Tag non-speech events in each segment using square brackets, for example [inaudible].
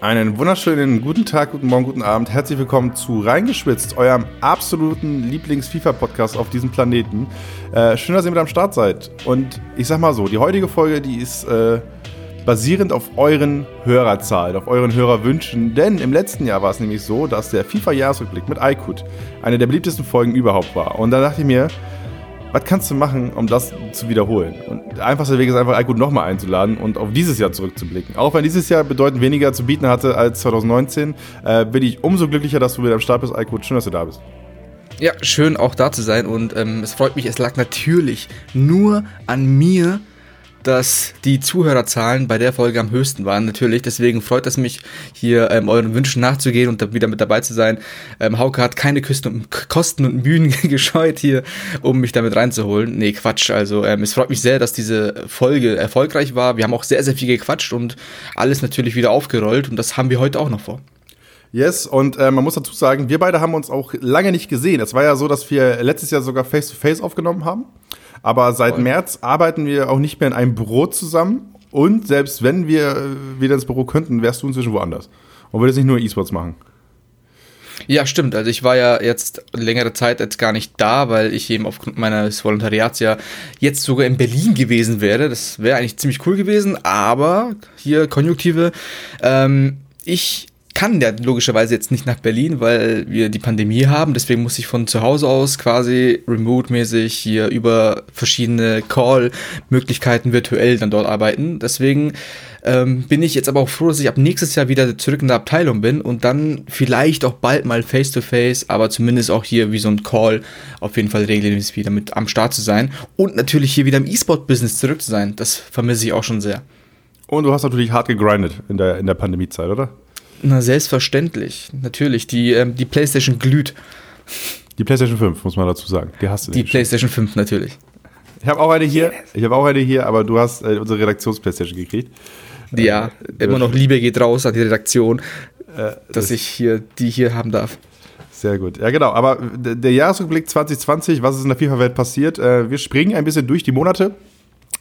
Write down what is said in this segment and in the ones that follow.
Einen wunderschönen guten Tag, guten Morgen, guten Abend. Herzlich willkommen zu Reingeschwitzt, eurem absoluten Lieblings-FIFA-Podcast auf diesem Planeten. Äh, schön, dass ihr mit am Start seid. Und ich sag mal so, die heutige Folge, die ist äh, basierend auf euren Hörerzahlen, auf euren Hörerwünschen. Denn im letzten Jahr war es nämlich so, dass der FIFA-Jahresrückblick mit Aykut eine der beliebtesten Folgen überhaupt war. Und da dachte ich mir, was kannst du machen, um das zu wiederholen? Und der einfachste Weg ist einfach, Aykut nochmal einzuladen und auf dieses Jahr zurückzublicken. Auch wenn dieses Jahr bedeutend weniger zu bieten hatte als 2019, äh, bin ich umso glücklicher, dass du wieder am Start bist, Aykut. Schön, dass du da bist. Ja, schön auch da zu sein und ähm, es freut mich, es lag natürlich nur an mir, dass die Zuhörerzahlen bei der Folge am höchsten waren, natürlich. Deswegen freut es mich, hier ähm, euren Wünschen nachzugehen und wieder mit dabei zu sein. Ähm, Hauke hat keine Kosten und Mühen [laughs] gescheut hier, um mich damit reinzuholen. Nee, Quatsch. Also ähm, es freut mich sehr, dass diese Folge erfolgreich war. Wir haben auch sehr, sehr viel gequatscht und alles natürlich wieder aufgerollt und das haben wir heute auch noch vor. Yes, und äh, man muss dazu sagen, wir beide haben uns auch lange nicht gesehen. Es war ja so, dass wir letztes Jahr sogar Face-to-Face -face aufgenommen haben. Aber seit Voll. März arbeiten wir auch nicht mehr in einem Büro zusammen. Und selbst wenn wir äh, wieder ins Büro könnten, wärst du inzwischen woanders. Und würdest nicht nur E-Sports machen. Ja, stimmt. Also ich war ja jetzt längere Zeit jetzt gar nicht da, weil ich eben aufgrund meines Volontariats ja jetzt sogar in Berlin gewesen wäre. Das wäre eigentlich ziemlich cool gewesen, aber hier Konjunktive. Ähm, ich kann der logischerweise jetzt nicht nach Berlin, weil wir die Pandemie haben. Deswegen muss ich von zu Hause aus quasi remote-mäßig hier über verschiedene Call-Möglichkeiten virtuell dann dort arbeiten. Deswegen ähm, bin ich jetzt aber auch froh, dass ich ab nächstes Jahr wieder zurück in der Abteilung bin und dann vielleicht auch bald mal face-to-face, -face, aber zumindest auch hier wie so ein Call auf jeden Fall regelmäßig wieder mit am Start zu sein und natürlich hier wieder im E-Sport-Business zurück zu sein. Das vermisse ich auch schon sehr. Und du hast natürlich hart gegrindet in der, in der Pandemiezeit, oder? Na, selbstverständlich. Natürlich. Die, ähm, die PlayStation glüht. Die PlayStation 5, muss man dazu sagen. Die hast du nicht. Die PlayStation 5, natürlich. Ich habe auch eine hier. Ich habe auch eine hier, aber du hast äh, unsere Redaktions-PlayStation gekriegt. Ja, äh, immer noch Liebe geht raus an die Redaktion, äh, dass das ich hier die hier haben darf. Sehr gut. Ja, genau. Aber der Jahresrückblick 2020, was ist in der FIFA-Welt passiert? Äh, wir springen ein bisschen durch die Monate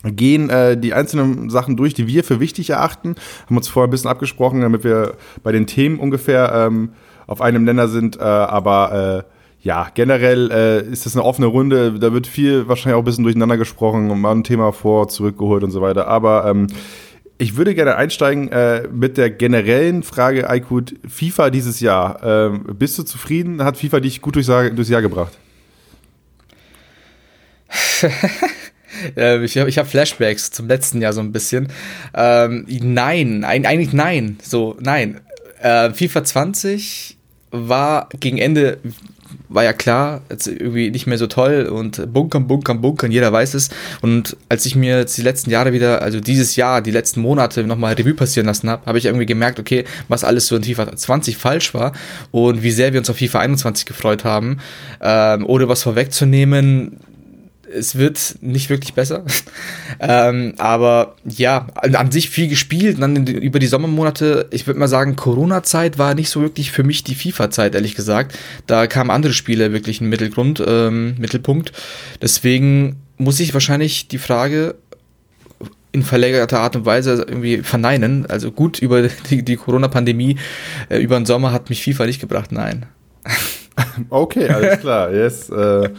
gehen äh, die einzelnen Sachen durch, die wir für wichtig erachten. Haben uns vorher ein bisschen abgesprochen, damit wir bei den Themen ungefähr ähm, auf einem Nenner sind. Äh, aber äh, ja, generell äh, ist das eine offene Runde. Da wird viel wahrscheinlich auch ein bisschen durcheinander gesprochen und mal ein Thema vor, zurückgeholt und so weiter. Aber ähm, ich würde gerne einsteigen äh, mit der generellen Frage, Aykut, FIFA dieses Jahr. Ähm, bist du zufrieden? Hat FIFA dich gut durchs Jahr, durchs Jahr gebracht? [laughs] Äh, ich habe hab Flashbacks zum letzten Jahr so ein bisschen. Ähm, nein, eigentlich nein. So, nein. Äh, FIFA 20 war gegen Ende, war ja klar, irgendwie nicht mehr so toll und bunkern, bunkern, bunkern, jeder weiß es. Und als ich mir jetzt die letzten Jahre wieder, also dieses Jahr, die letzten Monate nochmal Revue passieren lassen habe, habe ich irgendwie gemerkt, okay, was alles so in FIFA 20 falsch war und wie sehr wir uns auf FIFA 21 gefreut haben. Ähm, ohne was vorwegzunehmen, es wird nicht wirklich besser. [laughs] ähm, aber ja, an sich viel gespielt. Und dann über die Sommermonate, ich würde mal sagen, Corona-Zeit war nicht so wirklich für mich die FIFA-Zeit, ehrlich gesagt. Da kamen andere Spiele wirklich in Mittelgrund, ähm, Mittelpunkt. Deswegen muss ich wahrscheinlich die Frage in verlängerter Art und Weise irgendwie verneinen. Also gut, über [laughs] die, die Corona-Pandemie, äh, über den Sommer hat mich FIFA nicht gebracht, nein. [laughs] Okay, alles klar. Yes. Äh,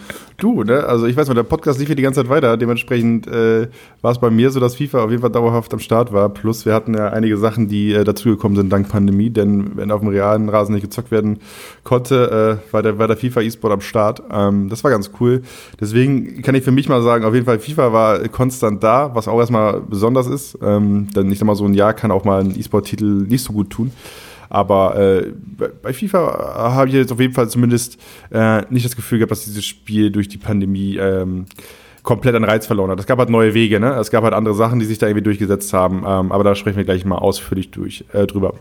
du, ne? Also ich weiß mal, der Podcast lief hier die ganze Zeit weiter. Dementsprechend äh, war es bei mir so, dass FIFA auf jeden Fall dauerhaft am Start war. Plus wir hatten ja einige Sachen, die äh, dazugekommen sind dank Pandemie. Denn wenn auf dem realen Rasen nicht gezockt werden konnte, äh, war, der, war der FIFA E-Sport am Start. Ähm, das war ganz cool. Deswegen kann ich für mich mal sagen, auf jeden Fall FIFA war konstant da, was auch erstmal besonders ist. Ähm, denn ich sag mal, so ein Jahr kann auch mal ein E-Sport-Titel nicht so gut tun. Aber äh, bei FIFA habe ich jetzt auf jeden Fall zumindest äh, nicht das Gefühl gehabt, dass dieses Spiel durch die Pandemie ähm, komplett an Reiz verloren hat. Es gab halt neue Wege, ne? Es gab halt andere Sachen, die sich da irgendwie durchgesetzt haben. Ähm, aber da sprechen wir gleich mal ausführlich durch, äh, drüber.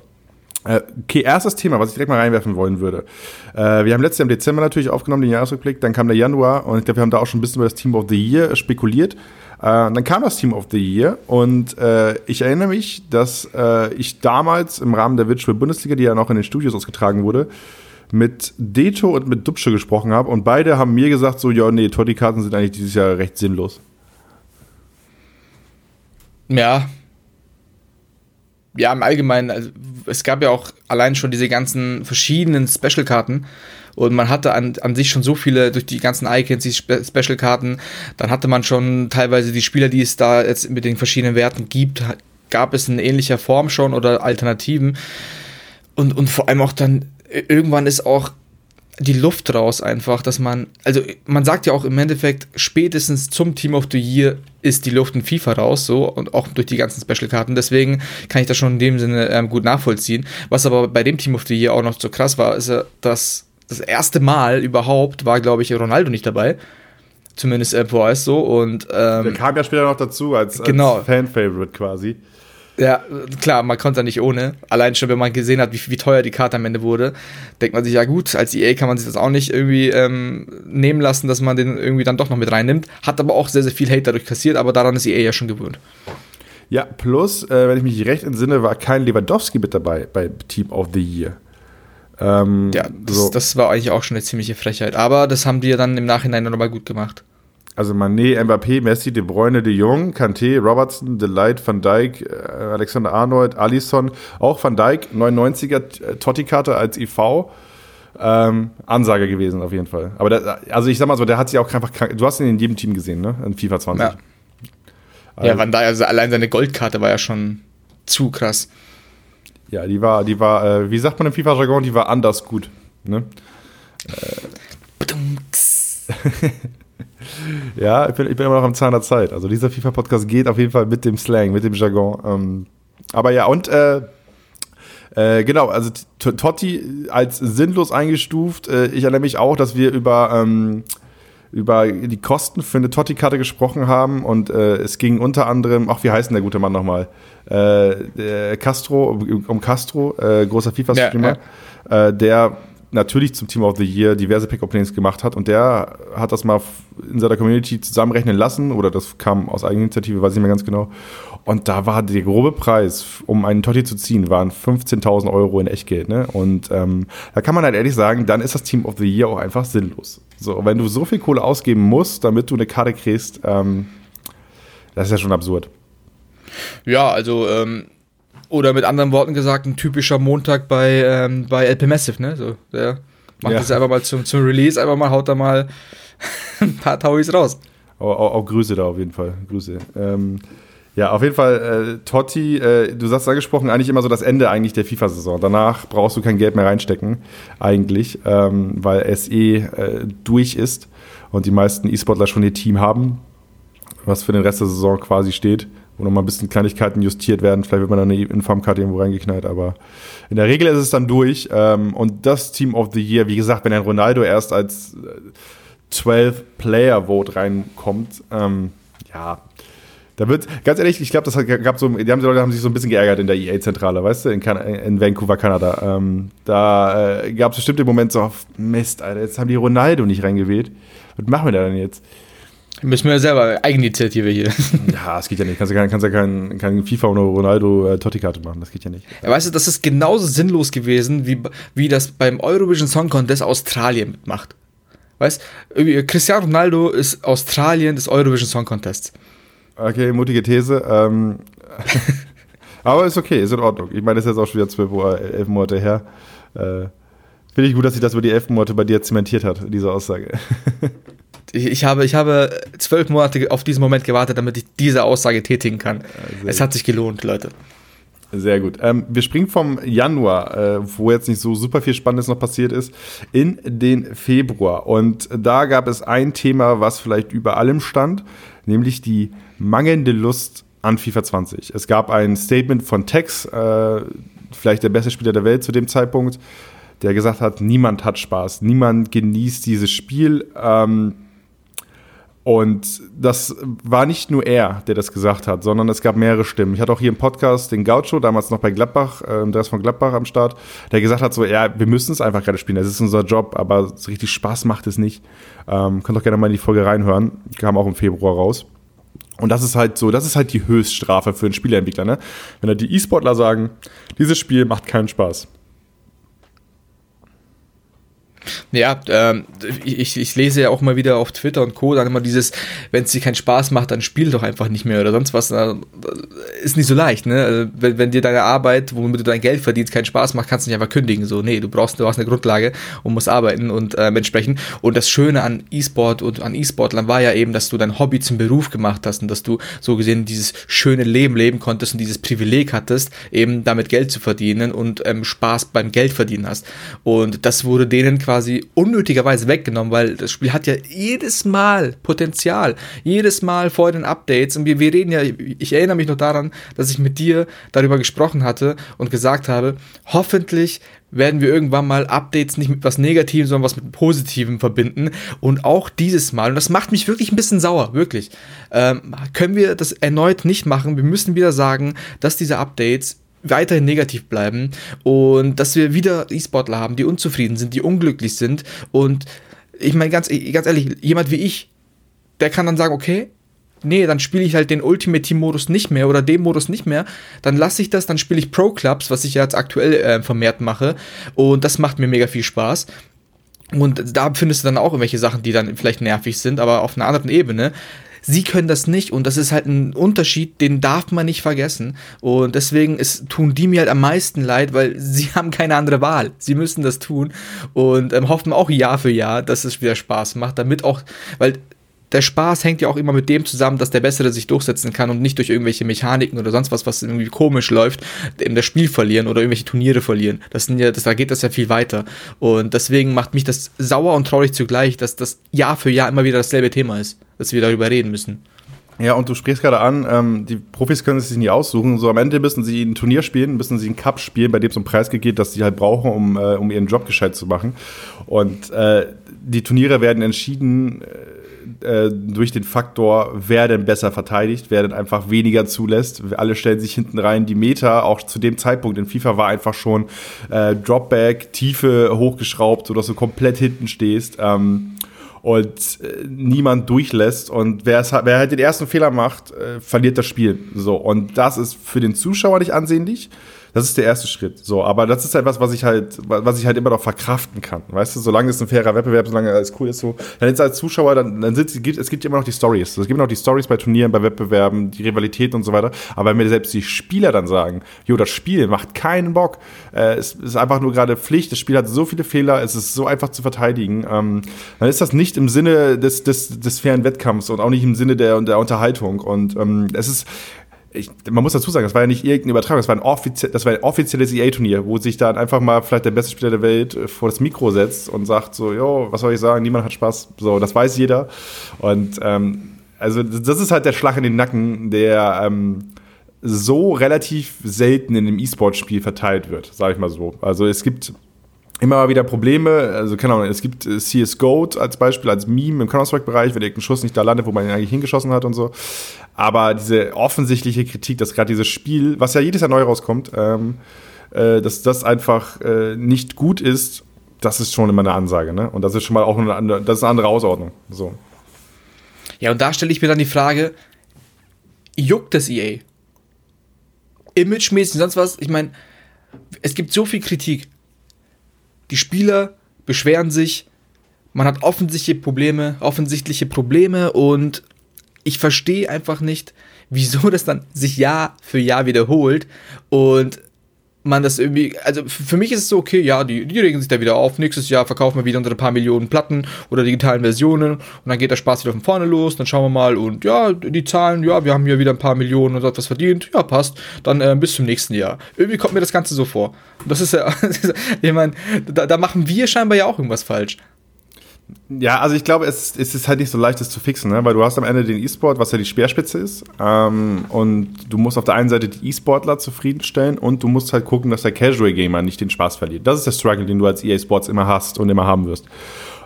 Äh, okay, erstes Thema, was ich direkt mal reinwerfen wollen würde. Äh, wir haben letztes Jahr im Dezember natürlich aufgenommen, den Jahresrückblick, dann kam der Januar und ich glaube, wir haben da auch schon ein bisschen über das Team of the Year spekuliert. Äh, dann kam das Team of the Year und ich erinnere mich, dass ich damals im Rahmen der Virtual Bundesliga, die ja noch in den Studios ausgetragen wurde, mit Deto und mit Dubsche gesprochen habe und beide haben mir gesagt, so, ja, nee, Totti-Karten sind eigentlich dieses Jahr recht sinnlos. Ja. Ja, im Allgemeinen, also, es gab ja auch allein schon diese ganzen verschiedenen Special-Karten. Und man hatte an, an sich schon so viele durch die ganzen Icons, die Spe Special-Karten. Dann hatte man schon teilweise die Spieler, die es da jetzt mit den verschiedenen Werten gibt, gab es in ähnlicher Form schon oder Alternativen. Und, und vor allem auch dann, irgendwann ist auch die Luft raus einfach, dass man, also man sagt ja auch im Endeffekt, spätestens zum Team of the Year ist die Luft in FIFA raus, so, und auch durch die ganzen Special-Karten. Deswegen kann ich das schon in dem Sinne ähm, gut nachvollziehen. Was aber bei dem Team of the Year auch noch so krass war, ist ja, dass das erste Mal überhaupt war, glaube ich, Ronaldo nicht dabei. Zumindest äh, ist so. Und, ähm, Der kam ja später noch dazu als, als Genau. Fan-Favorite quasi. Ja, klar, man konnte nicht ohne. Allein schon, wenn man gesehen hat, wie, wie teuer die Karte am Ende wurde, denkt man sich, ja gut, als EA kann man sich das auch nicht irgendwie ähm, nehmen lassen, dass man den irgendwie dann doch noch mit reinnimmt. Hat aber auch sehr, sehr viel Hate dadurch kassiert, aber daran ist EA ja schon gewöhnt. Ja, plus, äh, wenn ich mich recht entsinne, war kein Lewandowski mit dabei bei Team of the Year. Ähm, Ja, das, so. das war eigentlich auch schon eine ziemliche Frechheit. Aber das haben die ja dann im Nachhinein nochmal gut gemacht. Also Mané, Mbappé, Messi, De Bruyne, De Jong, Kanté, Robertson, Delight, Van Dijk, äh, Alexander Arnold, Alisson, auch Van Dijk, 99er Totti-Karte als IV. Ähm, Ansage gewesen auf jeden Fall. Aber der, also ich sag mal so, der hat sich auch einfach krank, du hast ihn in jedem Team gesehen, ne? In FIFA 20. Ja. Ja, Van Dijk, also allein seine Goldkarte war ja schon zu krass. Ja, die war, die war, äh, wie sagt man im FIFA-Jargon, die war anders gut. Ne? [laughs] Ja, ich bin, ich bin immer noch am Zahn der Zeit. Also dieser FIFA-Podcast geht auf jeden Fall mit dem Slang, mit dem Jargon. Ähm, aber ja, und äh, äh, genau, also Totti als sinnlos eingestuft. Äh, ich erinnere mich auch, dass wir über, ähm, über die Kosten für eine Totti-Karte gesprochen haben und äh, es ging unter anderem, ach, wie heißt denn der gute Mann nochmal? Äh, Castro, um, um Castro, äh, großer FIFA-Streamer, äh, der natürlich zum Team of the Year diverse Pick-Openings gemacht hat und der hat das mal in seiner Community zusammenrechnen lassen oder das kam aus Eigeninitiative, weiß ich nicht mehr ganz genau. Und da war der grobe Preis, um einen Totti zu ziehen, waren 15.000 Euro in Echtgeld. Ne? Und ähm, da kann man halt ehrlich sagen, dann ist das Team of the Year auch einfach sinnlos. So, wenn du so viel Kohle ausgeben musst, damit du eine Karte kriegst, ähm, das ist ja schon absurd. Ja, also, ähm, oder mit anderen Worten gesagt, ein typischer Montag bei, ähm, bei LP Massive, ne? So, der macht Ja. das einfach mal zum, zum Release, einfach mal, haut da mal [laughs] ein paar Tauis raus. Auch, auch, auch Grüße da auf jeden Fall. Grüße. Ähm, ja, auf jeden Fall, äh, Totti, äh, du sagst angesprochen, eigentlich immer so das Ende eigentlich der FIFA-Saison. Danach brauchst du kein Geld mehr reinstecken, eigentlich, ähm, weil es eh äh, durch ist und die meisten E-Sportler schon ihr Team haben, was für den Rest der Saison quasi steht, wo nochmal ein bisschen Kleinigkeiten justiert werden. Vielleicht wird man dann eine Informkarte irgendwo reingeknallt, aber in der Regel ist es dann durch. Ähm, und das Team of the Year, wie gesagt, wenn ein Ronaldo erst als äh, 12-Player-Vote reinkommt, ähm, ja, da wird, ganz ehrlich, ich glaube, das hat, gab so, die, haben, die Leute haben sich so ein bisschen geärgert in der EA-Zentrale, weißt du, in, kan in Vancouver, Kanada. Ähm, da äh, gab es bestimmt den Moment so, Mist, Alter, jetzt haben die Ronaldo nicht reingewählt. Was machen wir da denn jetzt? Müssen wir ja selber Eigeninitiative hier. [laughs] Ja, das geht ja nicht. Kannst ja kannst ja kein, kein FIFA oder Ronaldo äh, Totti-Karte machen. Das geht ja nicht. Ja, weißt du, das ist genauso sinnlos gewesen, wie, wie das beim Eurovision Song Contest Australien mitmacht. Weißt du, Cristiano Ronaldo ist Australien des Eurovision Song Contests. Okay, mutige These. Ähm, [laughs] aber ist okay, ist in Ordnung. Ich meine, das ist jetzt auch schon wieder zwölf Uhr, elf Monate her. Äh, Finde ich gut, dass sich das über die elf Monate bei dir zementiert hat, diese Aussage. [laughs] Ich, habe, ich habe zwölf Monate auf diesen Moment gewartet, damit ich diese Aussage tätigen kann. sehr es hat sich gelohnt, Leute. Sehr gut. Ähm, wir springen vom Januar, äh, wo jetzt nicht so super viel Spannendes noch passiert ist, in den Februar. Und da gab es ein Thema, was vielleicht über allem stand, nämlich die mangelnde Lust an FIFA 20. Es gab ein Statement von Tex, äh, vielleicht der beste Spieler der Welt zu dem Zeitpunkt, der gesagt hat, niemand hat Spaß, niemand genießt dieses Spiel. Ähm, und das war nicht nur er, der das gesagt hat, sondern es gab mehrere Stimmen. Ich hatte auch hier im Podcast den Gaucho, damals noch bei Gladbach, äh, Andreas von Gladbach am Start, der gesagt hat so, ja, wir müssen es einfach gerade spielen, das ist unser Job, aber so richtig Spaß macht es nicht. Ähm, könnt doch gerne mal in die Folge reinhören, kam auch im Februar raus. Und das ist halt so, das ist halt die Höchststrafe für einen Spieleentwickler, ne? Wenn da die E-Sportler sagen, dieses Spiel macht keinen Spaß. Ja, ähm, ich, ich lese ja auch mal wieder auf Twitter und Co. dann immer dieses, wenn es dir keinen Spaß macht, dann spiel doch einfach nicht mehr oder sonst was. Ist nicht so leicht, ne? Also, wenn, wenn dir deine Arbeit, womit du dein Geld verdienst, keinen Spaß macht, kannst du nicht einfach kündigen. So, nee, du brauchst, du hast eine Grundlage und musst arbeiten und ähm, entsprechend. Und das Schöne an E-Sport und an E-Sportlern war ja eben, dass du dein Hobby zum Beruf gemacht hast und dass du so gesehen dieses schöne Leben leben konntest und dieses Privileg hattest, eben damit Geld zu verdienen und ähm, Spaß beim Geld verdienen hast. Und das wurde denen quasi unnötigerweise weggenommen, weil das Spiel hat ja jedes Mal Potenzial. Jedes Mal vor den Updates. Und wir, wir reden ja, ich erinnere mich noch daran, dass ich mit dir darüber gesprochen hatte und gesagt habe, hoffentlich werden wir irgendwann mal Updates nicht mit was Negativem, sondern was mit Positivem verbinden. Und auch dieses Mal, und das macht mich wirklich ein bisschen sauer, wirklich, ähm, können wir das erneut nicht machen. Wir müssen wieder sagen, dass diese Updates weiterhin negativ bleiben und dass wir wieder E-Sportler haben, die unzufrieden sind, die unglücklich sind und ich meine ganz, ganz ehrlich, jemand wie ich, der kann dann sagen, okay, nee, dann spiele ich halt den Ultimate Team Modus nicht mehr oder den Modus nicht mehr, dann lasse ich das, dann spiele ich Pro Clubs, was ich jetzt aktuell äh, vermehrt mache und das macht mir mega viel Spaß. Und da findest du dann auch irgendwelche Sachen, die dann vielleicht nervig sind, aber auf einer anderen Ebene. Sie können das nicht und das ist halt ein Unterschied, den darf man nicht vergessen. Und deswegen ist, tun die mir halt am meisten leid, weil [laughs] sie haben keine andere Wahl. Sie müssen das tun und ähm, hoffen auch Jahr für Jahr, dass es wieder Spaß macht, damit auch, weil der Spaß hängt ja auch immer mit dem zusammen, dass der Bessere sich durchsetzen kann und nicht durch irgendwelche Mechaniken oder sonst was, was irgendwie komisch läuft, in das Spiel verlieren oder irgendwelche Turniere verlieren. Das sind ja, das, da geht das ja viel weiter. Und deswegen macht mich das sauer und traurig zugleich, dass das Jahr für Jahr immer wieder dasselbe Thema ist, dass wir darüber reden müssen. Ja, und du sprichst gerade an, ähm, die Profis können es sich nie aussuchen. So am Ende müssen sie ein Turnier spielen, müssen sie einen Cup spielen, bei dem es um Preis geht, dass sie halt brauchen, um, äh, um ihren Job gescheit zu machen. Und äh, die Turniere werden entschieden. Äh, äh, durch den Faktor, wer denn besser verteidigt, wer denn einfach weniger zulässt. Alle stellen sich hinten rein. Die Meter, auch zu dem Zeitpunkt in FIFA, war einfach schon äh, Dropback, Tiefe hochgeschraubt, sodass du komplett hinten stehst. Ähm, und äh, niemand durchlässt und wer, es, wer halt den ersten Fehler macht, äh, verliert das Spiel. So und das ist für den Zuschauer nicht ansehnlich. Das ist der erste Schritt. So, aber das ist etwas, was ich halt, was ich halt immer noch verkraften kann. Weißt du, solange es ein fairer Wettbewerb, solange alles cool ist, so, dann jetzt als Zuschauer, dann, dann sind, gibt, es gibt immer noch die Stories. Es gibt immer noch die Stories bei Turnieren, bei Wettbewerben, die Rivalität und so weiter. Aber wenn mir selbst die Spieler dann sagen, jo, das Spiel macht keinen Bock, äh, es ist einfach nur gerade Pflicht, das Spiel hat so viele Fehler, es ist so einfach zu verteidigen, ähm, dann ist das nicht im Sinne des, des, des fairen Wettkampfs und auch nicht im Sinne der, der Unterhaltung. Und ähm, es ist, ich, man muss dazu sagen, das war ja nicht irgendeine Übertragung, das war ein, offizie das war ein offizielles EA-Turnier, wo sich dann einfach mal vielleicht der beste Spieler der Welt äh, vor das Mikro setzt und sagt so, jo, was soll ich sagen, niemand hat Spaß. So, das weiß jeder. Und ähm, also das ist halt der Schlag in den Nacken, der ähm, so relativ selten in einem E-Sport-Spiel verteilt wird, sage ich mal so. Also es gibt immer wieder Probleme. Also, keine Ahnung, es gibt äh, CSGO als Beispiel, als Meme im Counter-Strike-Bereich, wenn irgendein Schuss nicht da landet, wo man ihn eigentlich hingeschossen hat und so. Aber diese offensichtliche Kritik, dass gerade dieses Spiel, was ja jedes Jahr neu rauskommt, ähm, äh, dass das einfach äh, nicht gut ist, das ist schon immer eine Ansage, ne? Und das ist schon mal auch eine andere, das ist eine andere Ausordnung. So. Ja, und da stelle ich mir dann die Frage, juckt das EA? Imagemäßig, sonst was? Ich meine, es gibt so viel Kritik die Spieler beschweren sich, man hat offensichtliche Probleme, offensichtliche Probleme und ich verstehe einfach nicht, wieso [laughs] das dann sich Jahr für Jahr wiederholt und man das irgendwie, also für mich ist es so, okay, ja, die, die regen sich da wieder auf. Nächstes Jahr verkaufen wir wieder unsere paar Millionen Platten oder digitalen Versionen und dann geht der Spaß wieder von vorne los. Dann schauen wir mal und ja, die Zahlen, ja, wir haben hier wieder ein paar Millionen und etwas verdient. Ja, passt. Dann äh, bis zum nächsten Jahr. Irgendwie kommt mir das Ganze so vor. Das ist ja, [laughs] ich meine, da, da machen wir scheinbar ja auch irgendwas falsch. Ja, also ich glaube, es, es, ist halt nicht so leicht, das zu fixen, ne? weil du hast am Ende den E-Sport, was ja die Speerspitze ist, ähm, und du musst auf der einen Seite die E-Sportler zufriedenstellen und du musst halt gucken, dass der Casual Gamer nicht den Spaß verliert. Das ist der Struggle, den du als EA Sports immer hast und immer haben wirst.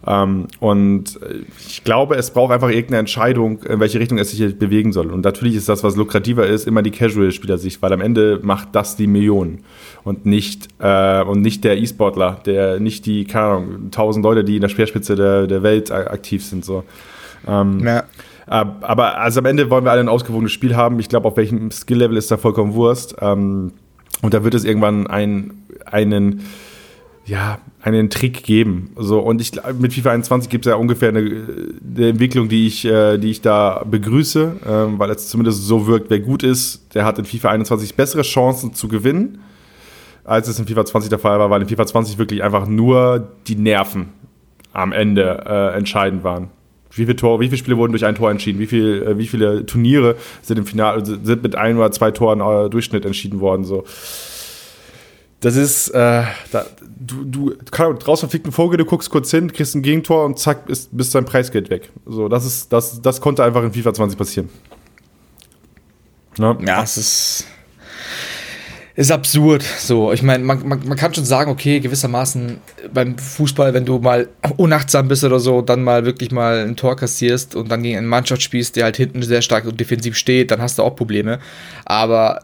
Ähm, und ich glaube, es braucht einfach irgendeine Entscheidung, in welche Richtung es sich bewegen soll. Und natürlich ist das, was lukrativer ist, immer die Casual-Spielersicht, weil am Ende macht das die Millionen und nicht, äh, und nicht der E-Sportler, der nicht die, keine Ahnung, tausend Leute, die in der Speerspitze der, der Welt aktiv sind. So. Ähm, ja. Aber also am Ende wollen wir alle ein ausgewogenes Spiel haben. Ich glaube, auf welchem Skill-Level ist da vollkommen Wurst. Ähm, und da wird es irgendwann ein, einen ja, einen Trick geben. So, und ich mit FIFA 21 gibt es ja ungefähr eine, eine, Entwicklung, die ich, äh, die ich da begrüße, ähm, weil es zumindest so wirkt, wer gut ist, der hat in FIFA 21 bessere Chancen zu gewinnen, als es in FIFA 20 der Fall war, weil in FIFA 20 wirklich einfach nur die Nerven am Ende äh, entscheidend waren. Wie viele, Tore, wie viele Spiele wurden durch ein Tor entschieden? Wie, viel, äh, wie viele Turniere sind im Finale sind mit ein oder zwei Toren äh, Durchschnitt entschieden worden? So das ist, äh, da, du, du draußen fliegt ein Vogel, du guckst kurz hin, kriegst ein Gegentor und zack, ist, bist dein Preisgeld weg. So, das ist, das, das konnte einfach in FIFA 20 passieren. Ja, ja es ist, ist absurd. So, ich meine, man, man, man kann schon sagen, okay, gewissermaßen beim Fußball, wenn du mal unachtsam bist oder so, dann mal wirklich mal ein Tor kassierst und dann gegen eine Mannschaft spielst, die halt hinten sehr stark und defensiv steht, dann hast du auch Probleme. Aber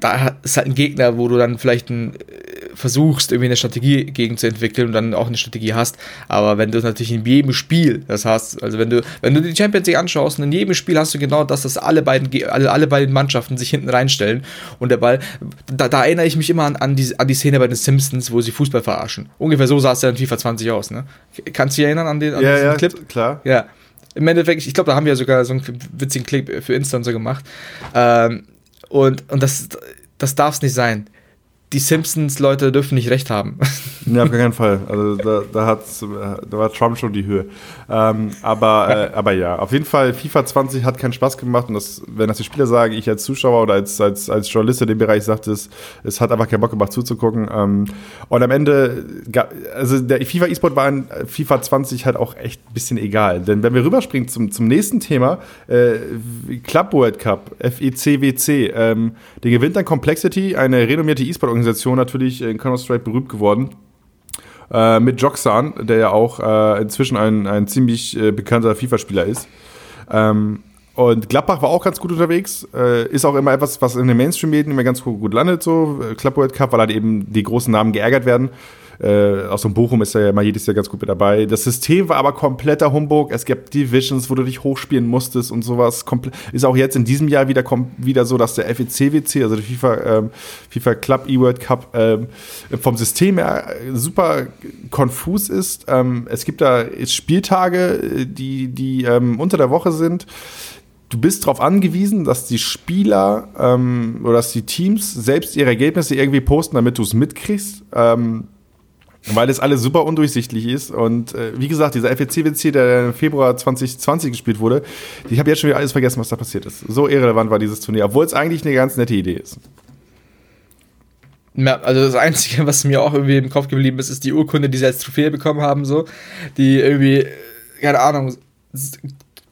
da ist halt ein Gegner, wo du dann vielleicht ein, äh, versuchst, irgendwie eine Strategie gegen zu entwickeln und dann auch eine Strategie hast. Aber wenn du natürlich in jedem Spiel das hast, also wenn du, wenn du die Champions League anschaust und in jedem Spiel hast du genau das, dass alle beiden, alle, alle beiden Mannschaften sich hinten reinstellen und der Ball, da, da erinnere ich mich immer an, an, die, an die Szene bei den Simpsons, wo sie Fußball verarschen. Ungefähr so sah es ja in FIFA 20 aus, ne? Kannst du dich erinnern an den an ja, ja, Clip? klar. Ja. Im Endeffekt, ich glaube, da haben wir sogar so einen witzigen Clip für Insta und so gemacht. Ähm, und, und das, das darf es nicht sein. Die Simpsons-Leute dürfen nicht recht haben. [laughs] Ja, auf keinen Fall. Also da, da, hat's, da war Trump schon die Höhe. Ähm, aber, äh, aber ja, auf jeden Fall, FIFA 20 hat keinen Spaß gemacht und das, wenn das die Spieler sagen, ich als Zuschauer oder als, als, als Journalist in dem Bereich sagte es, es hat einfach keinen Bock gemacht zuzugucken. Ähm, und am Ende, also der FIFA E-Sport war in FIFA 20 halt auch echt ein bisschen egal. Denn wenn wir rüberspringen zum, zum nächsten Thema, äh, Club World Cup, FECWC, ähm, der gewinnt dann Complexity, eine renommierte E-Sport-Organisation, natürlich in Counter-Strike berühmt geworden äh, mit Joxan, der ja auch äh, inzwischen ein, ein ziemlich äh, bekannter FIFA-Spieler ist. Ähm, und Gladbach war auch ganz gut unterwegs. Äh, ist auch immer etwas, was in den Mainstream-Medien immer ganz gut landet, so Club World Cup, weil halt eben die großen Namen geärgert werden. Äh, aus dem Bochum ist er ja mal jedes Jahr ganz gut mit dabei. Das System war aber kompletter Humbug. Es gab Divisions, wo du dich hochspielen musstest und sowas. Komple ist auch jetzt in diesem Jahr wieder, wieder so, dass der FECWC, also der FIFA, ähm, FIFA Club E-World Cup, ähm, vom System her super konfus ist. Ähm, es gibt da Spieltage, die, die ähm, unter der Woche sind du bist darauf angewiesen, dass die Spieler ähm, oder dass die Teams selbst ihre Ergebnisse irgendwie posten, damit du es mitkriegst. Ähm, weil es alles super undurchsichtlich ist. Und äh, wie gesagt, dieser FEC-WC, der im Februar 2020 gespielt wurde, ich habe jetzt schon wieder alles vergessen, was da passiert ist. So irrelevant war dieses Turnier, obwohl es eigentlich eine ganz nette Idee ist. Ja, also das Einzige, was mir auch irgendwie im Kopf geblieben ist, ist die Urkunde, die sie als Trophäe bekommen haben, so, die irgendwie, keine Ahnung,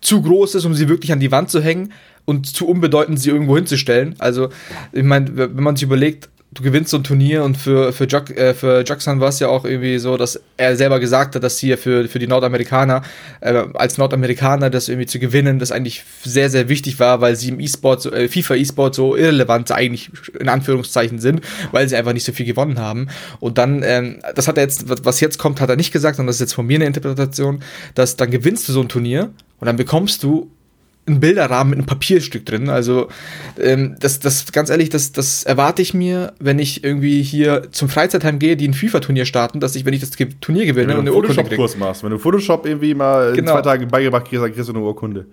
zu groß ist, um sie wirklich an die Wand zu hängen und zu unbedeutend, sie irgendwo hinzustellen. Also, ich meine, wenn man sich überlegt, du gewinnst so ein Turnier und für, für, Jack, äh, für Jackson war es ja auch irgendwie so, dass er selber gesagt hat, dass hier für, für die Nordamerikaner, äh, als Nordamerikaner das irgendwie zu gewinnen, das eigentlich sehr, sehr wichtig war, weil sie im E-Sport, äh, FIFA E-Sport so irrelevant eigentlich in Anführungszeichen sind, weil sie einfach nicht so viel gewonnen haben. Und dann, ähm, das hat er jetzt, was jetzt kommt, hat er nicht gesagt, sondern das ist jetzt von mir eine Interpretation, dass dann gewinnst du so ein Turnier und dann bekommst du ein Bilderrahmen mit einem Papierstück drin. Also ähm, das, das, ganz ehrlich, das, das erwarte ich mir, wenn ich irgendwie hier zum Freizeitheim gehe, die ein FIFA-Turnier starten, dass ich, wenn ich das Turnier gewinne, wenn du einen Photoshop-Kurs machst, wenn du Photoshop irgendwie mal genau. zwei Tage beigebracht kriegst, dann kriegst du eine Urkunde.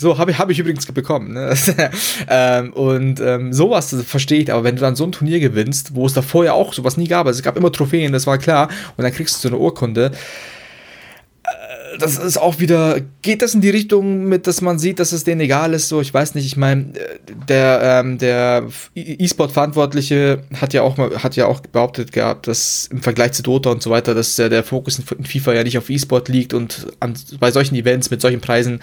So, habe ich, hab ich übrigens bekommen. Ne? [laughs] ähm, und ähm, sowas verstehe ich, aber wenn du dann so ein Turnier gewinnst, wo es da vorher auch sowas nie gab, also es gab immer Trophäen, das war klar, und dann kriegst du so eine Urkunde, das ist auch wieder, geht das in die Richtung mit, dass man sieht, dass es denen egal ist, so, ich weiß nicht, ich meine, der, ähm, der E-Sport-Verantwortliche hat ja auch hat ja auch behauptet gehabt, dass im Vergleich zu Dota und so weiter, dass der, der Fokus in FIFA ja nicht auf E-Sport liegt und an, bei solchen Events mit solchen Preisen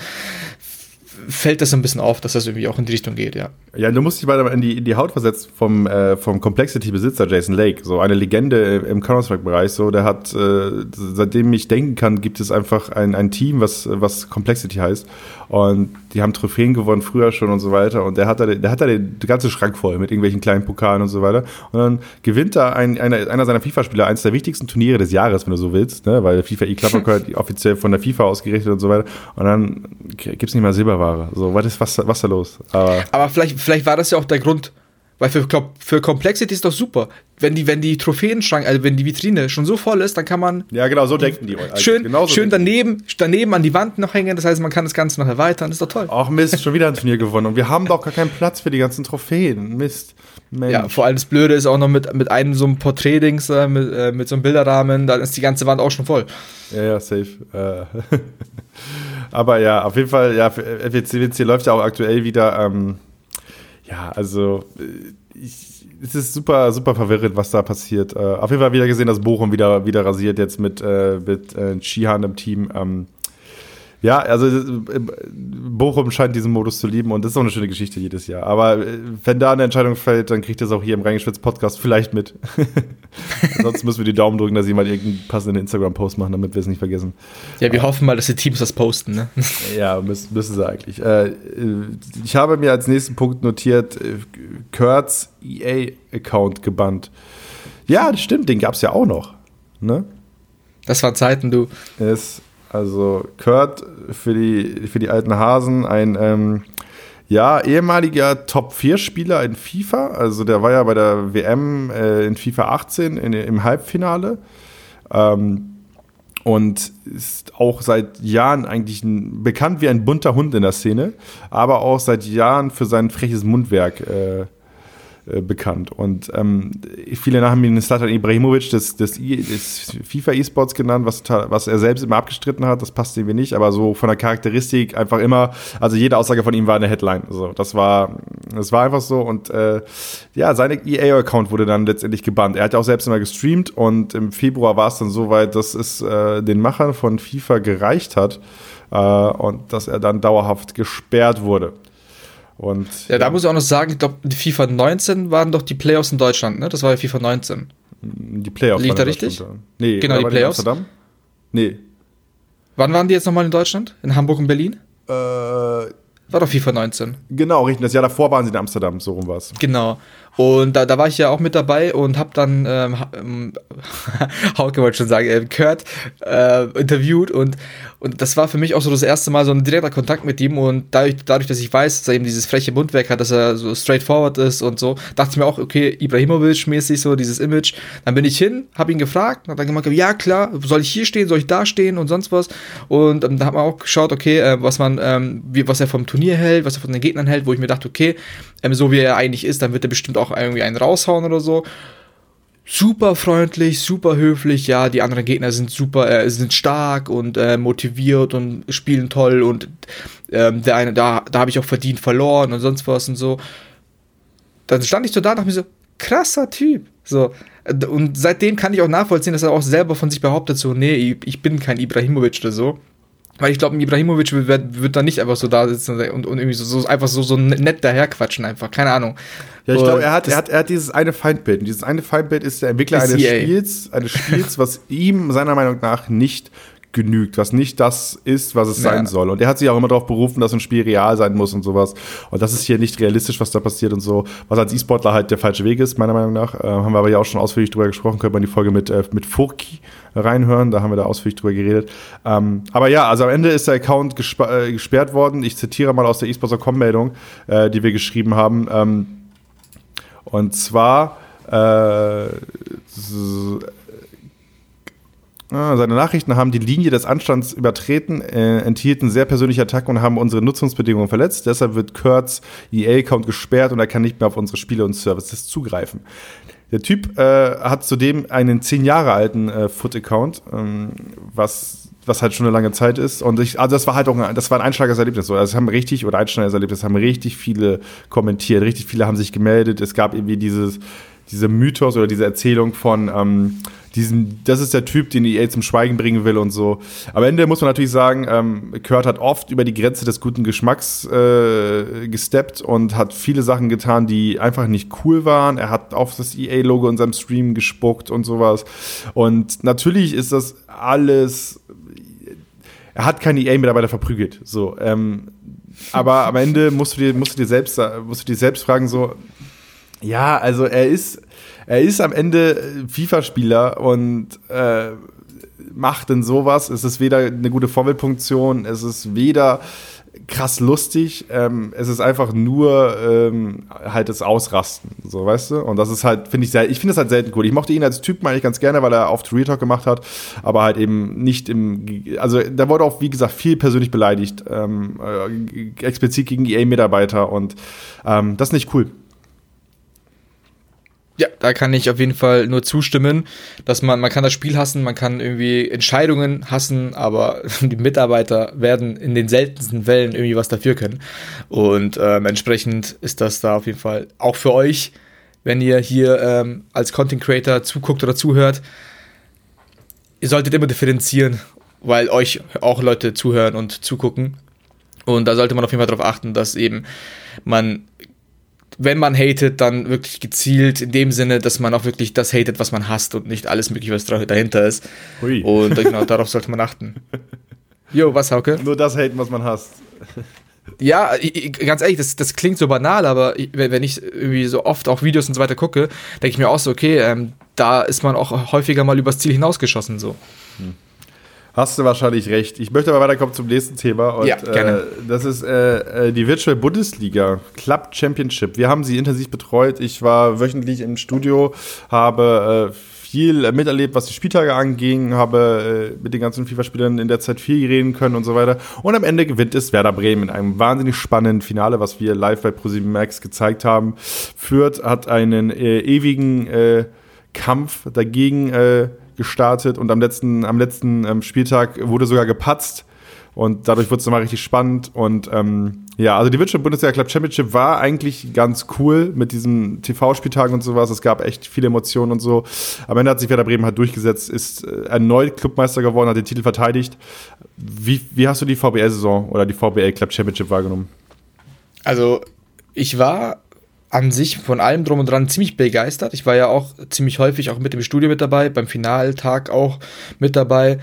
fällt das ein bisschen auf, dass das irgendwie auch in die Richtung geht, ja. Ja, du musst dich mal in die, in die Haut versetzt vom, äh, vom Complexity-Besitzer Jason Lake, so eine Legende im Counter-Strike-Bereich, so, der hat, äh, seitdem ich denken kann, gibt es einfach ein, ein Team, was, was Complexity heißt. Und die haben Trophäen gewonnen früher schon und so weiter. Und der hat da, der hat da den, den ganzen Schrank voll mit irgendwelchen kleinen Pokalen und so weiter. Und dann gewinnt da ein, einer, einer seiner FIFA-Spieler eines der wichtigsten Turniere des Jahres, wenn du so willst, ne, weil FIFA E-Club [laughs] offiziell von der FIFA ausgerichtet und so weiter. Und dann gibt es nicht mal Silberware Jahre. So, was ist was, was da los? Aber, Aber vielleicht, vielleicht war das ja auch der Grund, Weil für, für Complexity ist doch super. Wenn die, wenn die Trophäenschrank, also wenn die Vitrine schon so voll ist, dann kann man. Ja, genau, so denken die. Schön, Genauso schön daneben, daneben an die Wand noch hängen. Das heißt, man kann das Ganze noch erweitern. Das ist doch toll. Ach Mist, schon wieder ein Turnier gewonnen. Und wir haben doch gar keinen Platz für die ganzen Trophäen. Mist. Mensch. Ja, vor allem das Blöde ist auch noch mit, mit einem so einem Porträtdings, äh, mit, äh, mit so einem Bilderrahmen, dann ist die ganze Wand auch schon voll. Ja, ja, safe. Äh. [laughs] Aber ja, auf jeden Fall, ja, FWC läuft ja auch aktuell wieder. Ähm, ja, also äh, ich, es ist super, super verwirrend, was da passiert. Äh, auf jeden Fall wieder gesehen, dass Bochum wieder, wieder rasiert jetzt mit, äh, mit äh, Shihan im Team. Ähm, ja, also äh, Bochum scheint diesen Modus zu lieben und das ist auch eine schöne Geschichte jedes Jahr. Aber äh, wenn da eine Entscheidung fällt, dann kriegt ihr es auch hier im Reingeschwitzt-Podcast vielleicht mit. [laughs] Ansonsten müssen wir die Daumen drücken, dass sie mal irgendeinen passenden Instagram-Post machen, damit wir es nicht vergessen. Ja, wir hoffen mal, dass die Teams das posten, ne? [laughs] ja, müssen, müssen sie eigentlich. Äh, ich habe mir als nächsten Punkt notiert, Kurt's EA-Account gebannt. Ja, das stimmt, den gab es ja auch noch. Ne? Das waren Zeiten, du. Es also Kurt für die, für die alten Hasen, ein ähm, ja, ehemaliger Top-4-Spieler in FIFA. Also der war ja bei der WM äh, in FIFA 18 in, im Halbfinale. Ähm, und ist auch seit Jahren eigentlich ein, bekannt wie ein bunter Hund in der Szene, aber auch seit Jahren für sein freches Mundwerk äh, äh, bekannt. Und ähm, viele haben ihn Slatan Ibrahimovic des, des, des FIFA E-Sports genannt, was, was er selbst immer abgestritten hat. Das passt irgendwie nicht, aber so von der Charakteristik einfach immer, also jede Aussage von ihm war eine Headline. Also das war, das war einfach so. Und äh, ja, sein EA-Account wurde dann letztendlich gebannt. Er hat ja auch selbst immer gestreamt und im Februar war es dann so weit, dass es äh, den Machern von FIFA gereicht hat äh, und dass er dann dauerhaft gesperrt wurde. Und, ja, da muss ich auch noch sagen, ich glaube, die FIFA 19 waren doch die Playoffs in Deutschland, ne? Das war ja FIFA 19. Die Playoffs. Liegt da richtig? Nee, genau, die Playoffs. Amsterdam? Nee. Wann waren die jetzt nochmal in Deutschland? In Hamburg und Berlin? Äh, war doch FIFA 19. Genau, richtig. Das Jahr davor waren sie in Amsterdam, so rum war es. Genau. Und da, da war ich ja auch mit dabei und habe dann ähm, ähm, [laughs] Hauke wollte schon sagen, äh, Kurt äh, interviewt und, und das war für mich auch so das erste Mal so ein direkter Kontakt mit ihm und dadurch, dadurch dass ich weiß, dass er eben dieses freche Mundwerk hat, dass er so straightforward ist und so, dachte ich mir auch, okay, Ibrahimovic-mäßig so dieses Image. Dann bin ich hin, habe ihn gefragt, hat dann gemeint, ja klar, soll ich hier stehen, soll ich da stehen und sonst was und ähm, da hat man auch geschaut, okay, äh, was man, ähm, wie, was er vom Turnier hält, was er von den Gegnern hält, wo ich mir dachte, okay, ähm, so wie er eigentlich ist, dann wird er bestimmt auch irgendwie einen raushauen oder so. Super freundlich, super höflich, ja, die anderen Gegner sind super, äh, sind stark und äh, motiviert und spielen toll und ähm, der eine, da, da habe ich auch verdient verloren und sonst was und so. Dann stand ich so da und dachte mir so, krasser Typ. So. Und seitdem kann ich auch nachvollziehen, dass er auch selber von sich behauptet, so, nee, ich bin kein Ibrahimovic oder so. Weil ich glaube, Ibrahimovic wird, wird dann nicht einfach so da sitzen und, und irgendwie so, so einfach so, so nett daherquatschen, einfach. Keine Ahnung. Ja, ich glaube, er hat, er, hat, er hat dieses eine Feindbild. Und dieses eine Feindbild ist der Entwickler eines Spiels, eines Spiels, was ihm seiner Meinung nach nicht genügt, was nicht das ist, was es ja. sein soll. Und er hat sich auch immer darauf berufen, dass ein Spiel real sein muss und sowas. Und das ist hier nicht realistisch, was da passiert und so. Was als E-Sportler halt der falsche Weg ist, meiner Meinung nach. Äh, haben wir aber ja auch schon ausführlich drüber gesprochen. Könnte man die Folge mit, äh, mit Furki reinhören. Da haben wir da ausführlich drüber geredet. Ähm, aber ja, also am Ende ist der Account gesp äh, gesperrt worden. Ich zitiere mal aus der eSports.com-Meldung, äh, die wir geschrieben haben. Ähm, und zwar äh, seine Nachrichten haben die Linie des Anstands übertreten, äh, enthielten sehr persönliche Attacken und haben unsere Nutzungsbedingungen verletzt. Deshalb wird Kurt's EA-Account gesperrt und er kann nicht mehr auf unsere Spiele und Services zugreifen. Der Typ äh, hat zudem einen zehn Jahre alten äh, Foot-Account, ähm, was was halt schon eine lange Zeit ist. Und ich, also das war halt auch ein, das war ein Einschlagerserlebnis. So. Also es haben richtig, oder Einschlagerserlebnis, haben richtig viele kommentiert, richtig viele haben sich gemeldet. Es gab irgendwie dieses, diese Mythos oder diese Erzählung von, ähm, diesen, das ist der Typ, den EA zum Schweigen bringen will und so. Am Ende muss man natürlich sagen, ähm, Kurt hat oft über die Grenze des guten Geschmacks äh, gesteppt und hat viele Sachen getan, die einfach nicht cool waren. Er hat auf das EA-Logo in seinem Stream gespuckt und sowas. Und natürlich ist das alles. Er hat keine EA-Mitarbeiter verprügelt. So, ähm, aber am Ende musst du dir, musst du dir selbst, musst du dir selbst fragen, so, ja, also er ist er ist am Ende äh, FIFA-Spieler und äh, macht denn sowas. Es ist weder eine gute Vorbildfunktion, es ist weder krass lustig. Ähm, es ist einfach nur ähm, halt das Ausrasten, so weißt du. Und das ist halt, finde ich, sehr, ich finde es halt selten cool. Ich mochte ihn als Typ eigentlich ganz gerne, weil er oft Real Talk gemacht hat, aber halt eben nicht im, also da wurde auch, wie gesagt, viel persönlich beleidigt, ähm, äh, explizit gegen EA-Mitarbeiter und ähm, das ist nicht cool. Ja, da kann ich auf jeden Fall nur zustimmen, dass man, man kann das Spiel hassen, man kann irgendwie Entscheidungen hassen, aber [laughs] die Mitarbeiter werden in den seltensten Fällen irgendwie was dafür können. Und ähm, entsprechend ist das da auf jeden Fall auch für euch, wenn ihr hier ähm, als Content Creator zuguckt oder zuhört, ihr solltet immer differenzieren, weil euch auch Leute zuhören und zugucken. Und da sollte man auf jeden Fall darauf achten, dass eben man wenn man hatet, dann wirklich gezielt in dem Sinne, dass man auch wirklich das hatet, was man hasst und nicht alles mögliche, was dahinter ist. Hui. Und genau darauf sollte man achten. Jo, was, Hauke? Nur das haten, was man hasst. Ja, ganz ehrlich, das, das klingt so banal, aber wenn ich irgendwie so oft auch Videos und so weiter gucke, denke ich mir auch so, okay, ähm, da ist man auch häufiger mal übers Ziel hinausgeschossen, so. Hm. Hast du wahrscheinlich recht. Ich möchte aber weiterkommen zum nächsten Thema. Und, ja, gerne. Äh, das ist äh, äh, die Virtual Bundesliga Club Championship. Wir haben sie intensiv betreut. Ich war wöchentlich im Studio, habe äh, viel miterlebt, was die Spieltage anging, habe äh, mit den ganzen FIFA-Spielern in der Zeit viel reden können und so weiter. Und am Ende gewinnt es Werder Bremen in einem wahnsinnig spannenden Finale, was wir live bei ProSieben Max gezeigt haben. Fürth hat einen äh, ewigen Kampf dagegen gestartet und am letzten, am letzten ähm, Spieltag wurde sogar gepatzt. Und dadurch wurde es nochmal richtig spannend. Und ähm, ja, also die Virtual Bundesliga Club Championship war eigentlich ganz cool mit diesen TV-Spieltagen und sowas. Es gab echt viele Emotionen und so. Am Ende hat sich Werder Bremen halt durchgesetzt, ist äh, erneut Clubmeister geworden, hat den Titel verteidigt. Wie, wie hast du die VBL-Saison oder die VBL Club Championship wahrgenommen? Also, ich war an sich von allem drum und dran ziemlich begeistert. Ich war ja auch ziemlich häufig auch mit im Studio mit dabei, beim Finaltag auch mit dabei.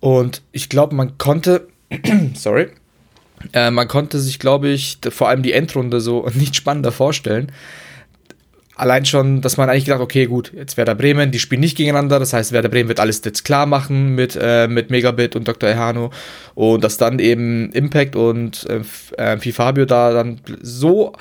Und ich glaube, man konnte, [clears throat] sorry, äh, man konnte sich, glaube ich, vor allem die Endrunde so [laughs] nicht spannender vorstellen. Allein schon, dass man eigentlich gedacht, okay, gut, jetzt Werder Bremen, die spielen nicht gegeneinander, das heißt, Werder Bremen wird alles jetzt klar machen mit, äh, mit Megabit und Dr. Ehano und dass dann eben Impact und äh, äh Fabio da dann so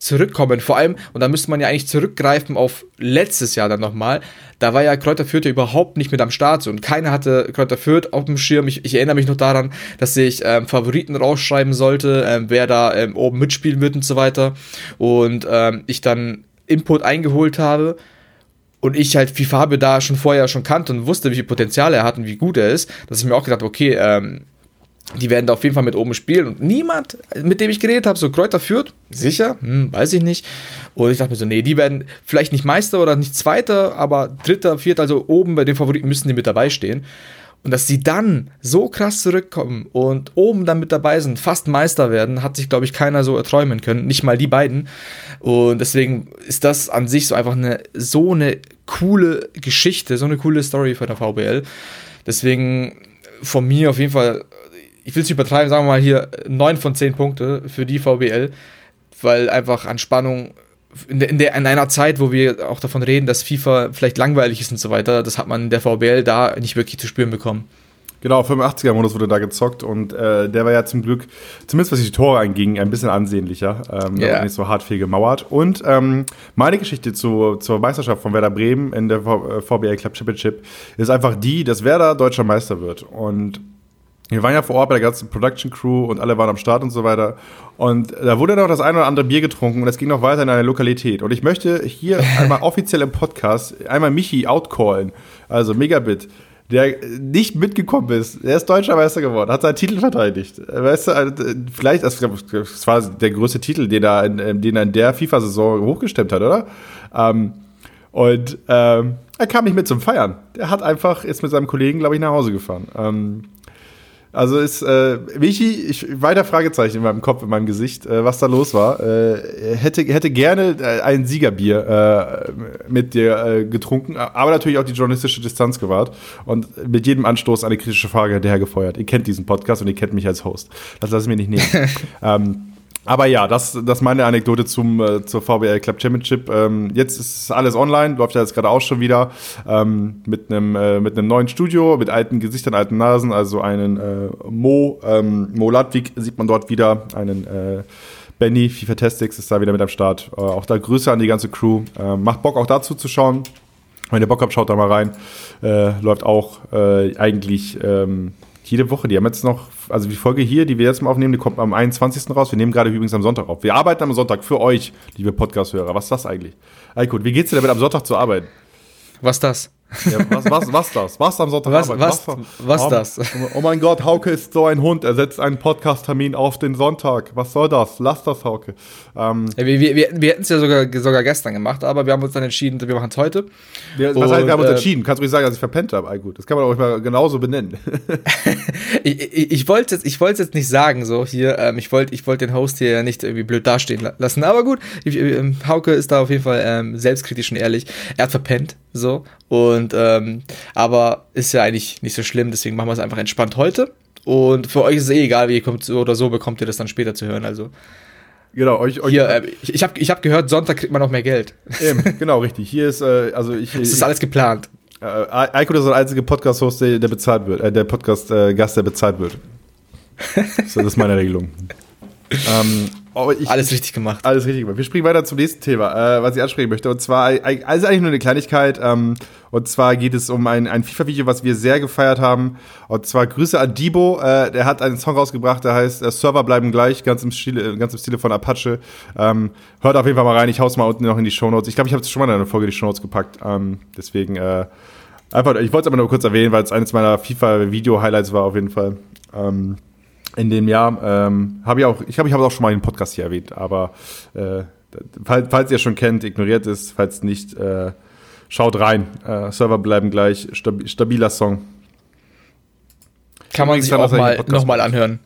zurückkommen. Vor allem, und da müsste man ja eigentlich zurückgreifen auf letztes Jahr dann nochmal. Da war ja Kräuter Fürth ja überhaupt nicht mit am Start und keiner hatte Kräuter Fürth auf dem Schirm. Ich, ich erinnere mich noch daran, dass ich ähm, Favoriten rausschreiben sollte, ähm, wer da ähm, oben mitspielen wird und so weiter. Und ähm, ich dann Input eingeholt habe und ich halt wie Fabio da schon vorher schon kannte und wusste, wie viel Potenzial er hat und wie gut er ist, dass ich mir auch gedacht okay, ähm, die werden da auf jeden Fall mit oben spielen. Und niemand, mit dem ich geredet habe, so Kräuter führt, sicher, hm, weiß ich nicht. Und ich dachte mir so, nee, die werden vielleicht nicht Meister oder nicht Zweiter, aber Dritter, Vierter, also oben bei den Favoriten müssen die mit dabei stehen. Und dass sie dann so krass zurückkommen und oben dann mit dabei sind, fast Meister werden, hat sich, glaube ich, keiner so erträumen können. Nicht mal die beiden. Und deswegen ist das an sich so einfach eine, so eine coole Geschichte, so eine coole Story von der VBL. Deswegen von mir auf jeden Fall ich will es nicht übertreiben, sagen wir mal hier 9 von 10 Punkte für die VBL, weil einfach an Spannung in, der, in, der, in einer Zeit, wo wir auch davon reden, dass FIFA vielleicht langweilig ist und so weiter, das hat man in der VBL da nicht wirklich zu spüren bekommen. Genau, 85er-Modus wurde da gezockt und äh, der war ja zum Glück, zumindest was die Tore anging, ein bisschen ansehnlicher. Ähm, yeah. Nicht so hart viel gemauert. Und ähm, meine Geschichte zu, zur Meisterschaft von Werder Bremen in der VBL Club Championship ist einfach die, dass Werder deutscher Meister wird. Und wir waren ja vor Ort bei der ganzen Production Crew und alle waren am Start und so weiter. Und da wurde noch das ein oder andere Bier getrunken und es ging noch weiter in einer Lokalität. Und ich möchte hier [laughs] einmal offiziell im Podcast einmal Michi outcallen, also Megabit, der nicht mitgekommen ist. Der ist deutscher Meister geworden, hat seinen Titel verteidigt. Weißt du, also, vielleicht, das war der größte Titel, den er in, den er in der FIFA-Saison hochgestemmt hat, oder? Ähm, und ähm, er kam nicht mit zum Feiern. Der hat einfach, ist mit seinem Kollegen, glaube ich, nach Hause gefahren. Ähm, also ist äh, Michi, ich weiter Fragezeichen in meinem Kopf, in meinem Gesicht, äh, was da los war. Äh, hätte hätte gerne äh, ein Siegerbier äh, mit dir äh, getrunken, aber natürlich auch die journalistische Distanz gewahrt und mit jedem Anstoß eine kritische Frage hinterher gefeuert. Ihr kennt diesen Podcast und ihr kennt mich als Host. Das lasse ich mir nicht nehmen. [laughs] ähm, aber ja, das, ist meine Anekdote zum, äh, zur VBL Club Championship. Ähm, jetzt ist alles online, läuft ja jetzt gerade auch schon wieder ähm, mit einem äh, mit einem neuen Studio, mit alten Gesichtern, alten Nasen. Also einen äh, Mo, ähm, Mo Ladwig sieht man dort wieder, einen äh, Benny, FIFA Testix ist da wieder mit am Start. Äh, auch da Grüße an die ganze Crew. Äh, macht Bock auch dazu zu schauen. Wenn ihr Bock habt, schaut da mal rein. Äh, läuft auch äh, eigentlich ähm, jede Woche. Die haben jetzt noch, also die Folge hier, die wir jetzt mal aufnehmen, die kommt am 21. raus. Wir nehmen gerade übrigens am Sonntag auf. Wir arbeiten am Sonntag für euch, liebe Podcast-Hörer. Was ist das eigentlich? Eikut, wie geht's dir damit, am Sonntag zu arbeiten? Was das? Ja, was, was, was das? Was am Sonntag? Was, was, was, was oh, das? Oh mein Gott, Hauke ist so ein Hund. Er setzt einen Podcast-Termin auf den Sonntag. Was soll das? Lass das, Hauke. Ähm, ja, wir wir, wir hätten es ja sogar, sogar gestern gemacht, aber wir haben uns dann entschieden, wir machen es heute. Wir, was heißt, wir haben uns äh, entschieden? Kannst du nicht sagen, dass ich verpennt habe? Gut, das kann man auch mal genauso benennen. [laughs] ich ich, ich wollte es jetzt, jetzt nicht sagen, so hier. Ähm, ich wollte ich wollt den Host hier nicht irgendwie blöd dastehen lassen, aber gut. Ich, ähm, Hauke ist da auf jeden Fall ähm, selbstkritisch und ehrlich. Er hat verpennt, so. Und ähm, aber ist ja eigentlich nicht so schlimm, deswegen machen wir es einfach entspannt heute. Und für euch ist es eh egal, wie ihr kommt so oder so, bekommt ihr das dann später zu hören. Also. Genau, euch. euch Hier, äh, ich ich habe ich hab gehört, Sonntag kriegt man noch mehr Geld. Eben, [laughs] genau, richtig. Hier ist, äh, also ich. Das ist alles geplant. Äh, Eiko ist der einzige Podcast-Host, der, der, bezahlt wird, äh, der Podcast-Gast, der bezahlt wird. [laughs] so, das ist meine Regelung. ähm, Oh, ich, alles richtig gemacht. Alles richtig gemacht. Wir springen weiter zum nächsten Thema, äh, was ich ansprechen möchte. Und zwar, also eigentlich nur eine Kleinigkeit. Ähm, und zwar geht es um ein, ein FIFA-Video, was wir sehr gefeiert haben. Und zwar Grüße an Debo. Äh, der hat einen Song rausgebracht, der heißt äh, Server bleiben gleich, ganz im Stile, ganz im Stile von Apache. Ähm, hört auf jeden Fall mal rein. Ich hau's mal unten noch in die Shownotes. Ich glaube, ich habe es schon mal in einer Folge die Shownotes gepackt. Ähm, deswegen, äh, einfach, ich wollte es aber nur kurz erwähnen, weil es eines meiner FIFA-Video-Highlights war auf jeden Fall. Ähm, in dem Jahr. Ähm, habe ich auch, ich glaube, ich habe es auch schon mal in Podcast hier erwähnt, aber äh, falls, falls, ihr schon kennt, ignoriert es, falls nicht, äh, schaut rein. Äh, Server bleiben gleich, stab stabiler Song. Kann man sich dran, auch mal nochmal anhören.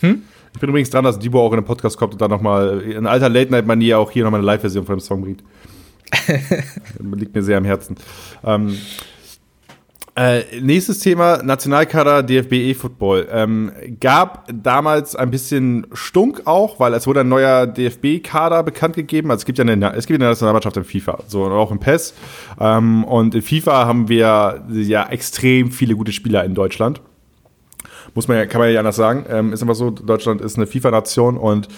Hm? Ich bin übrigens dran, dass Debo auch in den Podcast kommt und dann nochmal in alter Late-Night-Manier auch hier nochmal eine Live-Version von dem Song bringt. [laughs] Liegt mir sehr am Herzen. Ähm, äh, nächstes Thema, Nationalkader DFB E-Football. Ähm, gab damals ein bisschen Stunk auch, weil es wurde ein neuer DFB-Kader bekannt gegeben. Also es gibt ja eine, es gibt eine Nationalmannschaft in FIFA, so und auch im PES. Ähm, und in FIFA haben wir ja extrem viele gute Spieler in Deutschland. Muss man ja, kann man ja anders sagen. Ähm, ist einfach so, Deutschland ist eine FIFA-Nation und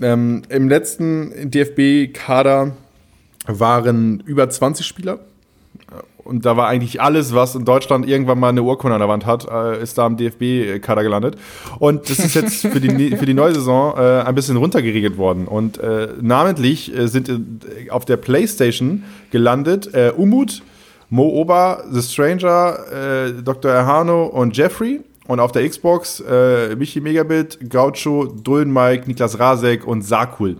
ähm, im letzten DFB-Kader waren über 20 Spieler und da war eigentlich alles, was in Deutschland irgendwann mal eine Urkunde an der Wand hat, äh, ist da im DFB-Kader gelandet. Und das ist jetzt für die, für die neue Saison äh, ein bisschen runtergeregelt worden. Und äh, namentlich äh, sind äh, auf der Playstation gelandet äh, Umut, Mo Oba, The Stranger, Dr. Erhano und Jeffrey. Und auf der Xbox Michi Megabit, Gaucho, Dullen Mike, Niklas Rasek und Sakul.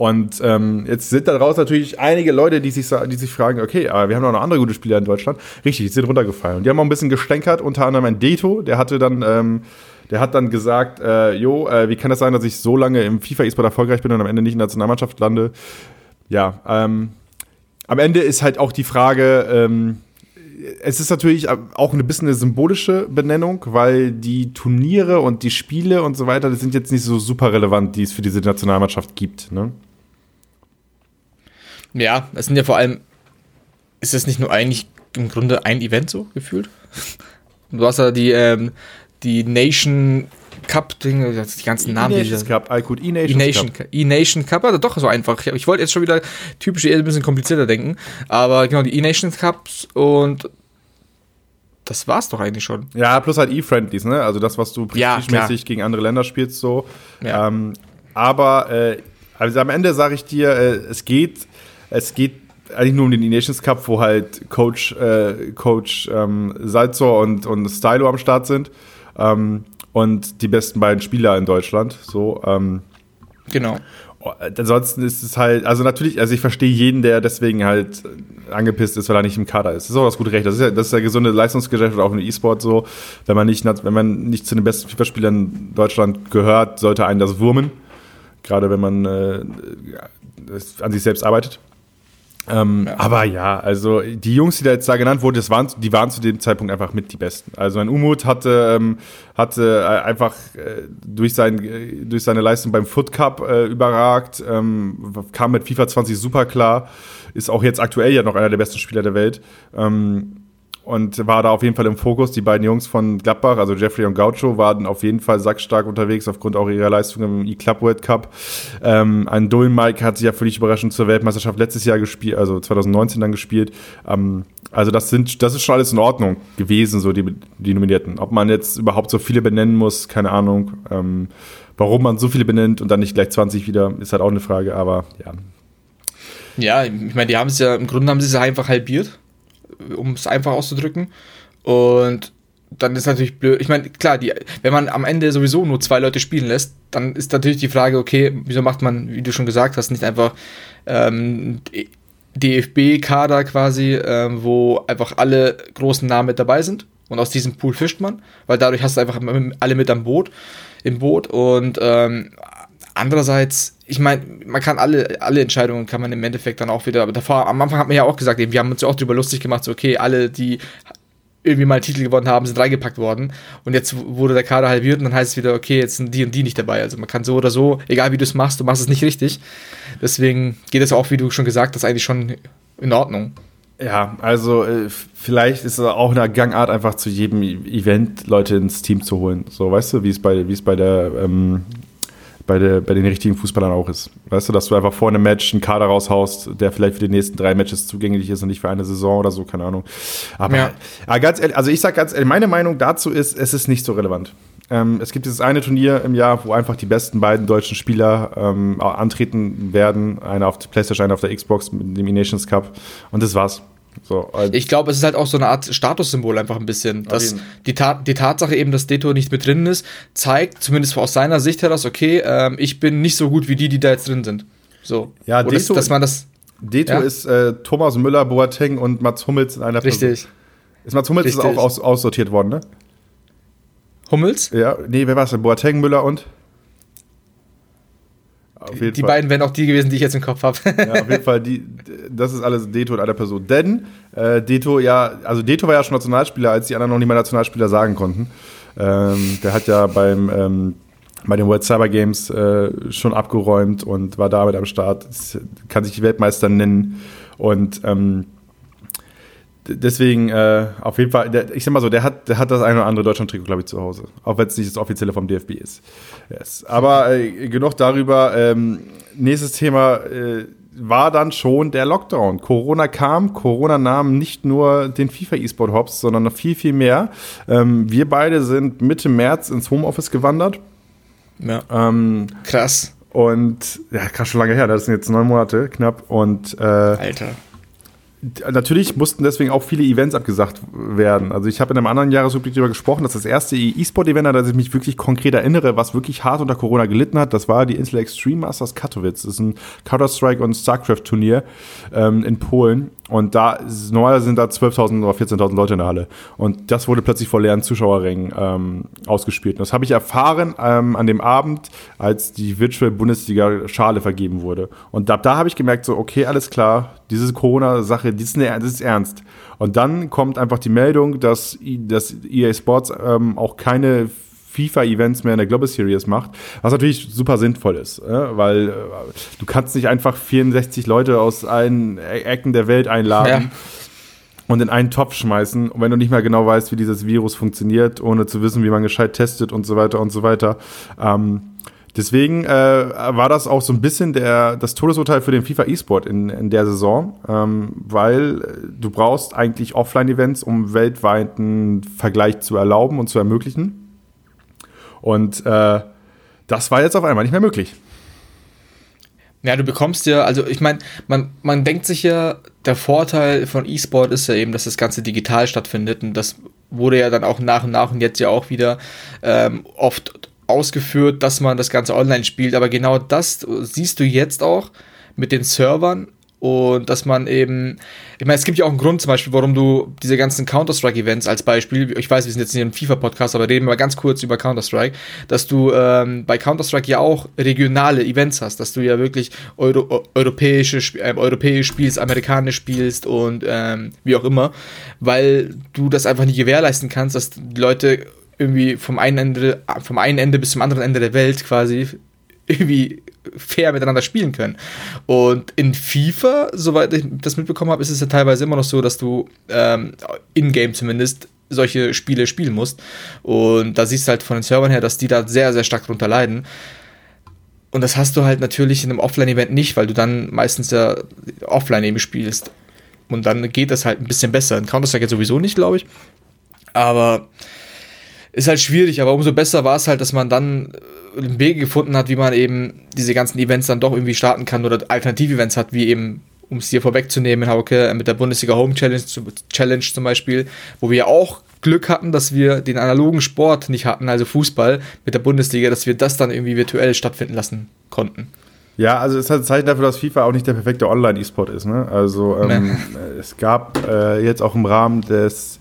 Und ähm, jetzt sind daraus natürlich einige Leute, die sich, die sich fragen, okay, aber wir haben noch andere gute Spieler in Deutschland. Richtig, die sind runtergefallen. Und die haben auch ein bisschen gestänkert, unter anderem ein Deto, der hatte dann, ähm, der hat dann gesagt, äh, jo, äh, wie kann das sein, dass ich so lange im FIFA-E-Sport erfolgreich bin und am Ende nicht in der Nationalmannschaft lande? Ja, ähm, am Ende ist halt auch die Frage, ähm, es ist natürlich auch ein bisschen eine symbolische Benennung, weil die Turniere und die Spiele und so weiter, das sind jetzt nicht so super relevant, die es für diese Nationalmannschaft gibt. Ne? Ja, es sind ja vor allem, ist es nicht nur eigentlich im Grunde ein Event so gefühlt? [laughs] Du hast ja die, ähm, die Nation Cup Ding, die ganzen Namen. E-Nations Cup, I could E-Nation Cup. E-Nation Cup, also doch so einfach. Ich, ich wollte jetzt schon wieder typisch eher ein bisschen komplizierter denken, aber genau, die E-Nation Cups und das war's doch eigentlich schon. Ja, plus halt E-Friendlies, ne? Also das, was du prestigemäßig ja, gegen andere Länder spielst, so. Ja. Ähm, aber äh, also am Ende sage ich dir, äh, es geht es geht eigentlich nur um den E-Nations Cup, wo halt Coach, äh, Coach ähm, Salzor und, und Stylo am Start sind. Ähm, und die besten beiden Spieler in Deutschland. So, ähm, genau. Oh, ansonsten ist es halt, also natürlich, also ich verstehe jeden, der deswegen halt angepisst ist, weil er nicht im Kader ist. Das ist auch das gute Recht. Das ist ja, das ist ja gesunde Leistungsgesellschaft auch im E-Sport so. Wenn man nicht, wenn man nicht zu den besten FIFA-Spielern Deutschland gehört, sollte einen das wurmen. Gerade wenn man äh, an sich selbst arbeitet. Ähm, ja. Aber ja, also die Jungs, die da jetzt da genannt wurden, das waren, die waren zu dem Zeitpunkt einfach mit die Besten. Also ein Umut hatte, ähm, hatte äh, einfach äh, durch, sein, äh, durch seine Leistung beim Foot Cup äh, überragt, ähm, kam mit FIFA 20 super klar, ist auch jetzt aktuell ja noch einer der besten Spieler der Welt. Ähm, und war da auf jeden Fall im Fokus. Die beiden Jungs von Gladbach, also Jeffrey und Gaucho, waren auf jeden Fall sackstark unterwegs aufgrund auch ihrer Leistung im E-Club World Cup. Ähm, ein Dolan Mike hat sich ja völlig überraschend zur Weltmeisterschaft letztes Jahr gespielt, also 2019 dann gespielt. Ähm, also das sind, das ist schon alles in Ordnung gewesen, so die, die Nominierten. Ob man jetzt überhaupt so viele benennen muss, keine Ahnung. Ähm, warum man so viele benennt und dann nicht gleich 20 wieder, ist halt auch eine Frage, aber ja. Ja, ich meine, die haben es ja, im Grunde haben sie es einfach halbiert um es einfach auszudrücken. Und dann ist natürlich blöd. Ich meine, klar, die, wenn man am Ende sowieso nur zwei Leute spielen lässt, dann ist natürlich die Frage, okay, wieso macht man, wie du schon gesagt hast, nicht einfach ähm, DFB-Kader quasi, ähm, wo einfach alle großen Namen mit dabei sind und aus diesem Pool fischt man, weil dadurch hast du einfach alle mit am Boot, im Boot und ähm, andererseits ich meine, man kann alle, alle Entscheidungen kann man im Endeffekt dann auch wieder, aber davor, am Anfang hat man ja auch gesagt, wir haben uns ja auch darüber lustig gemacht, so, okay, alle, die irgendwie mal Titel gewonnen haben, sind reingepackt worden. Und jetzt wurde der Kader halbiert und dann heißt es wieder, okay, jetzt sind die und die nicht dabei. Also man kann so oder so, egal wie du es machst, du machst es nicht richtig. Deswegen geht es auch, wie du schon gesagt hast, eigentlich schon in Ordnung. Ja, also äh, vielleicht ist es auch eine Gangart, einfach zu jedem Event Leute ins Team zu holen. So, weißt du, wie es bei, wie es bei der ähm, bei, der, bei den richtigen Fußballern auch ist. Weißt du, dass du einfach vor einem Match einen Kader raushaust, der vielleicht für die nächsten drei Matches zugänglich ist und nicht für eine Saison oder so, keine Ahnung. Aber, ja. aber ganz ehrlich, also ich sag ganz ehrlich, meine Meinung dazu ist, es ist nicht so relevant. Ähm, es gibt dieses eine Turnier im Jahr, wo einfach die besten beiden deutschen Spieler ähm, antreten werden. Einer auf der PlayStation, einer auf der Xbox mit dem E-Nations Cup. Und das war's. So, also ich glaube, es ist halt auch so eine Art Statussymbol einfach ein bisschen. Dass die, Tat, die Tatsache eben, dass Deto nicht mit drin ist, zeigt, zumindest aus seiner Sicht heraus, okay, ähm, ich bin nicht so gut wie die, die da jetzt drin sind. So. Ja, Deto, das, dass man das. Deto ja? ist äh, Thomas Müller, Boateng und Mats Hummels in einer Person. Richtig. Ist Mats Hummels Richtig. Ist auch aus, aussortiert worden, ne? Hummels? Ja, nee, wer war es denn? Boateng, Müller und? Die Fall. beiden wären auch die gewesen, die ich jetzt im Kopf habe. ja, auf jeden Fall, die, das ist alles Deto in einer Person. Denn äh, Deto, ja, also Deto war ja schon Nationalspieler, als die anderen noch nicht mal Nationalspieler sagen konnten. Ähm, der hat ja beim ähm, bei den World Cyber Games äh, schon abgeräumt und war damit am Start. Das kann sich Weltmeister nennen. Und ähm, deswegen äh, auf jeden Fall, der, ich sag mal so, der hat, der hat das eine oder andere Deutschland-Trikot, glaube ich, zu Hause. Auch wenn es nicht das offizielle vom DFB ist. Yes. Aber äh, genug darüber. Ähm, nächstes Thema äh, war dann schon der Lockdown. Corona kam, Corona nahm nicht nur den FIFA E-Sport Hops, sondern noch viel, viel mehr. Ähm, wir beide sind Mitte März ins Homeoffice gewandert. Ja. Ähm, krass. Und ja, krass schon lange her, das sind jetzt neun Monate knapp. Und äh, Alter Natürlich mussten deswegen auch viele Events abgesagt werden. Also ich habe in einem anderen Jahresrückblick darüber gesprochen, dass das erste E-Sport-Event, an das ich mich wirklich konkret erinnere, was wirklich hart unter Corona gelitten hat, das war die Insel Extreme Masters Katowice. Das ist ein Counter-Strike und StarCraft-Turnier ähm, in Polen. Und da normalerweise sind da 12.000 oder 14.000 Leute in der Halle. Und das wurde plötzlich vor leeren Zuschauerrängen ähm, ausgespielt. Und das habe ich erfahren ähm, an dem Abend, als die Virtual Bundesliga Schale vergeben wurde. Und ab da habe ich gemerkt, so, okay, alles klar, diese Corona-Sache, das, das ist ernst. Und dann kommt einfach die Meldung, dass, dass EA Sports ähm, auch keine FIFA-Events mehr in der Global Series macht, was natürlich super sinnvoll ist, äh, weil äh, du kannst nicht einfach 64 Leute aus allen e-, Ecken der Welt einladen. Ja. Und in einen Topf schmeißen, und wenn du nicht mehr genau weißt, wie dieses Virus funktioniert, ohne zu wissen, wie man gescheit testet und so weiter und so weiter. Ähm, Deswegen äh, war das auch so ein bisschen der, das Todesurteil für den FIFA E-Sport in, in der Saison, ähm, weil du brauchst eigentlich Offline-Events, um weltweiten Vergleich zu erlauben und zu ermöglichen. Und äh, das war jetzt auf einmal nicht mehr möglich. Ja, du bekommst ja, also ich meine, man, man denkt sich ja, der Vorteil von E-Sport ist ja eben, dass das Ganze digital stattfindet und das wurde ja dann auch nach und nach und jetzt ja auch wieder ähm, oft ausgeführt, dass man das Ganze online spielt, aber genau das siehst du jetzt auch mit den Servern und dass man eben, ich meine, es gibt ja auch einen Grund zum Beispiel, warum du diese ganzen Counter-Strike-Events als Beispiel, ich weiß, wir sind jetzt nicht im FIFA-Podcast, aber reden wir mal ganz kurz über Counter-Strike, dass du ähm, bei Counter-Strike ja auch regionale Events hast, dass du ja wirklich Euro europäische, äh, europäisch spielst, amerikanisch spielst und ähm, wie auch immer, weil du das einfach nicht gewährleisten kannst, dass die Leute irgendwie vom einen Ende, vom einen Ende bis zum anderen Ende der Welt quasi irgendwie fair miteinander spielen können. Und in FIFA, soweit ich das mitbekommen habe, ist es ja teilweise immer noch so, dass du ähm, in-game zumindest solche Spiele spielen musst. Und da siehst du halt von den Servern her, dass die da sehr, sehr stark drunter leiden. Und das hast du halt natürlich in einem Offline-Event nicht, weil du dann meistens ja offline eben spielst. Und dann geht das halt ein bisschen besser. In Counter-Strike jetzt sowieso nicht, glaube ich. Aber ist halt schwierig, aber umso besser war es halt, dass man dann einen Weg gefunden hat, wie man eben diese ganzen Events dann doch irgendwie starten kann oder Alternativ-Events hat, wie eben, um es dir vorwegzunehmen, Hauke, mit der Bundesliga Home Challenge, Challenge zum Beispiel, wo wir ja auch Glück hatten, dass wir den analogen Sport nicht hatten, also Fußball mit der Bundesliga, dass wir das dann irgendwie virtuell stattfinden lassen konnten. Ja, also es hat Zeichen dafür, dass FIFA auch nicht der perfekte Online-E-Sport ist. Ne? Also ähm, es gab äh, jetzt auch im Rahmen des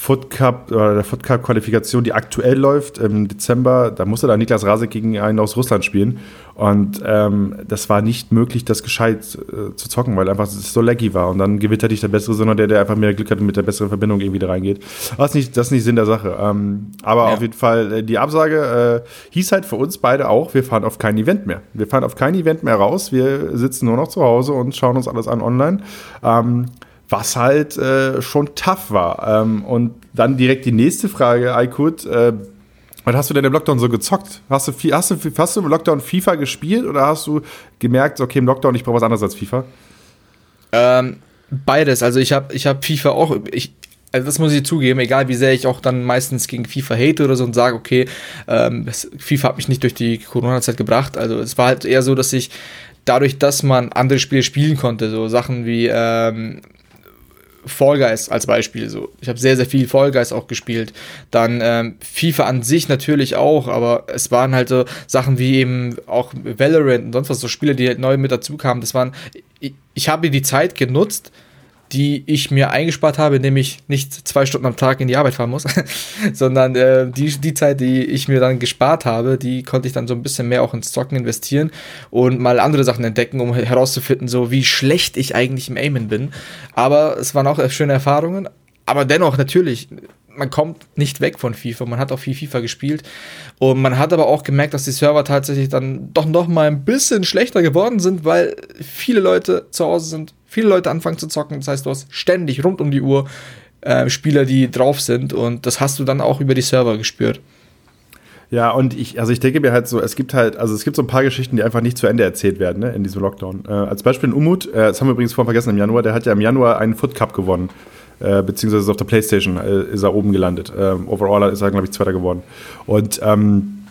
Foot Cup oder der Foot Cup Qualifikation, die aktuell läuft im Dezember, da musste da Niklas Rasek gegen einen aus Russland spielen und ähm, das war nicht möglich, das gescheit äh, zu zocken, weil einfach es so laggy war und dann gewinnt halt nicht der Bessere, sondern der, der einfach mehr Glück hat und mit der besseren Verbindung irgendwie da reingeht. Das ist nicht, das ist nicht Sinn der Sache. Ähm, aber ja. auf jeden Fall, äh, die Absage äh, hieß halt für uns beide auch, wir fahren auf kein Event mehr. Wir fahren auf kein Event mehr raus, wir sitzen nur noch zu Hause und schauen uns alles an online. Ähm, was halt äh, schon tough war. Ähm, und dann direkt die nächste Frage, Aykut. Äh, was hast du denn im Lockdown so gezockt? Hast du, hast, du, hast du im Lockdown FIFA gespielt oder hast du gemerkt, okay, im Lockdown, ich brauche was anderes als FIFA? Ähm, beides. Also ich habe ich hab FIFA auch, ich, also das muss ich zugeben, egal wie sehr ich auch dann meistens gegen FIFA hate oder so und sage, okay, ähm, FIFA hat mich nicht durch die Corona-Zeit gebracht. Also es war halt eher so, dass ich dadurch, dass man andere Spiele spielen konnte, so Sachen wie ähm, Fall Guys als Beispiel. So. Ich habe sehr, sehr viel Fall Guys auch gespielt. Dann ähm, FIFA an sich natürlich auch, aber es waren halt so Sachen wie eben auch Valorant und sonst was, so Spiele, die halt neu mit dazu kamen. Das waren, ich, ich habe die Zeit genutzt, die ich mir eingespart habe, indem ich nicht zwei Stunden am Tag in die Arbeit fahren muss, [laughs] sondern äh, die, die Zeit, die ich mir dann gespart habe, die konnte ich dann so ein bisschen mehr auch ins Zocken investieren und mal andere Sachen entdecken, um herauszufinden, so wie schlecht ich eigentlich im Aimen bin. Aber es waren auch schöne Erfahrungen. Aber dennoch, natürlich, man kommt nicht weg von FIFA. Man hat auch viel FIFA gespielt. Und man hat aber auch gemerkt, dass die Server tatsächlich dann doch noch mal ein bisschen schlechter geworden sind, weil viele Leute zu Hause sind, viele Leute anfangen zu zocken. Das heißt, du hast ständig rund um die Uhr äh, Spieler, die drauf sind. Und das hast du dann auch über die Server gespürt. Ja, und ich, also ich denke mir halt so, es gibt halt, also es gibt so ein paar Geschichten, die einfach nicht zu Ende erzählt werden, ne, in diesem Lockdown. Äh, als Beispiel in Umut, äh, das haben wir übrigens vorhin vergessen im Januar, der hat ja im Januar einen Foot Cup gewonnen. Äh, beziehungsweise auf der Playstation äh, ist er oben gelandet. Ähm, overall ist er, glaube ich, Zweiter geworden. Und ähm,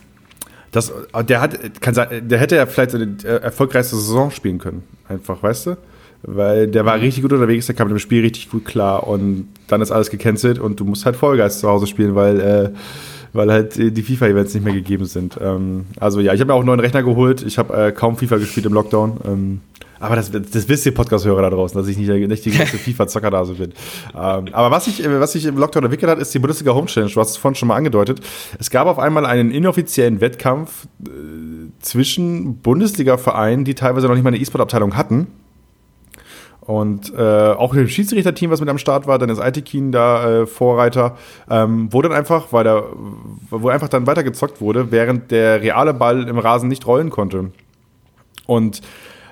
das, der hat, kann sein, der hätte ja vielleicht seine erfolgreichste Saison spielen können. Einfach, weißt du? Weil der war richtig gut unterwegs, der kam mit dem Spiel richtig gut klar und dann ist alles gecancelt und du musst halt Vollgeist zu Hause spielen, weil, äh, weil halt die FIFA-Events nicht mehr gegeben sind. Ähm, also ja, ich habe mir auch einen neuen Rechner geholt. Ich habe äh, kaum FIFA gespielt im Lockdown. Ähm, aber das, das wisst ihr Podcast-Hörer da draußen, dass ich nicht, nicht die größte [laughs] FIFA-Zocker da so bin. Ähm, aber was sich was ich im Lockdown entwickelt hat, ist die Bundesliga Home Challenge. Du hast es vorhin schon mal angedeutet. Es gab auf einmal einen inoffiziellen Wettkampf äh, zwischen Bundesliga-Vereinen, die teilweise noch nicht mal eine E-Sport-Abteilung hatten. Und äh, auch dem Schiedsrichterteam, was mit am Start war, dann ist Aitekin da äh, Vorreiter, ähm, wo dann einfach, weil da, wo einfach dann weitergezockt wurde, während der reale Ball im Rasen nicht rollen konnte. Und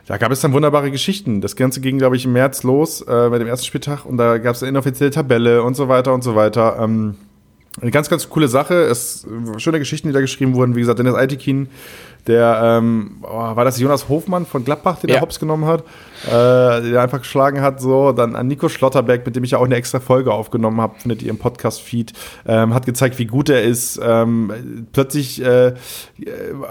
da gab es dann wunderbare Geschichten. Das Ganze ging, glaube ich, im März los äh, bei dem ersten Spieltag und da gab es eine inoffizielle Tabelle und so weiter und so weiter. Ähm, eine ganz, ganz coole Sache. Es schöne Geschichten, die da geschrieben wurden. Wie gesagt, Dennis Aitekin der, ähm, oh, war das Jonas Hofmann von Gladbach, der ja. Hops genommen hat, äh, der einfach geschlagen hat, so. Dann an Nico Schlotterberg, mit dem ich ja auch eine extra Folge aufgenommen habe, findet ihr im Podcast-Feed, ähm, hat gezeigt, wie gut er ist. Ähm, plötzlich äh,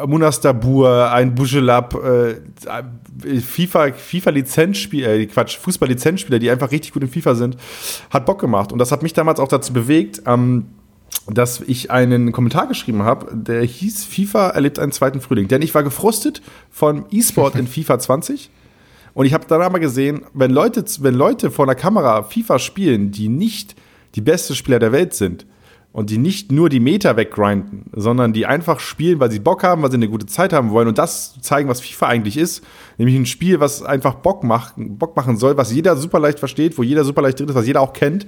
Munas Dabur, ein Bujelab, äh, FIFA, FIFA-Lizenzspieler, äh, Quatsch, Fußball-Lizenzspieler, die einfach richtig gut in FIFA sind, hat Bock gemacht. Und das hat mich damals auch dazu bewegt, ähm, dass ich einen Kommentar geschrieben habe, der hieß FIFA erlebt einen zweiten Frühling. Denn ich war gefrustet von E-Sport in [laughs] FIFA 20 Und ich habe dann aber gesehen, wenn Leute, wenn Leute vor der Kamera FIFA spielen, die nicht die besten Spieler der Welt sind und die nicht nur die Meter weggrinden, sondern die einfach spielen, weil sie Bock haben, weil sie eine gute Zeit haben wollen und das zeigen, was FIFA eigentlich ist, nämlich ein Spiel, was einfach Bock, machen, Bock machen soll, was jeder super leicht versteht, wo jeder super leicht drin ist, was jeder auch kennt,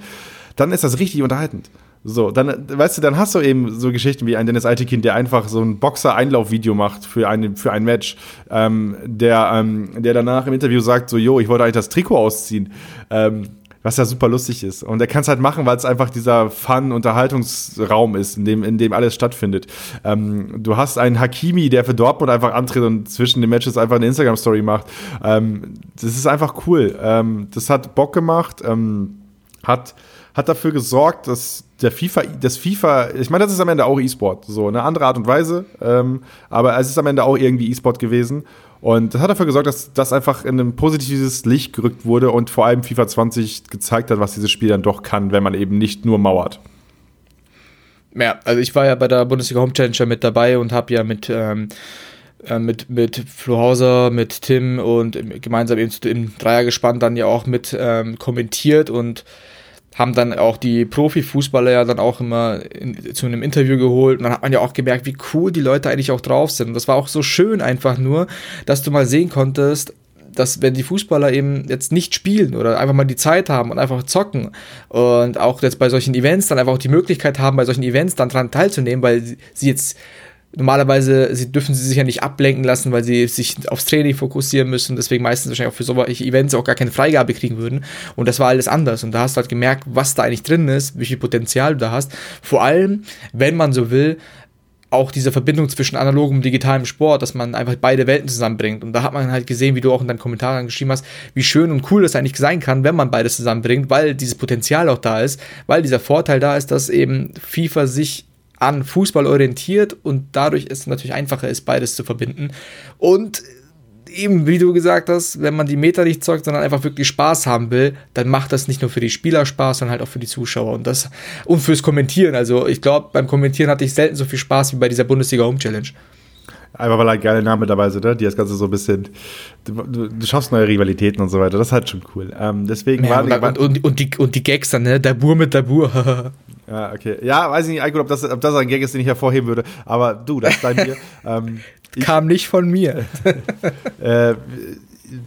dann ist das richtig unterhaltend. So, dann, weißt du, dann hast du eben so Geschichten wie ein Dennis Altekind, der einfach so ein Boxer-Einlaufvideo macht für, eine, für ein Match, ähm, der, ähm, der danach im Interview sagt, so, jo, ich wollte eigentlich das Trikot ausziehen. Ähm, was ja super lustig ist. Und er kann es halt machen, weil es einfach dieser Fun-Unterhaltungsraum ist, in dem, in dem alles stattfindet. Ähm, du hast einen Hakimi, der für Dortmund einfach antritt und zwischen den Matches einfach eine Instagram-Story macht. Ähm, das ist einfach cool. Ähm, das hat Bock gemacht, ähm, hat hat dafür gesorgt, dass der FIFA, das FIFA, ich meine, das ist am Ende auch E-Sport, so eine andere Art und Weise, ähm, aber es ist am Ende auch irgendwie E-Sport gewesen. Und das hat dafür gesorgt, dass das einfach in ein positives Licht gerückt wurde und vor allem FIFA 20 gezeigt hat, was dieses Spiel dann doch kann, wenn man eben nicht nur mauert. Ja, also ich war ja bei der Bundesliga Home Challenger mit dabei und habe ja mit ähm, äh, mit, mit Flo Hauser, mit Tim und gemeinsam im, im Dreiergespann dann ja auch mit ähm, kommentiert und haben dann auch die Profifußballer ja dann auch immer in, zu einem Interview geholt und dann hat man ja auch gemerkt, wie cool die Leute eigentlich auch drauf sind. Und das war auch so schön einfach nur, dass du mal sehen konntest, dass wenn die Fußballer eben jetzt nicht spielen oder einfach mal die Zeit haben und einfach zocken und auch jetzt bei solchen Events dann einfach auch die Möglichkeit haben, bei solchen Events dann dran teilzunehmen, weil sie jetzt Normalerweise sie, dürfen sie sich ja nicht ablenken lassen, weil sie sich aufs Training fokussieren müssen, deswegen meistens wahrscheinlich auch für solche Events auch gar keine Freigabe kriegen würden. Und das war alles anders. Und da hast du halt gemerkt, was da eigentlich drin ist, wie viel Potenzial du da hast. Vor allem, wenn man so will, auch diese Verbindung zwischen analogem und digitalem Sport, dass man einfach beide Welten zusammenbringt. Und da hat man halt gesehen, wie du auch in deinen Kommentaren geschrieben hast, wie schön und cool das eigentlich sein kann, wenn man beides zusammenbringt, weil dieses Potenzial auch da ist, weil dieser Vorteil da ist, dass eben FIFA sich an Fußball orientiert und dadurch ist es natürlich einfacher ist, beides zu verbinden. Und eben, wie du gesagt hast, wenn man die Meter nicht zockt, sondern einfach wirklich Spaß haben will, dann macht das nicht nur für die Spieler Spaß, sondern halt auch für die Zuschauer und das und fürs Kommentieren. Also ich glaube, beim Kommentieren hatte ich selten so viel Spaß wie bei dieser Bundesliga Home Challenge. Einfach weil ein geile Name dabei sind, ne? die das Ganze so ein bisschen. Du, du, du, schaffst neue Rivalitäten und so weiter. Das ist halt schon cool. Ähm, deswegen ja, war und, und, und, die, und die Gags dann, ne? Der Bur mit der Bur. [laughs] Ja, okay. Ja, weiß ich nicht, Alkohol, ob das, ob das ein Gag ist, den ich hervorheben würde. Aber du, das ist bei mir. [laughs] Ähm, Kam nicht von mir. [laughs] äh,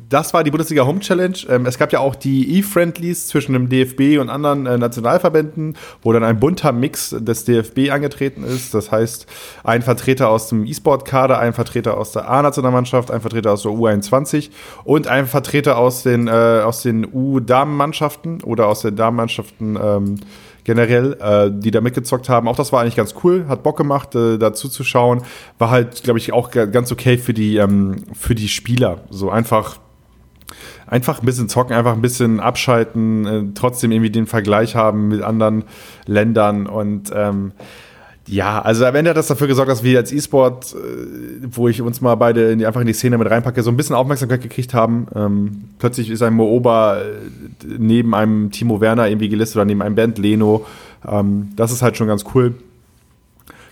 das war die Bundesliga Home Challenge. Ähm, es gab ja auch die E-Friendlies zwischen dem DFB und anderen äh, Nationalverbänden, wo dann ein bunter Mix des DFB angetreten ist. Das heißt, ein Vertreter aus dem E-Sport-Kader, ein Vertreter aus der A-Nationalmannschaft, ein Vertreter aus der U21 und ein Vertreter aus den, äh, den U-Damenmannschaften oder aus den Damenmannschaften ähm, generell, äh, die da mitgezockt haben. Auch das war eigentlich ganz cool, hat Bock gemacht, äh, dazu zu schauen. War halt, glaube ich, auch ganz okay für die, ähm, für die Spieler. So einfach einfach ein bisschen zocken, einfach ein bisschen abschalten, äh, trotzdem irgendwie den Vergleich haben mit anderen Ländern und ähm, ja, also am Ende hat das dafür gesorgt, dass wir als E-Sport, äh, wo ich uns mal beide in die, einfach in die Szene mit reinpacke, so ein bisschen Aufmerksamkeit gekriegt haben. Ähm, plötzlich ist ein Mooba äh, neben einem Timo Werner irgendwie gelistet oder neben einem Band Leno. Ähm, das ist halt schon ganz cool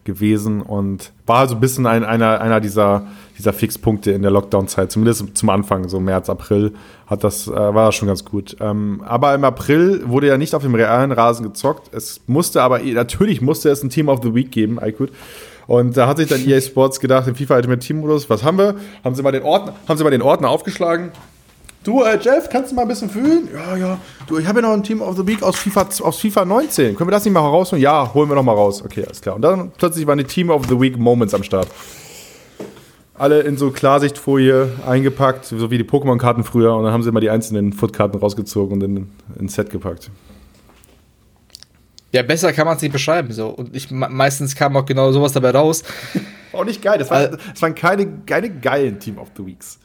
gewesen und war so ein bisschen ein, einer, einer dieser, dieser Fixpunkte in der Lockdown-Zeit, zumindest zum Anfang, so März, April, hat das, äh, war das schon ganz gut. Ähm, aber im April wurde ja nicht auf dem realen Rasen gezockt. Es musste aber, natürlich musste es ein Team of the Week geben, iCould. Und da hat sich dann EA Sports gedacht, im FIFA Ultimate Team Modus, was haben wir? Haben sie mal den Ordner, haben sie mal den Ordner aufgeschlagen, Du, äh, Jeff, kannst du mal ein bisschen fühlen? Ja, ja. Du, ich habe ja noch ein Team of the Week aus FIFA, aus FIFA 19. Können wir das nicht mal rausholen? Ja, holen wir noch mal raus. Okay, alles klar. Und dann plötzlich waren die Team of the Week Moments am Start. Alle in so Klarsichtfolie eingepackt, so wie die Pokémon-Karten früher. Und dann haben sie immer die einzelnen Footkarten rausgezogen und in, ins Set gepackt. Ja, besser kann man es nicht beschreiben. So. Und ich, meistens kam auch genau sowas dabei raus. [laughs] Auch nicht geil. Das, war, das waren keine, keine geilen Team of the Weeks.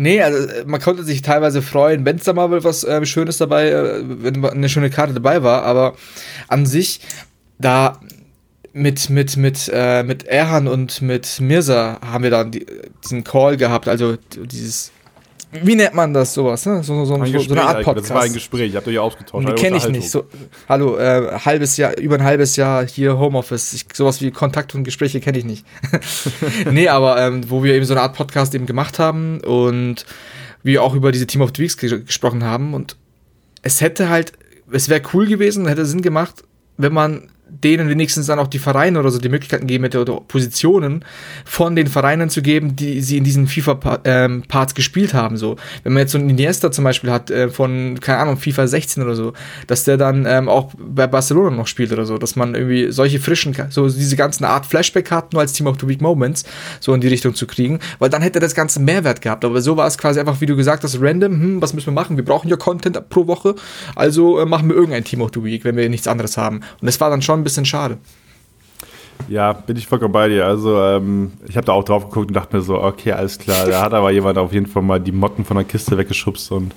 Nee, also äh, man konnte sich teilweise freuen, wenn es da mal was äh, Schönes dabei, äh, wenn eine schöne Karte dabei war, aber an sich, da mit, mit, mit, äh, mit Erhan und mit Mirza haben wir dann die, diesen Call gehabt, also dieses wie nennt man das sowas? Ne? So, so, ein so, so eine Art Podcast. Das war ein Gespräch, ich habt euch ausgetauscht. Kenne ich nicht. So, hallo, äh, halbes Jahr, über ein halbes Jahr hier Homeoffice. Ich, sowas wie Kontakt und Gespräche kenne ich nicht. [laughs] nee, aber ähm, wo wir eben so eine Art Podcast eben gemacht haben und wir auch über diese Team of the Weeks ge gesprochen haben und es hätte halt, es wäre cool gewesen, hätte Sinn gemacht, wenn man denen wenigstens dann auch die Vereine oder so die Möglichkeiten geben hätte oder Positionen von den Vereinen zu geben, die sie in diesen FIFA-Parts ähm, gespielt haben. So, wenn man jetzt so einen Iniesta zum Beispiel hat äh, von keine Ahnung FIFA 16 oder so, dass der dann ähm, auch bei Barcelona noch spielt oder so, dass man irgendwie solche frischen, so diese ganzen Art Flashback-Karten nur als Team of the Week Moments so in die Richtung zu kriegen, weil dann hätte das ganze Mehrwert gehabt. Aber so war es quasi einfach, wie du gesagt hast, random. Hm, was müssen wir machen? Wir brauchen ja Content pro Woche, also äh, machen wir irgendein Team of the Week, wenn wir nichts anderes haben. Und das war dann schon ein bisschen schade. Ja, bin ich vollkommen bei dir. Also, ähm, ich habe da auch drauf geguckt und dachte mir so, okay, alles klar. Da hat aber jemand auf jeden Fall mal die Motten von der Kiste weggeschubst und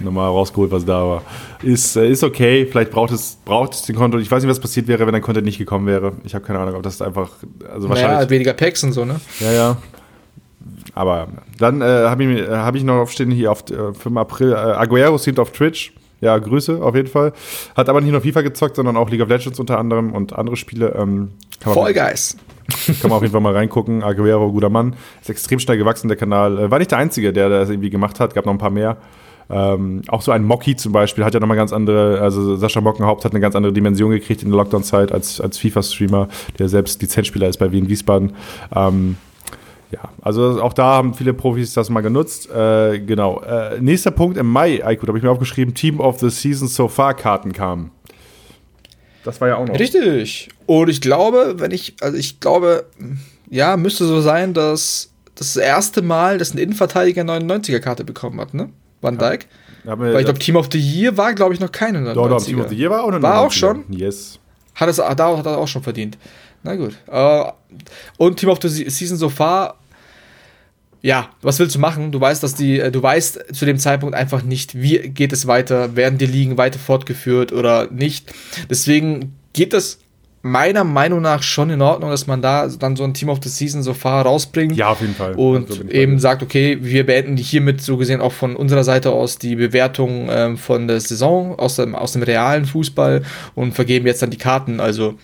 nochmal rausgeholt, was da war. Ist, äh, ist okay, vielleicht braucht es, braucht es den Content. Ich weiß nicht, was passiert wäre, wenn dein Content nicht gekommen wäre. Ich habe keine Ahnung, ob das einfach. Also wahrscheinlich. Ja, weniger Packs und so, ne? Ja, ja. Aber dann äh, habe ich, hab ich noch aufstehen hier auf äh, 5. April. Äh, Aguero streamt auf Twitch. Ja, Grüße auf jeden Fall. Hat aber nicht nur FIFA gezockt, sondern auch League of Legends unter anderem und andere Spiele. Ähm, Fall Guys. [laughs] Kann man auf jeden Fall mal reingucken. Aguero, guter Mann. Ist extrem schnell gewachsen, der Kanal. Äh, war nicht der Einzige, der das irgendwie gemacht hat. Gab noch ein paar mehr. Ähm, auch so ein Mocky zum Beispiel hat ja nochmal ganz andere, also Sascha Mockenhaupt hat eine ganz andere Dimension gekriegt in der Lockdown-Zeit als, als FIFA-Streamer, der selbst Lizenzspieler ist bei Wien Wiesbaden. Ähm, ja, also auch da haben viele Profis das mal genutzt. Äh, genau. Äh, nächster Punkt im Mai, Aiko, da habe ich mir aufgeschrieben, Team of the Season So Far Karten kamen. Das war ja auch noch. Richtig. Und ich glaube, wenn ich, also ich glaube, ja, müsste so sein, dass das, erste Mal, dass ein Innenverteidiger 99er Karte bekommen hat, ne? Van Dijk. Ja, Weil ich glaube, Team of the Year war, glaube ich, noch keine 99er. Doch, doch, Team of the Year war auch eine War auch schon? Yes. Hat es, da hat er auch schon verdient. Na gut. Uh, und Team of the Season so far ja, was willst du machen? Du weißt, dass die, äh, du weißt zu dem Zeitpunkt einfach nicht, wie geht es weiter, werden die Ligen weiter fortgeführt oder nicht. Deswegen geht es meiner Meinung nach schon in Ordnung, dass man da dann so ein Team of the Season so far rausbringt. Ja, auf jeden Fall. Und so eben sagt, okay, wir beenden hiermit so gesehen auch von unserer Seite aus die Bewertung ähm, von der Saison aus dem, aus dem realen Fußball und vergeben jetzt dann die Karten. Also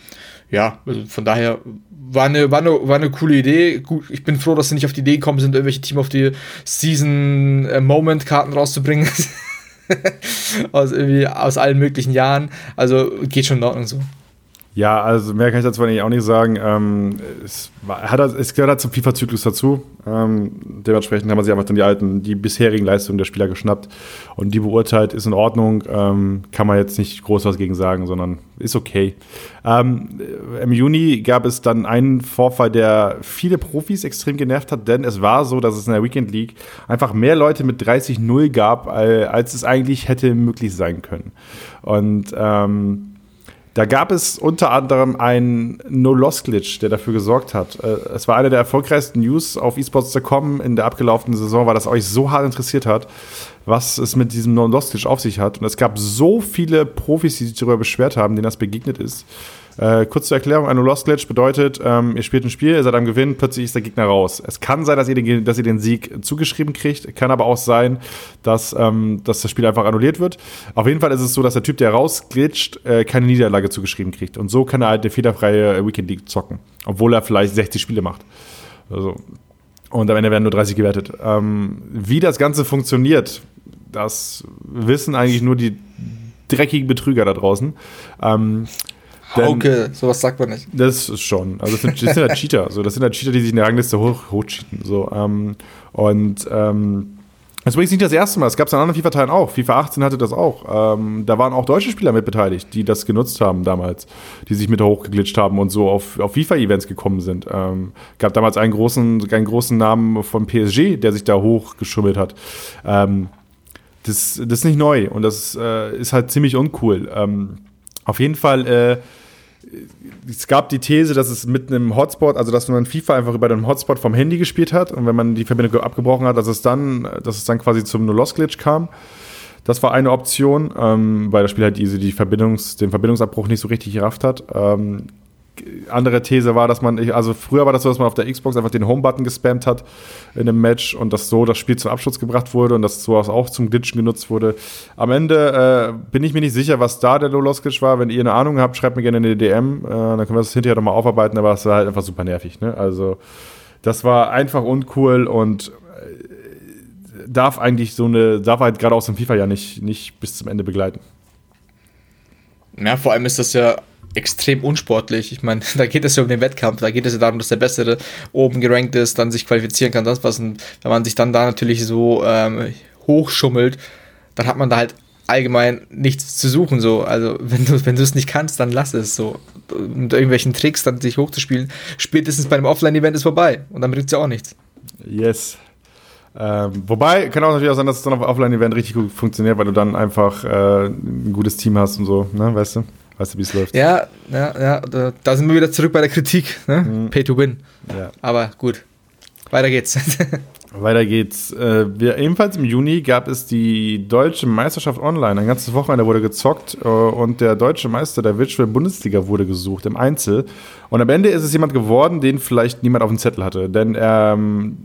ja, also von daher war eine, war, eine, war eine coole Idee. Gut, ich bin froh, dass sie nicht auf die Idee gekommen sind, irgendwelche Team of the Season äh, Moment Karten rauszubringen. [laughs] aus irgendwie aus allen möglichen Jahren. Also geht schon in Ordnung so. Ja, also mehr kann ich dazu eigentlich auch nicht sagen. Ähm, es, hat, es gehört halt zum FIFA-Zyklus dazu. Ähm, dementsprechend haben wir sich einfach dann die alten, die bisherigen Leistungen der Spieler geschnappt und die beurteilt, ist in Ordnung. Ähm, kann man jetzt nicht groß was gegen sagen, sondern ist okay. Ähm, Im Juni gab es dann einen Vorfall, der viele Profis extrem genervt hat, denn es war so, dass es in der Weekend League einfach mehr Leute mit 30-0 gab, als es eigentlich hätte möglich sein können. Und ähm, da gab es unter anderem einen No-Loss-Glitch, der dafür gesorgt hat. Äh, es war eine der erfolgreichsten News auf esports.com in der abgelaufenen Saison, weil das euch so hart interessiert hat, was es mit diesem No-Loss-Glitch auf sich hat. Und es gab so viele Profis, die sich darüber beschwert haben, denen das begegnet ist. Äh, kurz zur Erklärung, ein Lost Glitch bedeutet, ähm, ihr spielt ein Spiel, ihr seid am Gewinn, plötzlich ist der Gegner raus. Es kann sein, dass ihr den, dass ihr den Sieg zugeschrieben kriegt, kann aber auch sein, dass, ähm, dass das Spiel einfach annulliert wird. Auf jeden Fall ist es so, dass der Typ, der rausglitscht, äh, keine Niederlage zugeschrieben kriegt. Und so kann er halt eine fehlerfreie Weekend League zocken, obwohl er vielleicht 60 Spiele macht. Also, und am Ende werden nur 30 gewertet. Ähm, wie das Ganze funktioniert, das wissen eigentlich nur die dreckigen Betrüger da draußen. Ähm, Hauke, sowas sagt man nicht. Das ist schon. Also das sind, das sind halt [laughs] Cheater. So, das sind halt Cheater, die sich in der Rangliste hoch, hochcheaten. So, ähm, und ähm, das ist übrigens nicht das erste Mal. Es gab es an anderen FIFA-Teilen auch. FIFA 18 hatte das auch. Ähm, da waren auch deutsche Spieler mit beteiligt, die das genutzt haben damals, die sich mit hochgeglitscht haben und so auf, auf FIFA-Events gekommen sind. Ähm, gab damals einen großen, einen großen Namen von PSG, der sich da hochgeschummelt hat. Ähm, das, das ist nicht neu und das äh, ist halt ziemlich uncool. Ähm, auf jeden Fall, äh, es gab die These, dass es mit einem Hotspot, also dass man FIFA einfach über den Hotspot vom Handy gespielt hat und wenn man die Verbindung abgebrochen hat, dass es dann, dass es dann quasi zum No-Loss-Glitch kam. Das war eine Option, ähm, weil das Spiel halt diese, die Verbindungs-, den Verbindungsabbruch nicht so richtig gerafft hat. Ähm, andere These war, dass man, also früher war das so, dass man auf der Xbox einfach den Home-Button gespammt hat in einem Match und dass so das Spiel zum Abschluss gebracht wurde und dass sowas auch zum Glitchen genutzt wurde. Am Ende äh, bin ich mir nicht sicher, was da der Low-Loss-Glitch war. Wenn ihr eine Ahnung habt, schreibt mir gerne eine DM, äh, dann können wir das hinterher nochmal aufarbeiten, aber es war halt einfach super nervig. Ne? Also das war einfach uncool und darf eigentlich so eine, darf halt gerade aus dem FIFA ja nicht, nicht bis zum Ende begleiten. Ja, vor allem ist das ja extrem unsportlich. Ich meine, [laughs] da geht es ja um den Wettkampf, da geht es ja darum, dass der Bessere oben gerankt ist, dann sich qualifizieren kann, sonst was. Und wenn man sich dann da natürlich so ähm, hochschummelt, dann hat man da halt allgemein nichts zu suchen. So. Also [laughs] wenn du wenn es nicht kannst, dann lass es so. Mit irgendwelchen Tricks dann sich hochzuspielen, spätestens bei einem Offline-Event ist vorbei und dann bringt es ja auch nichts. Yes. Ähm, wobei, kann auch natürlich auch sein, dass es dann auf Offline-Event richtig gut funktioniert, weil du dann einfach äh, ein gutes Team hast und so, ne, weißt du? Weißt du, wie es läuft? Ja, ja, ja, da, sind wir wieder zurück bei der Kritik, ne? Mhm. Pay to win. Ja. Aber gut, weiter geht's. [laughs] Weiter geht's. Äh, wir, ebenfalls im Juni gab es die Deutsche Meisterschaft online. Ein ganzes Wochenende wurde gezockt äh, und der deutsche Meister der Virtual Bundesliga wurde gesucht im Einzel. Und am Ende ist es jemand geworden, den vielleicht niemand auf dem Zettel hatte. Denn ähm,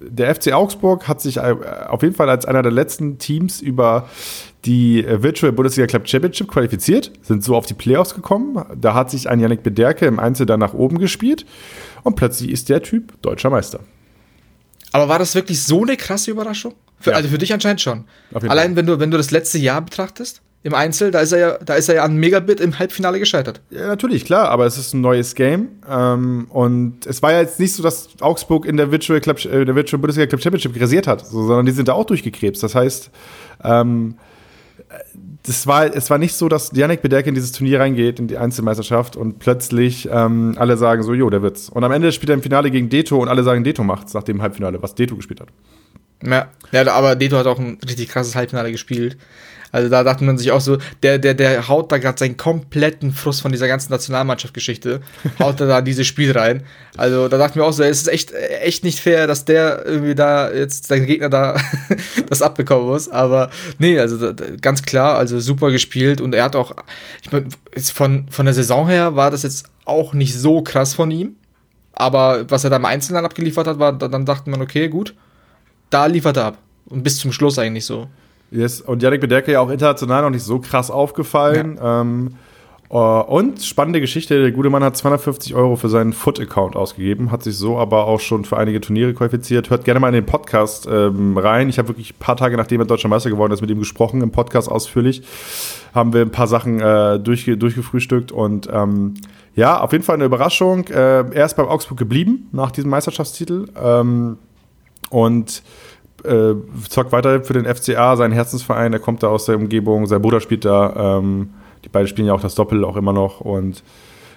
der FC Augsburg hat sich äh, auf jeden Fall als einer der letzten Teams über die Virtual Bundesliga Club Championship qualifiziert, sind so auf die Playoffs gekommen. Da hat sich ein Yannick Bederke im Einzel dann nach oben gespielt und plötzlich ist der Typ deutscher Meister. Aber war das wirklich so eine krasse Überraschung? Für, ja. Also für dich anscheinend schon. Allein wenn du, wenn du das letzte Jahr betrachtest, im Einzel, da ist er ja, da ist er ja an Megabit im Halbfinale gescheitert. Ja, natürlich, klar, aber es ist ein neues Game. Ähm, und es war ja jetzt nicht so, dass Augsburg in der Virtual Club, äh, der Virtual Bundesliga Club Championship rasiert hat, so, sondern die sind da auch durchgekrebst. Das heißt, ähm, das war, es war nicht so, dass Janik Bedeck in dieses Turnier reingeht, in die Einzelmeisterschaft und plötzlich ähm, alle sagen so, jo, der wird's. Und am Ende spielt er im Finale gegen Deto und alle sagen, Deto macht's nach dem Halbfinale, was Deto gespielt hat. Ja, ja aber Deto hat auch ein richtig krasses Halbfinale gespielt. Also da dachte man sich auch so, der, der, der haut da gerade seinen kompletten Frust von dieser ganzen Nationalmannschaftsgeschichte, haut er da in dieses Spiel rein. Also da dachten wir auch so, es ist echt, echt nicht fair, dass der irgendwie da jetzt, der Gegner da [laughs] das abbekommen muss. Aber nee, also ganz klar, also super gespielt und er hat auch, ich meine, von, von der Saison her war das jetzt auch nicht so krass von ihm. Aber was er da im Einzelnen abgeliefert hat, war, dann dachte man, okay, gut, da liefert er ab. Und bis zum Schluss eigentlich so. Yes. Und Janik Bedecke ja auch international noch nicht so krass aufgefallen. Ja. Ähm, uh, und spannende Geschichte, der gute Mann hat 250 Euro für seinen Foot-Account ausgegeben, hat sich so aber auch schon für einige Turniere qualifiziert. Hört gerne mal in den Podcast ähm, rein. Ich habe wirklich ein paar Tage, nachdem er Deutscher Meister geworden ist, mit ihm gesprochen, im Podcast ausführlich. Haben wir ein paar Sachen äh, durchge durchgefrühstückt und ähm, ja, auf jeden Fall eine Überraschung. Äh, er ist beim Augsburg geblieben nach diesem Meisterschaftstitel. Ähm, und äh, zockt weiter für den FCA, seinen Herzensverein. Er kommt da aus der Umgebung. Sein Bruder spielt da. Ähm, die beiden spielen ja auch das Doppel auch immer noch. Und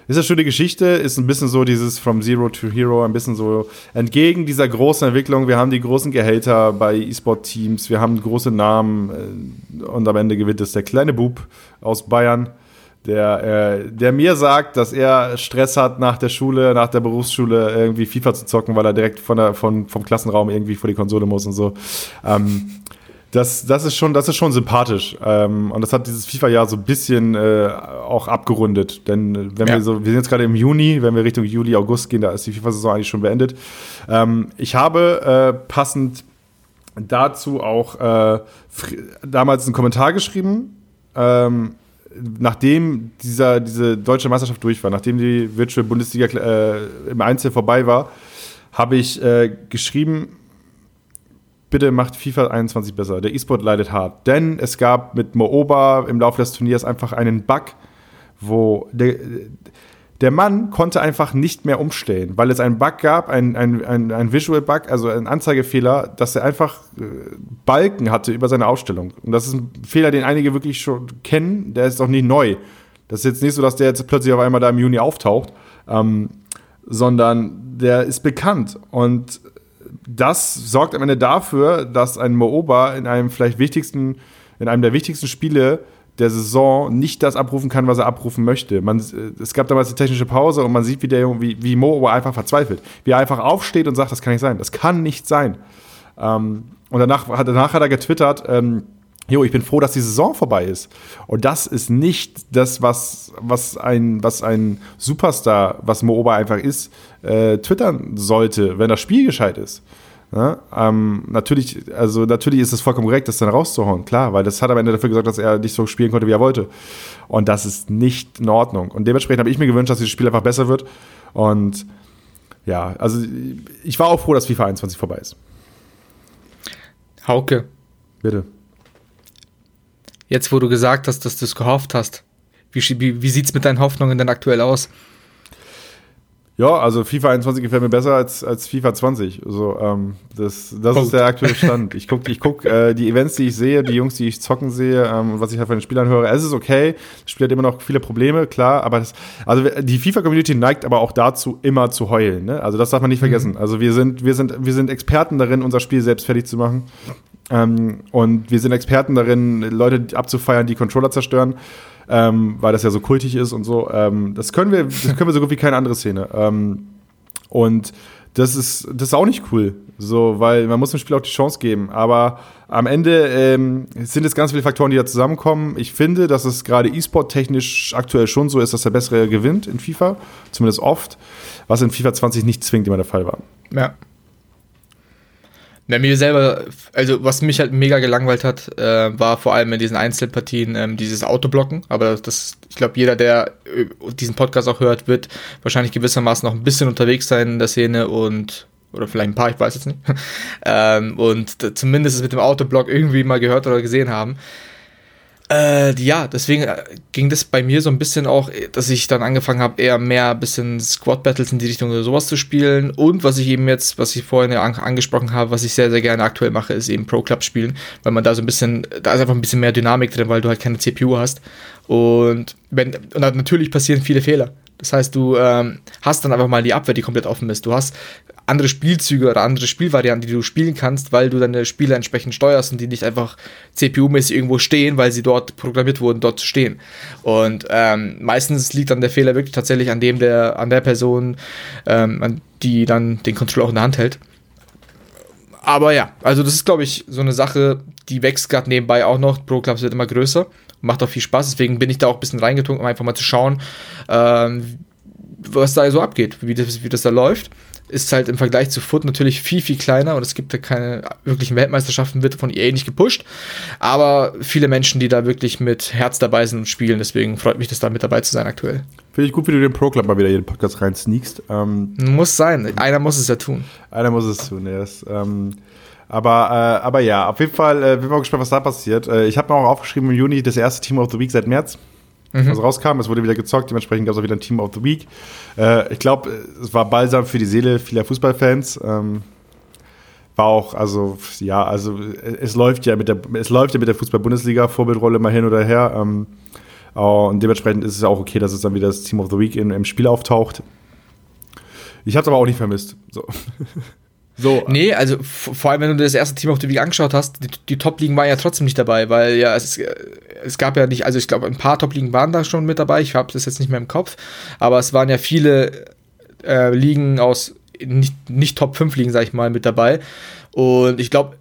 ist eine schöne Geschichte. Ist ein bisschen so dieses From Zero to Hero, ein bisschen so entgegen dieser großen Entwicklung. Wir haben die großen Gehälter bei E-Sport-Teams. Wir haben große Namen. Äh, und am Ende gewinnt es der kleine Bub aus Bayern der, äh, der mir sagt, dass er Stress hat nach der Schule, nach der Berufsschule irgendwie FIFA zu zocken, weil er direkt von der, von, vom Klassenraum irgendwie vor die Konsole muss und so. Ähm, das, das, ist schon, das ist schon sympathisch. Ähm, und das hat dieses FIFA-Jahr so ein bisschen äh, auch abgerundet. Denn äh, wenn ja. wir so, wir sind jetzt gerade im Juni, wenn wir Richtung Juli, August gehen, da ist die FIFA-Saison eigentlich schon beendet. Ähm, ich habe äh, passend dazu auch äh, damals einen Kommentar geschrieben. Ähm, nachdem dieser, diese deutsche Meisterschaft durch war, nachdem die Virtual Bundesliga äh, im Einzel vorbei war, habe ich äh, geschrieben, bitte macht FIFA 21 besser. Der E-Sport leidet hart. Denn es gab mit Mooba im Laufe des Turniers einfach einen Bug, wo der, der Mann konnte einfach nicht mehr umstellen, weil es einen Bug gab, ein, ein, ein, ein Visual Bug, also ein Anzeigefehler, dass er einfach äh, Balken hatte über seine Ausstellung. Und das ist ein Fehler, den einige wirklich schon kennen, der ist auch nicht neu. Das ist jetzt nicht so, dass der jetzt plötzlich auf einmal da im Juni auftaucht, ähm, sondern der ist bekannt. Und das sorgt am Ende dafür, dass ein Mooba in einem vielleicht wichtigsten, in einem der wichtigsten Spiele der Saison nicht das abrufen kann, was er abrufen möchte. Man, äh, es gab damals die technische Pause und man sieht, wie, der, wie, wie Mo einfach verzweifelt. Wie er einfach aufsteht und sagt, das kann nicht sein. Das kann nicht sein. Ähm, und danach, danach hat er getwittert, ähm, Jo, ich bin froh, dass die Saison vorbei ist. Und das ist nicht das, was, was, ein, was ein Superstar, was Mooba einfach ist, äh, twittern sollte, wenn das Spiel gescheit ist. Ja, ähm, natürlich, also natürlich ist es vollkommen korrekt, das dann rauszuhauen, klar, weil das hat am Ende dafür gesorgt, dass er nicht so spielen konnte, wie er wollte. Und das ist nicht in Ordnung. Und dementsprechend habe ich mir gewünscht, dass dieses Spiel einfach besser wird. Und ja, also ich war auch froh, dass FIFA 21 vorbei ist. Hauke. Bitte. Jetzt, wo du gesagt hast, dass du es gehofft hast, wie, wie, wie sieht es mit deinen Hoffnungen denn aktuell aus? Ja, also FIFA 21 gefällt mir besser als, als FIFA 20. Also, ähm, das das ist der aktuelle Stand. Ich gucke ich guck, äh, die Events, die ich sehe, die Jungs, die ich zocken sehe ähm, und was ich halt von den Spielern höre. Es ist okay. Das Spiel hat immer noch viele Probleme, klar. Aber das, also die FIFA-Community neigt aber auch dazu, immer zu heulen. Ne? Also das darf man nicht mhm. vergessen. Also wir sind, wir, sind, wir sind Experten darin, unser Spiel selbst fertig zu machen. Ähm, und wir sind Experten darin, Leute abzufeiern, die Controller zerstören ähm, weil das ja so kultig ist und so. Ähm, das können wir, das können wir so gut wie keine andere Szene. Ähm, und das ist, das ist auch nicht cool, so, weil man muss dem Spiel auch die Chance geben. Aber am Ende ähm, sind es ganz viele Faktoren, die da zusammenkommen. Ich finde, dass es gerade E-Sport-technisch aktuell schon so ist, dass der Bessere gewinnt in FIFA, zumindest oft, was in FIFA 20 nicht zwingend immer der Fall war. Ja. Ja, mir selber, also was mich halt mega gelangweilt hat, äh, war vor allem in diesen Einzelpartien ähm, dieses Autoblocken. Aber das, ich glaube, jeder, der äh, diesen Podcast auch hört, wird wahrscheinlich gewissermaßen noch ein bisschen unterwegs sein in der Szene und oder vielleicht ein paar, ich weiß jetzt nicht. [laughs] ähm, und zumindest mit dem Autoblock irgendwie mal gehört oder gesehen haben. Äh, ja, deswegen äh, ging das bei mir so ein bisschen auch, dass ich dann angefangen habe, eher mehr ein bisschen Squad Battles in die Richtung oder sowas zu spielen. Und was ich eben jetzt, was ich vorhin ja an angesprochen habe, was ich sehr, sehr gerne aktuell mache, ist eben Pro Club spielen, weil man da so ein bisschen, da ist einfach ein bisschen mehr Dynamik drin, weil du halt keine CPU hast. Und wenn, und natürlich passieren viele Fehler. Das heißt, du ähm, hast dann einfach mal die Abwehr, die komplett offen ist. Du hast andere Spielzüge oder andere Spielvarianten, die du spielen kannst, weil du deine Spieler entsprechend steuerst und die nicht einfach CPU-mäßig irgendwo stehen, weil sie dort programmiert wurden, dort zu stehen. Und ähm, meistens liegt dann der Fehler wirklich tatsächlich an dem, der, an der Person, ähm, die dann den Controller auch in der Hand hält. Aber ja, also das ist, glaube ich, so eine Sache, die wächst gerade nebenbei auch noch. Pro Clubs wird immer größer. Macht auch viel Spaß, deswegen bin ich da auch ein bisschen reingetunkt, um einfach mal zu schauen, ähm, was da so abgeht, wie das, wie das da läuft ist halt im Vergleich zu Foot natürlich viel, viel kleiner und es gibt ja keine wirklichen Weltmeisterschaften, wird von EA nicht gepusht. Aber viele Menschen, die da wirklich mit Herz dabei sind und spielen, deswegen freut mich, das da mit dabei zu sein aktuell. Finde ich gut, wie du den Pro Club mal wieder in den Podcast rein sneakst. Ähm, muss sein, einer muss es ja tun. Einer muss es tun, ja. Yes. Ähm, aber, äh, aber ja, auf jeden Fall äh, bin mal gespannt, was da passiert. Äh, ich habe mir auch aufgeschrieben im Juni das erste Team of the Week seit März mhm. was rauskam. Es wurde wieder gezockt, dementsprechend gab es auch wieder ein Team of the Week. Äh, ich glaube, es war balsam für die Seele vieler Fußballfans. Ähm, war auch, also, ja, also es läuft ja mit der, es läuft ja mit der Fußball-Bundesliga, Vorbildrolle mal hin oder her. Ähm, und dementsprechend ist es auch okay, dass es dann wieder das Team of the Week in, im Spiel auftaucht. Ich habe es aber auch nicht vermisst. So. [laughs] So. Nee, also vor allem, wenn du das erste Team auf der Liga angeschaut hast, die, die Top-Ligen waren ja trotzdem nicht dabei, weil ja, es, es gab ja nicht, also ich glaube, ein paar Top-Ligen waren da schon mit dabei, ich habe das jetzt nicht mehr im Kopf, aber es waren ja viele äh, Ligen aus nicht, nicht Top 5 Ligen, sag ich mal, mit dabei. Und ich glaube,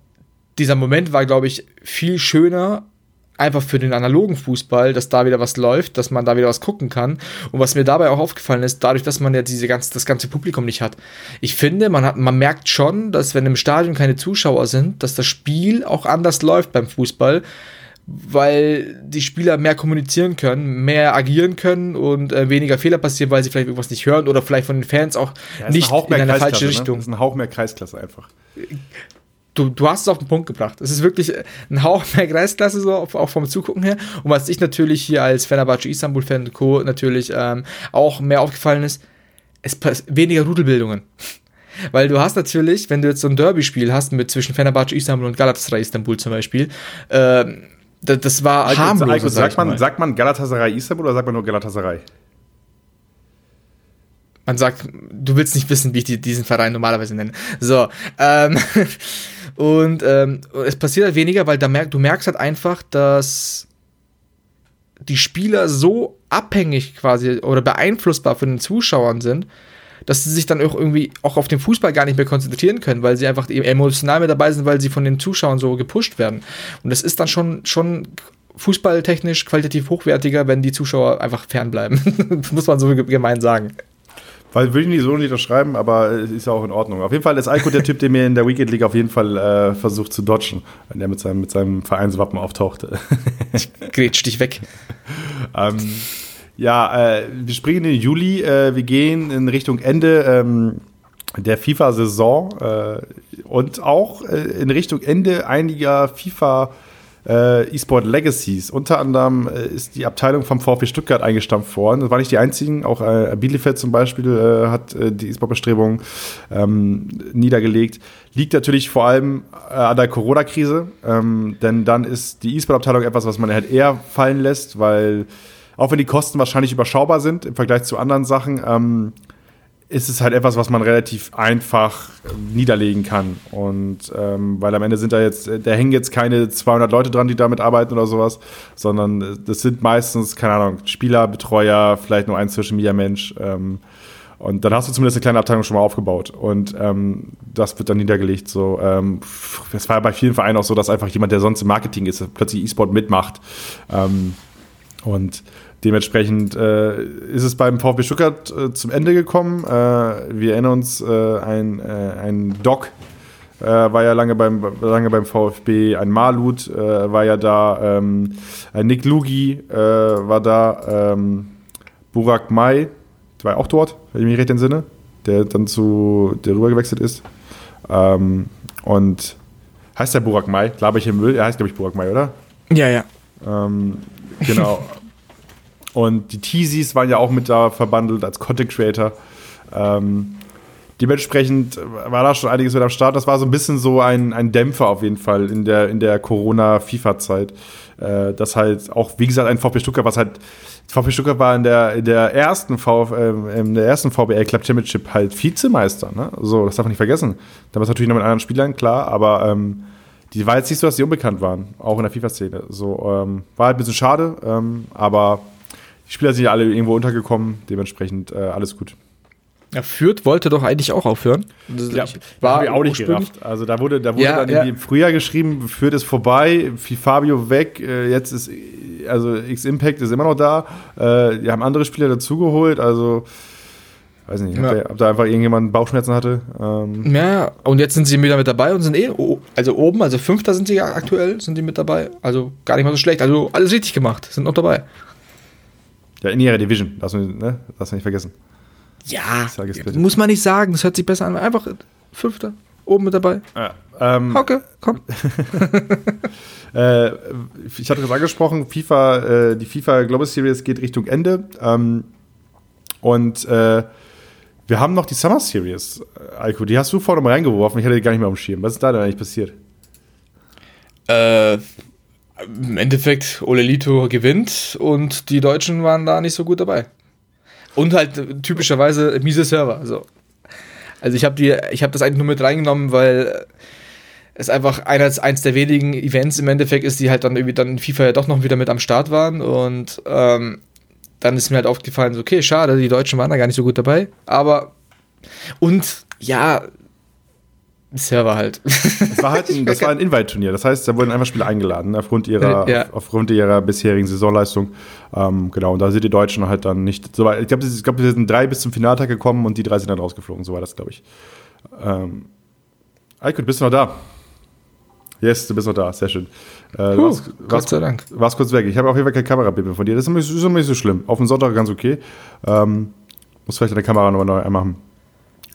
dieser Moment war, glaube ich, viel schöner einfach für den analogen Fußball, dass da wieder was läuft, dass man da wieder was gucken kann. Und was mir dabei auch aufgefallen ist, dadurch, dass man ja diese ganze, das ganze Publikum nicht hat. Ich finde, man hat, man merkt schon, dass wenn im Stadion keine Zuschauer sind, dass das Spiel auch anders läuft beim Fußball, weil die Spieler mehr kommunizieren können, mehr agieren können und äh, weniger Fehler passieren, weil sie vielleicht irgendwas nicht hören oder vielleicht von den Fans auch ja, nicht ein in eine falsche Richtung. Ne? Das ist ein Hauch mehr Kreisklasse einfach du, du hast es auf den Punkt gebracht. Es ist wirklich ein Hauch mehr Kreisklasse, so auch vom Zugucken her. Und was ich natürlich hier als Fenerbahce Istanbul-Fan Co. natürlich ähm, auch mehr aufgefallen ist, es weniger Rudelbildungen. [laughs] Weil du hast natürlich, wenn du jetzt so ein Derby-Spiel hast mit zwischen Fenerbahce Istanbul und Galatasaray Istanbul zum Beispiel, ähm, das, das war also, harmlos. Also, sagt, man, sagt man Galatasaray Istanbul oder sagt man nur Galatasaray? Man sagt, du willst nicht wissen, wie ich die, diesen Verein normalerweise nenne. So, ähm, [laughs] und ähm, es passiert halt weniger, weil da merk, du merkst halt einfach, dass die Spieler so abhängig quasi oder beeinflussbar von den Zuschauern sind, dass sie sich dann auch irgendwie auch auf den Fußball gar nicht mehr konzentrieren können, weil sie einfach emotional mit dabei sind, weil sie von den Zuschauern so gepusht werden. Und das ist dann schon, schon fußballtechnisch qualitativ hochwertiger, wenn die Zuschauer einfach fernbleiben. [laughs] Muss man so gemein sagen. Weil würde ich nicht so nicht unterschreiben, aber es ist ja auch in Ordnung. Auf jeden Fall ist Alko der Typ, der mir in der Weekend League auf jeden Fall äh, versucht zu dodgen, wenn er mit seinem, mit seinem Vereinswappen auftaucht. [laughs] grätsch dich weg. ähm, ja, äh, wir springen in den Juli, äh, wir gehen in Richtung Ende. Ähm, der FIFA-Saison äh, und auch äh, in Richtung Ende einiger FIFA- äh, E-Sport Legacies. Unter anderem äh, ist die Abteilung vom VfB Stuttgart eingestampft worden. Das war nicht die einzigen. Auch äh, Bielefeld zum Beispiel äh, hat äh, die E-Sport-Bestrebungen ähm, niedergelegt. Liegt natürlich vor allem äh, an der Corona-Krise, ähm, denn dann ist die E-Sport-Abteilung etwas, was man halt eher fallen lässt, weil auch wenn die Kosten wahrscheinlich überschaubar sind im Vergleich zu anderen Sachen, ähm, ist es halt etwas, was man relativ einfach niederlegen kann. Und ähm, weil am Ende sind da jetzt, da hängen jetzt keine 200 Leute dran, die damit arbeiten oder sowas, sondern das sind meistens, keine Ahnung, Spieler, Betreuer, vielleicht nur ein Social Media Mensch. Ähm, und dann hast du zumindest eine kleine Abteilung schon mal aufgebaut. Und ähm, das wird dann niedergelegt. So, ähm, das war bei vielen Vereinen auch so, dass einfach jemand, der sonst im Marketing ist, plötzlich E-Sport mitmacht. Ähm, und Dementsprechend äh, ist es beim VfB Stuttgart äh, zum Ende gekommen. Äh, wir erinnern uns, äh, ein, äh, ein Doc äh, war ja lange beim, lange beim VfB, ein Malut war ja da, ähm, ein Nick Lugi war da, ähm, Burak Mai, war auch dort, wenn ich mich recht entsinne, der dann zu, der rüber gewechselt ist. Ähm, und heißt der Burak Mai? Glaube ich im Müll. Er heißt, glaube ich, Burak Mai, oder? Ja, ja. Ähm, genau. Und die Teasies waren ja auch mit da verbandelt als Content Creator. Ähm, dementsprechend war da schon einiges mit am Start. Das war so ein bisschen so ein, ein Dämpfer auf jeden Fall in der, in der Corona-FIFA-Zeit. Äh, das halt auch, wie gesagt, ein VfB Stuttgart, was halt, VfB Stuttgart war in der, in der ersten VfB, äh, in der ersten VBL Club Championship halt Vizemeister, ne? So, das darf man nicht vergessen. Damals natürlich noch mit anderen Spielern, klar, aber ähm, die war jetzt nicht so, dass die unbekannt waren, auch in der FIFA-Szene. So, ähm, war halt ein bisschen schade, ähm, aber die Spieler sind ja alle irgendwo untergekommen, dementsprechend äh, alles gut. Ja, Fürth wollte doch eigentlich auch aufhören. Das ja, war ich auch nicht gerafft. Also da wurde, da wurde ja, dann ja. im Frühjahr geschrieben, Fürth ist vorbei, Fabio weg, äh, jetzt ist, also X-Impact ist immer noch da. Äh, die haben andere Spieler dazugeholt, also weiß nicht, ja. ob, da einfach irgendjemand Bauchschmerzen hatte. Ähm. Ja, und jetzt sind sie wieder mit dabei und sind eh, also oben, also Fünfter sind sie aktuell, sind die mit dabei. Also gar nicht mal so schlecht. Also alles richtig gemacht, sind noch dabei. Ja, in ihrer Division, darfst du, ne? darfst du nicht vergessen. Ja, muss man nicht sagen, das hört sich besser an. Einfach Fünfter, oben mit dabei. Ja, ähm, Hauke, komm. [laughs] äh, ich hatte das angesprochen, FIFA, äh, die FIFA Global Series geht Richtung Ende. Ähm, und äh, wir haben noch die Summer Series, Alko, die hast du vorne mal reingeworfen, ich hatte die gar nicht mehr auf dem Schirm. Was ist da denn eigentlich passiert? Äh, im Endeffekt Ole Lito gewinnt und die Deutschen waren da nicht so gut dabei. Und halt typischerweise miese Server. So. Also ich habe habe das eigentlich nur mit reingenommen, weil es einfach eines, eins der wenigen Events im Endeffekt ist, die halt dann irgendwie dann in FIFA ja doch noch wieder mit am Start waren und ähm, dann ist mir halt aufgefallen, so, okay, schade, die Deutschen waren da gar nicht so gut dabei, aber und ja, Server halt. Das war halt [laughs] ein, das war ein Invite-Turnier. Das heißt, da wurden einfach Spieler eingeladen, aufgrund ihrer, ja. aufgrund ihrer bisherigen Saisonleistung. Ähm, genau, und da sind die Deutschen halt dann nicht so weit. Ich glaube, glaub, wir sind drei bis zum Finaltag gekommen und die drei sind dann rausgeflogen. So war das, glaube ich. Ähm, Aykut, bist du noch da? Yes, du bist noch da. Sehr schön. Äh, Puh, warst, Gott sei Dank. Warst kurz weg. Ich habe auf jeden Fall kein Kamerabild von dir. Das ist immer nicht so schlimm. Auf dem Sonntag ganz okay. Ähm, muss vielleicht deine Kamera nochmal neu machen.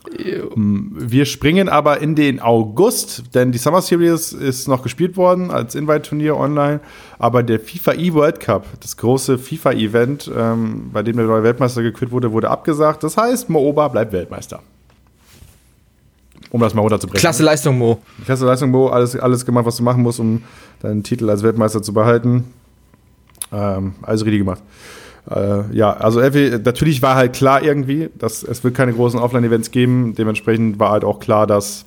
Wir springen aber in den August, denn die Summer Series ist noch gespielt worden als Invite-Turnier online. Aber der FIFA E-World Cup, das große FIFA-Event, ähm, bei dem der neue Weltmeister gekürt wurde, wurde abgesagt. Das heißt, Mooba bleibt Weltmeister. Um das mal runterzubringen. Klasse Leistung, Mo. Klasse Leistung, Mo. Alles, alles gemacht, was du machen musst, um deinen Titel als Weltmeister zu behalten. Ähm, alles richtig gemacht. Äh, ja, also natürlich war halt klar irgendwie, dass es wird keine großen Offline-Events geben. Dementsprechend war halt auch klar, dass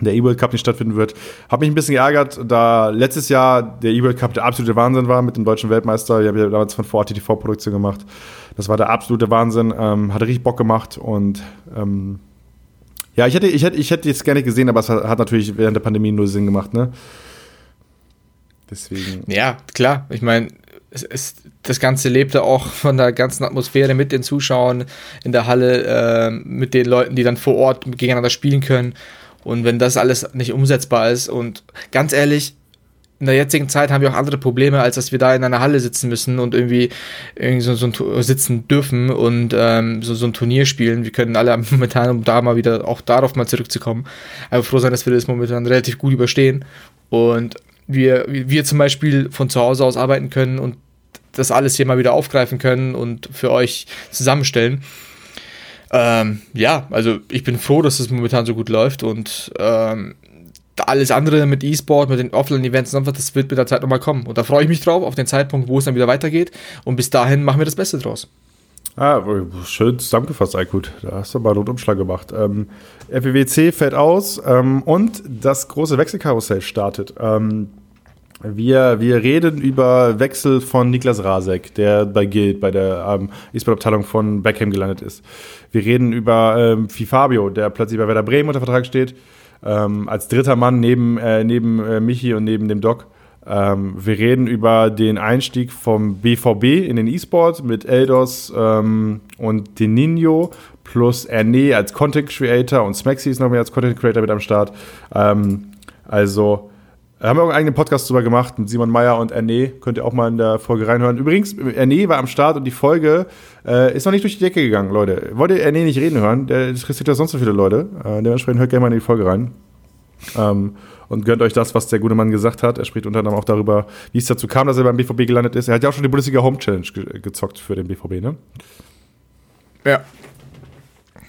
der E-World Cup nicht stattfinden wird. Hab mich ein bisschen geärgert, da letztes Jahr der E-World Cup der absolute Wahnsinn war mit dem deutschen Weltmeister. Ich habe ja damals von vor TV-Produktion gemacht. Das war der absolute Wahnsinn. Ähm, hatte richtig Bock gemacht und ähm, ja, ich hätte, ich hätte, ich hätte jetzt gerne gesehen, aber es hat, hat natürlich während der Pandemie nur Sinn gemacht, ne? Deswegen. Ja, klar. Ich meine, es, es, das Ganze lebte auch von der ganzen Atmosphäre mit den Zuschauern in der Halle, äh, mit den Leuten, die dann vor Ort gegeneinander spielen können. Und wenn das alles nicht umsetzbar ist und ganz ehrlich, in der jetzigen Zeit haben wir auch andere Probleme, als dass wir da in einer Halle sitzen müssen und irgendwie, irgendwie so, so ein, sitzen dürfen und ähm, so, so ein Turnier spielen. Wir können alle [laughs] momentan, um da mal wieder auch darauf mal zurückzukommen, einfach froh sein, dass wir das momentan relativ gut überstehen und wir, wir zum Beispiel von zu Hause aus arbeiten können und das alles hier mal wieder aufgreifen können und für euch zusammenstellen. Ähm, ja, also ich bin froh, dass es momentan so gut läuft und ähm, alles andere mit E-Sport, mit den Offline-Events und so, das wird mit der Zeit nochmal kommen. Und da freue ich mich drauf, auf den Zeitpunkt, wo es dann wieder weitergeht. Und bis dahin machen wir das Beste draus. Ah, schön zusammengefasst, Aykut. Da hast du mal einen Umschlag gemacht. Ähm, FWC fällt aus ähm, und das große Wechselkarussell startet. Ähm, wir, wir reden über Wechsel von Niklas Rasek, der bei Guild, bei der ähm, E-Sport-Abteilung von Beckham gelandet ist. Wir reden über ähm, Fabio, der plötzlich bei Werder Bremen unter Vertrag steht ähm, als dritter Mann neben, äh, neben äh, Michi und neben dem Doc. Ähm, wir reden über den Einstieg vom BVB in den E-Sport mit Eldos ähm, und Deninho plus Erne als Content Creator und Smaxi ist noch mehr als Content Creator mit am Start. Ähm, also da haben wir auch einen eigenen Podcast drüber gemacht mit Simon Meyer und Erne. Könnt ihr auch mal in der Folge reinhören. Übrigens, Erne war am Start und die Folge äh, ist noch nicht durch die Decke gegangen, Leute. Wollt ihr Erne nicht reden hören? Der interessiert ja sonst so viele Leute. Äh, dementsprechend hört gerne mal in die Folge rein. Ähm, und gönnt euch das, was der gute Mann gesagt hat. Er spricht unter anderem auch darüber, wie es dazu kam, dass er beim BVB gelandet ist. Er hat ja auch schon die Bundesliga Home Challenge ge gezockt für den BVB, ne? Ja,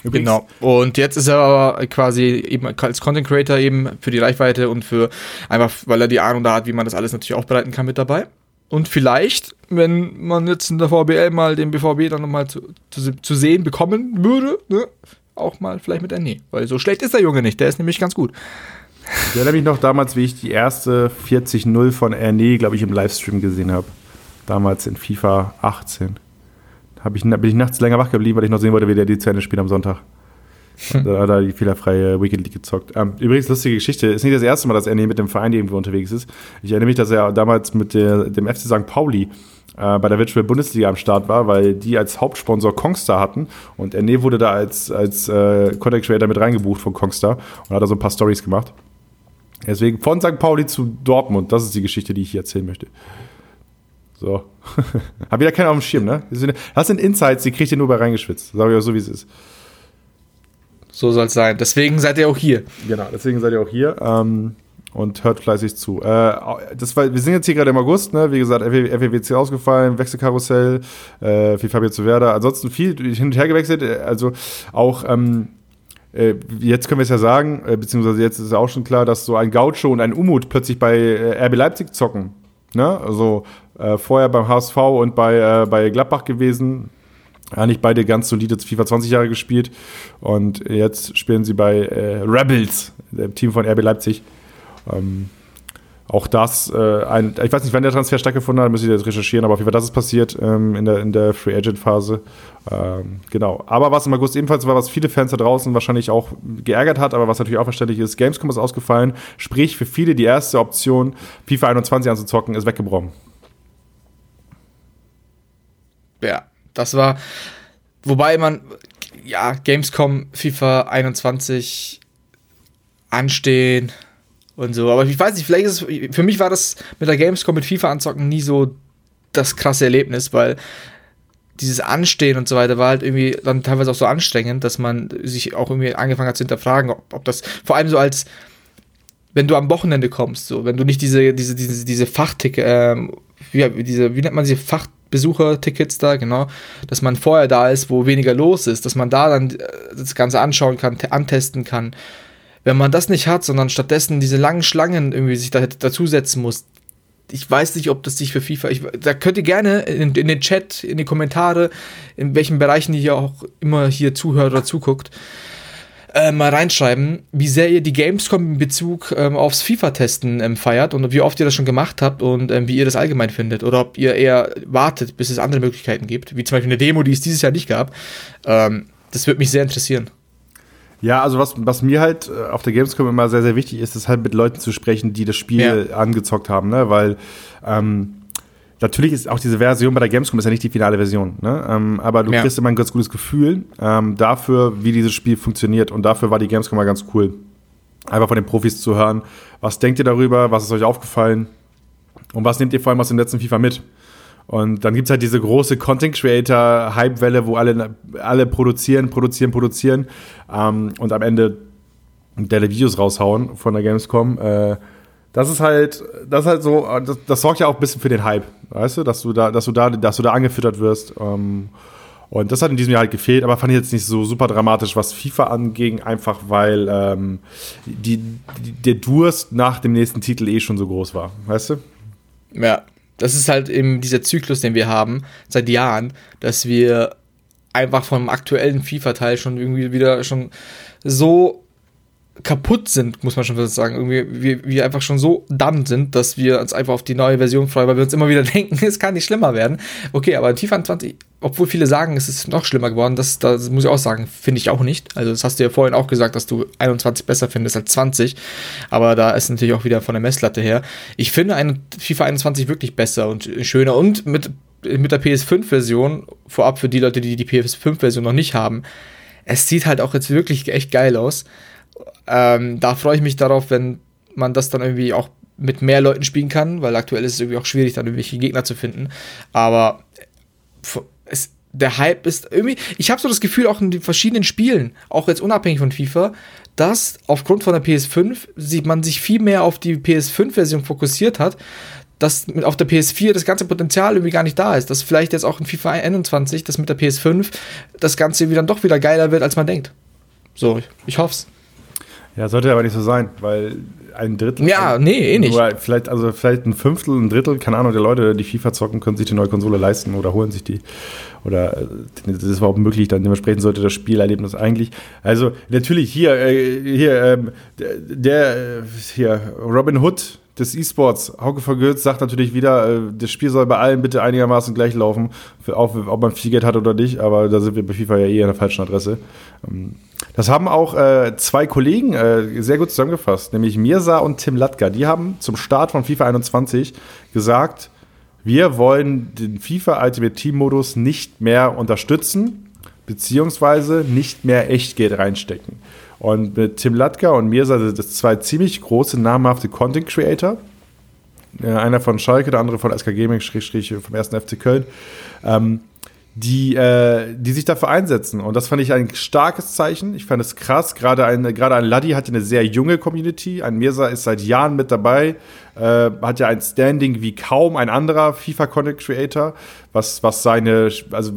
Übrigens. Genau. Und jetzt ist er aber quasi eben als Content Creator eben für die Reichweite und für einfach, weil er die Ahnung da hat, wie man das alles natürlich aufbereiten kann mit dabei. Und vielleicht, wenn man jetzt in der VBL mal den BVB dann nochmal zu, zu, zu sehen bekommen würde, ne, auch mal vielleicht mit Erne. Weil so schlecht ist der Junge nicht, der ist nämlich ganz gut. Ich erinnere mich noch damals, wie ich die erste 40-0 von Erne, glaube ich, im Livestream gesehen habe. Damals in FIFA 18 hab ich, bin ich nachts länger wach geblieben, weil ich noch sehen wollte, wie der die zu Ende spielt am Sonntag. Hm. [laughs] Da hat er die fehlerfreie Weekend League gezockt. Ähm, übrigens, lustige Geschichte, ist nicht das erste Mal, dass er mit dem Verein irgendwo unterwegs ist. Ich erinnere mich, dass er damals mit der, dem FC St. Pauli äh, bei der Virtual Bundesliga am Start war, weil die als Hauptsponsor Kongstar hatten und Erne wurde da als, als äh, Content Creator mit reingebucht von Kongstar und hat da so ein paar Stories gemacht. Deswegen von St. Pauli zu Dortmund, das ist die Geschichte, die ich hier erzählen möchte. So. [laughs] Hab wieder keinen auf dem Schirm, ne? Das sind Insights, die kriegt ihr nur bei reingeschwitzt. Sag ich auch so, wie es ist. So soll es sein. Deswegen seid ihr auch hier. Genau, deswegen seid ihr auch hier. Ähm, und hört fleißig zu. Äh, das war, wir sind jetzt hier gerade im August, ne? Wie gesagt, FWC ausgefallen, Wechselkarussell, äh, viel Fabio zu Werder. Ansonsten viel hin und her gewechselt. Also auch ähm, äh, jetzt können wir es ja sagen, äh, beziehungsweise jetzt ist ja auch schon klar, dass so ein Gaucho und ein Umut plötzlich bei äh, RB Leipzig zocken. Ne? Also äh, vorher beim HSV und bei, äh, bei Gladbach gewesen. Eigentlich beide ganz solide FIFA 20 Jahre gespielt. Und jetzt spielen sie bei äh, Rebels, dem Team von RB Leipzig. Ähm, auch das, äh, ein, ich weiß nicht, wann der Transfer stattgefunden hat, müsste ich jetzt recherchieren, aber auf jeden Fall das ist passiert ähm, in, der, in der Free Agent Phase. Ähm, genau. Aber was im August ebenfalls war, was viele Fans da draußen wahrscheinlich auch geärgert hat, aber was natürlich auch verständlich ist, Gamescom ist ausgefallen. Sprich, für viele die erste Option, FIFA 21 anzuzocken, ist weggebrochen. Ja, das war, wobei man, ja, Gamescom, FIFA 21 anstehen und so. Aber ich weiß nicht, vielleicht ist es, für mich war das mit der Gamescom mit FIFA anzocken nie so das krasse Erlebnis, weil dieses Anstehen und so weiter war halt irgendwie dann teilweise auch so anstrengend, dass man sich auch irgendwie angefangen hat zu hinterfragen, ob, ob das vor allem so als wenn du am Wochenende kommst, so wenn du nicht diese diese diese diese Fachtick ähm, wie, diese wie nennt man sie Fachbesuchertickets da genau, dass man vorher da ist, wo weniger los ist, dass man da dann äh, das Ganze anschauen kann, antesten kann. Wenn man das nicht hat, sondern stattdessen diese langen Schlangen irgendwie sich da dazusetzen muss, ich weiß nicht, ob das sich für FIFA. Ich, da könnt ihr gerne in, in, den Chat, in die Kommentare, in welchen Bereichen ihr auch immer hier zuhört oder zuguckt, äh, mal reinschreiben, wie sehr ihr die Gamescom in Bezug ähm, aufs FIFA-Testen ähm, feiert und wie oft ihr das schon gemacht habt und ähm, wie ihr das allgemein findet. Oder ob ihr eher wartet, bis es andere Möglichkeiten gibt, wie zum Beispiel eine Demo, die es dieses Jahr nicht gab. Ähm, das würde mich sehr interessieren. Ja, also was, was mir halt äh, auf der Gamescom immer sehr, sehr wichtig ist, ist halt mit Leuten zu sprechen, die das Spiel ja. angezockt haben, ne? Weil ähm, natürlich ist auch diese Version bei der Gamescom ist ja nicht die finale Version, ne? Ähm, aber du ja. kriegst immer ein ganz gutes Gefühl ähm, dafür, wie dieses Spiel funktioniert. Und dafür war die Gamescom mal ganz cool. Einfach von den Profis zu hören, was denkt ihr darüber, was ist euch aufgefallen? Und was nehmt ihr vor allem aus dem letzten FIFA mit? Und dann gibt es halt diese große Content Creator Hype-Welle, wo alle, alle produzieren, produzieren, produzieren ähm, und am Ende der Videos raushauen von der Gamescom. Äh, das ist halt, das ist halt so, das, das, sorgt ja auch ein bisschen für den Hype, weißt du, dass du da, dass du da, dass du da angefüttert wirst. Ähm, und das hat in diesem Jahr halt gefehlt, aber fand ich jetzt nicht so super dramatisch, was FIFA anging, einfach weil ähm, die, die, der Durst nach dem nächsten Titel eh schon so groß war, weißt du? Ja, das ist halt eben dieser Zyklus, den wir haben seit Jahren, dass wir einfach vom aktuellen FIFA-Teil schon irgendwie wieder schon so kaputt sind, muss man schon fast sagen. Irgendwie, wir, wir einfach schon so done sind, dass wir uns einfach auf die neue Version freuen, weil wir uns immer wieder [laughs] denken, es kann nicht schlimmer werden. Okay, aber FIFA 20, obwohl viele sagen, es ist noch schlimmer geworden, das, das muss ich auch sagen, finde ich auch nicht. Also, das hast du ja vorhin auch gesagt, dass du 21 besser findest als 20. Aber da ist natürlich auch wieder von der Messlatte her. Ich finde einen FIFA 21 wirklich besser und schöner und mit, mit der PS5-Version, vorab für die Leute, die die PS5-Version noch nicht haben, es sieht halt auch jetzt wirklich echt geil aus. Ähm, da freue ich mich darauf, wenn man das dann irgendwie auch mit mehr Leuten spielen kann, weil aktuell ist es irgendwie auch schwierig, dann irgendwelche Gegner zu finden. Aber es, der Hype ist irgendwie. Ich habe so das Gefühl, auch in den verschiedenen Spielen, auch jetzt unabhängig von FIFA, dass aufgrund von der PS5 man sich viel mehr auf die PS5-Version fokussiert hat, dass auf der PS4 das ganze Potenzial irgendwie gar nicht da ist. Dass vielleicht jetzt auch in FIFA 21, das mit der PS5, das Ganze wieder dann doch wieder geiler wird, als man denkt. So, ich, ich hoffe es. Ja, sollte aber nicht so sein, weil ein Drittel. Ja, nee, eh nicht. Vielleicht, also vielleicht ein Fünftel, ein Drittel, keine Ahnung, der Leute, die FIFA zocken, können sich die neue Konsole leisten oder holen sich die. Oder äh, das ist überhaupt möglich, dann dementsprechend sollte das Spielerlebnis eigentlich. Also natürlich hier, äh, hier, ähm, der, äh, hier, Robin Hood des E-Sports, Hauke Vergürz, sagt natürlich wieder, äh, das Spiel soll bei allen bitte einigermaßen gleich laufen, auch ob man viel Geld hat oder nicht, aber da sind wir bei FIFA ja eh an der falschen Adresse. Ähm, das haben auch äh, zwei Kollegen äh, sehr gut zusammengefasst, nämlich Mirza und Tim Latka. Die haben zum Start von FIFA 21 gesagt, wir wollen den FIFA Ultimate Team Modus nicht mehr unterstützen, beziehungsweise nicht mehr Echtgeld reinstecken. Und mit Tim Latka und Mirza sind das zwei ziemlich große, namhafte Content Creator. Äh, einer von Schalke, der andere von SK Gaming, vom ersten FC Köln. Ähm, die, äh, die sich dafür einsetzen. Und das fand ich ein starkes Zeichen. Ich fand es krass. Gerade ein, gerade ein Laddi hat eine sehr junge Community. Ein Mirsa ist seit Jahren mit dabei, äh, hat ja ein Standing wie kaum ein anderer FIFA-Content Creator, was, was seine, also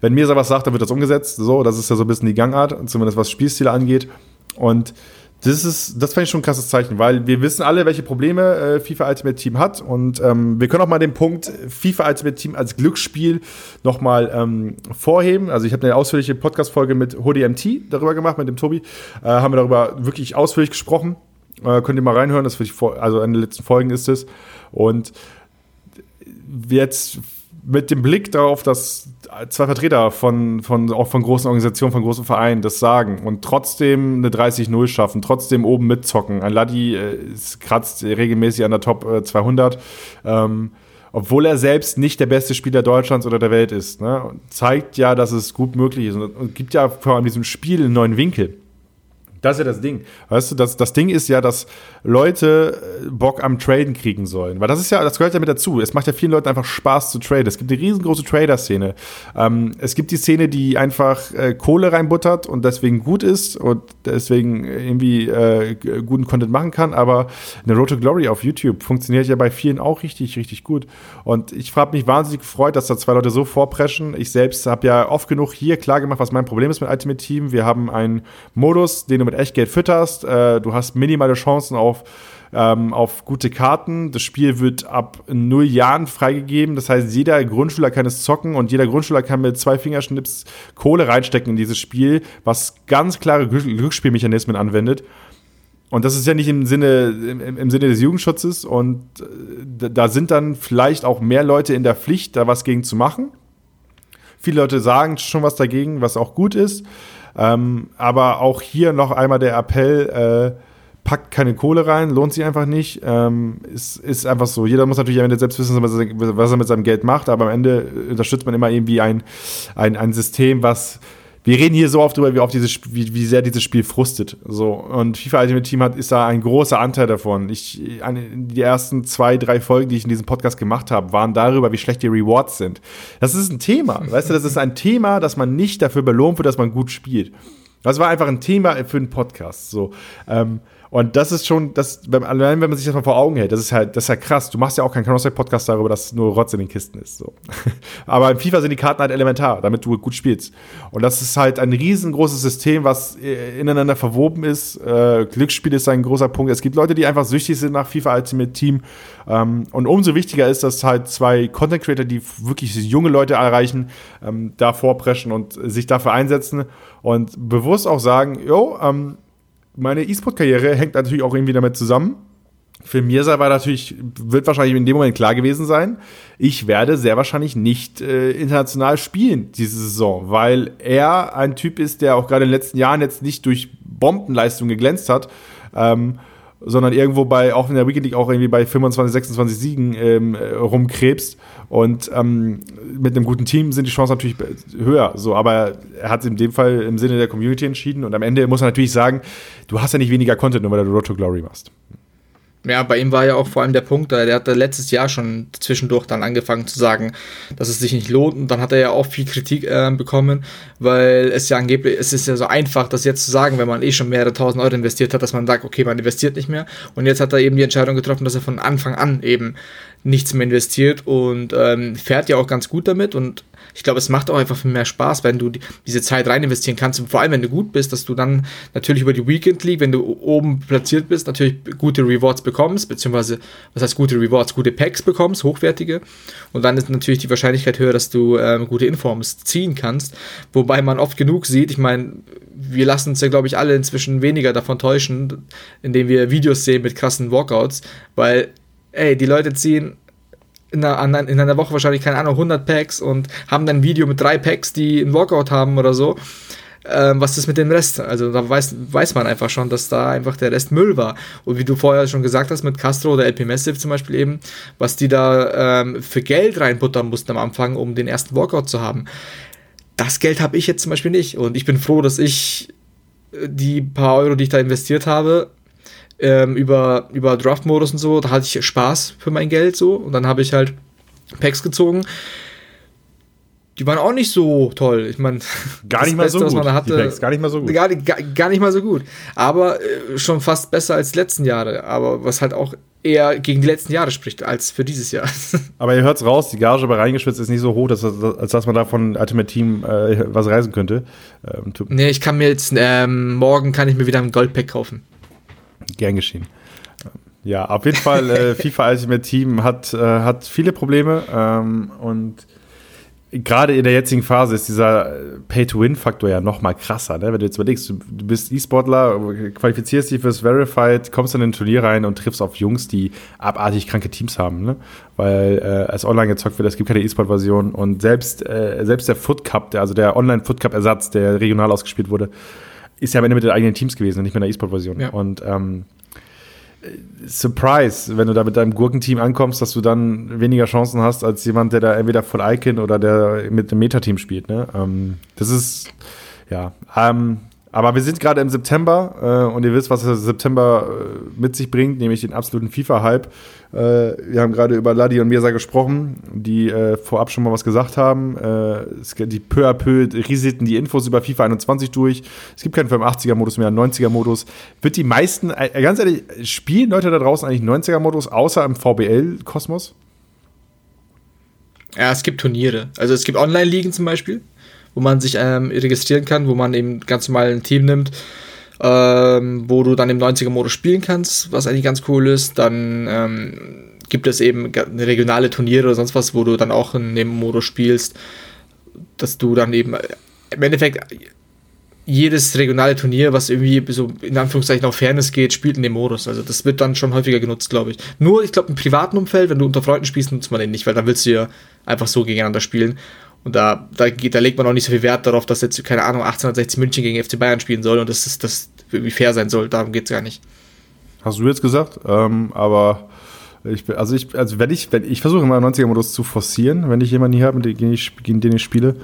wenn Mirsa was sagt, dann wird das umgesetzt. So, das ist ja so ein bisschen die Gangart, zumindest was Spielstile angeht. Und das ist, das fand ich schon ein krasses Zeichen, weil wir wissen alle, welche Probleme äh, FIFA Ultimate Team hat und ähm, wir können auch mal den Punkt FIFA Ultimate Team als Glücksspiel nochmal ähm, vorheben. Also ich habe eine ausführliche Podcast-Folge mit HDMT darüber gemacht, mit dem Tobi, äh, haben wir darüber wirklich ausführlich gesprochen. Äh, könnt ihr mal reinhören, das ich vor, also in den letzten Folgen ist es. Und jetzt mit dem Blick darauf, dass zwei Vertreter von, von, auch von großen Organisationen, von großen Vereinen das sagen und trotzdem eine 30-0 schaffen, trotzdem oben mitzocken. Ein Laddi äh, kratzt regelmäßig an der Top 200. Äh, ähm, obwohl er selbst nicht der beste Spieler Deutschlands oder der Welt ist, ne? zeigt ja, dass es gut möglich ist und, und gibt ja vor allem diesem Spiel einen neuen Winkel. Das ist ja das Ding. Weißt du, das, das Ding ist ja, dass Leute äh, Bock am Traden kriegen sollen. Weil das ist ja, das gehört ja mit dazu. Es macht ja vielen Leuten einfach Spaß zu traden. Es gibt eine riesengroße Trader-Szene. Ähm, es gibt die Szene, die einfach äh, Kohle reinbuttert und deswegen gut ist und deswegen irgendwie äh, guten Content machen kann. Aber eine Road to Glory auf YouTube funktioniert ja bei vielen auch richtig, richtig gut. Und ich habe mich wahnsinnig gefreut, dass da zwei Leute so vorpreschen. Ich selbst habe ja oft genug hier klar gemacht, was mein Problem ist mit Ultimate Team. Wir haben einen Modus, den du mit Echtgeld fütterst. Äh, du hast minimale Chancen auf, ähm, auf gute Karten. Das Spiel wird ab null Jahren freigegeben. Das heißt, jeder Grundschüler kann es zocken und jeder Grundschüler kann mit zwei Fingerschnips Kohle reinstecken in dieses Spiel, was ganz klare Glücksspielmechanismen anwendet. Und das ist ja nicht im Sinne, im, im Sinne des Jugendschutzes. Und äh, da sind dann vielleicht auch mehr Leute in der Pflicht, da was gegen zu machen. Viele Leute sagen schon was dagegen, was auch gut ist. Ähm, aber auch hier noch einmal der Appell, äh, packt keine Kohle rein, lohnt sich einfach nicht. Ähm, ist, ist einfach so. Jeder muss natürlich am Ende selbst wissen, was er mit seinem Geld macht, aber am Ende unterstützt man immer irgendwie ein, ein, ein System, was wir reden hier so oft drüber, wie, oft dieses, wie, wie sehr dieses Spiel frustet. So. Und FIFA Ultimate Team hat, ist da ein großer Anteil davon. Ich, die ersten zwei, drei Folgen, die ich in diesem Podcast gemacht habe, waren darüber, wie schlecht die Rewards sind. Das ist ein Thema. Weißt du, das ist ein Thema, dass man nicht dafür belohnt wird, dass man gut spielt. Das war einfach ein Thema für einen Podcast. So. Ähm, und das ist schon, das, allein wenn man sich das mal vor Augen hält, das ist halt, das ist ja krass. Du machst ja auch keinen Counter-Strike-Podcast darüber, dass nur Rotz in den Kisten ist. So. [laughs] Aber in FIFA sind die Karten halt elementar, damit du gut spielst. Und das ist halt ein riesengroßes System, was äh, ineinander verwoben ist. Äh, Glücksspiel ist ein großer Punkt. Es gibt Leute, die einfach süchtig sind nach FIFA Ultimate Team. Ähm, und umso wichtiger ist, dass halt zwei Content Creator, die wirklich junge Leute erreichen, ähm, da vorpreschen und sich dafür einsetzen und bewusst auch sagen, jo, ähm, meine E-Sport-Karriere hängt natürlich auch irgendwie damit zusammen. Für Mirza war natürlich, wird wahrscheinlich in dem Moment klar gewesen sein, ich werde sehr wahrscheinlich nicht äh, international spielen diese Saison, weil er ein Typ ist, der auch gerade in den letzten Jahren jetzt nicht durch Bombenleistung geglänzt hat. Ähm, sondern irgendwo bei, auch in der Weekend League, auch irgendwie bei 25, 26 Siegen ähm, rumkrebst. Und ähm, mit einem guten Team sind die Chancen natürlich höher. So, aber er hat es in dem Fall im Sinne der Community entschieden. Und am Ende muss er natürlich sagen, du hast ja nicht weniger Content, nur weil du Road to Glory machst. Ja, bei ihm war ja auch vor allem der Punkt, der hatte letztes Jahr schon zwischendurch dann angefangen zu sagen, dass es sich nicht lohnt. Und dann hat er ja auch viel Kritik äh, bekommen, weil es ja angeblich, es ist ja so einfach, das jetzt zu sagen, wenn man eh schon mehrere tausend Euro investiert hat, dass man sagt, okay, man investiert nicht mehr. Und jetzt hat er eben die Entscheidung getroffen, dass er von Anfang an eben nichts mehr investiert und ähm, fährt ja auch ganz gut damit und ich glaube, es macht auch einfach viel mehr Spaß, wenn du die, diese Zeit rein investieren kannst. Und vor allem, wenn du gut bist, dass du dann natürlich über die Weekend League, wenn du oben platziert bist, natürlich gute Rewards bekommst, beziehungsweise, was heißt gute Rewards, gute Packs bekommst, hochwertige. Und dann ist natürlich die Wahrscheinlichkeit höher, dass du ähm, gute Informs ziehen kannst, wobei man oft genug sieht, ich meine, wir lassen uns ja, glaube ich, alle inzwischen weniger davon täuschen, indem wir Videos sehen mit krassen Walkouts, weil, ey, die Leute ziehen in einer, in einer Woche wahrscheinlich, keine Ahnung, 100 Packs und haben dann ein Video mit drei Packs, die einen Walkout haben oder so. Ähm, was ist mit dem Rest? Also da weiß, weiß man einfach schon, dass da einfach der Rest Müll war. Und wie du vorher schon gesagt hast, mit Castro oder LP Massive zum Beispiel eben, was die da ähm, für Geld reinbuttern mussten am Anfang, um den ersten Walkout zu haben. Das Geld habe ich jetzt zum Beispiel nicht. Und ich bin froh, dass ich äh, die paar Euro, die ich da investiert habe, ähm, über, über Draft-Modus und so, da hatte ich Spaß für mein Geld so und dann habe ich halt Packs gezogen. Die waren auch nicht so toll. Ich meine, gar nicht mal Beste, so gut. Hatte, Packs, gar nicht mal so gut. Gar, gar, gar nicht mal so gut. Aber äh, schon fast besser als die letzten Jahre. Aber was halt auch eher gegen die letzten Jahre spricht als für dieses Jahr. [laughs] Aber ihr hört es raus, die Gage bei reingeschwitzt ist nicht so hoch, dass, als dass man da von Ultimate Team äh, was reisen könnte. Ähm, nee, ich kann mir jetzt, ähm, morgen kann ich mir wieder ein Goldpack kaufen. Gern geschehen. Ja, auf jeden Fall, äh, [laughs] FIFA Ultimate Team hat, äh, hat viele Probleme ähm, und gerade in der jetzigen Phase ist dieser Pay-to-Win-Faktor ja noch mal krasser. Ne? Wenn du jetzt überlegst, du, bist E-Sportler, qualifizierst dich fürs Verified, kommst dann in ein Turnier rein und triffst auf Jungs, die abartig kranke Teams haben. Ne? Weil äh, es online gezockt wird, es gibt keine E-Sport-Version und selbst, äh, selbst der Foot Cup, der, also der Online-Foot Cup-Ersatz, der regional ausgespielt wurde, ist ja am Ende mit den eigenen Teams gewesen und nicht mit einer E-Sport-Version. Ja. Und ähm, Surprise, wenn du da mit deinem Gurkenteam ankommst, dass du dann weniger Chancen hast als jemand, der da entweder voll Icon oder der mit dem Meta-Team spielt. Ne? Ähm, das ist, ja, ähm, aber wir sind gerade im September äh, und ihr wisst, was der September äh, mit sich bringt, nämlich den absoluten FIFA-Hype. Äh, wir haben gerade über Ladi und Mirsa gesprochen, die äh, vorab schon mal was gesagt haben. Äh, die peu à peu rieselten die Infos über FIFA 21 durch. Es gibt keinen 85er-Modus mehr, 90er-Modus. Wird die meisten, äh, ganz ehrlich, spielen Leute da draußen eigentlich 90er-Modus, außer im VBL-Kosmos? Ja, es gibt Turniere. Also es gibt Online-Ligen zum Beispiel wo man sich ähm, registrieren kann, wo man eben ganz normal ein Team nimmt, ähm, wo du dann im 90er-Modus spielen kannst, was eigentlich ganz cool ist. Dann ähm, gibt es eben regionale Turniere oder sonst was, wo du dann auch in dem Modus spielst, dass du dann eben äh, im Endeffekt jedes regionale Turnier, was irgendwie so in Anführungszeichen auf Fairness geht, spielt in dem Modus. Also das wird dann schon häufiger genutzt, glaube ich. Nur, ich glaube, im privaten Umfeld, wenn du unter Freunden spielst, nutzt man den nicht, weil dann willst du ja einfach so gegeneinander spielen. Und da, da, geht, da legt man auch nicht so viel Wert darauf, dass jetzt, keine Ahnung, 1860 München gegen FC Bayern spielen soll und dass das irgendwie fair sein soll. Darum geht es gar nicht. Hast du jetzt gesagt, ähm, aber Ich, also ich, also wenn ich, wenn ich versuche immer 90er-Modus zu forcieren, wenn ich jemanden hier habe, gegen, gegen den ich spiele.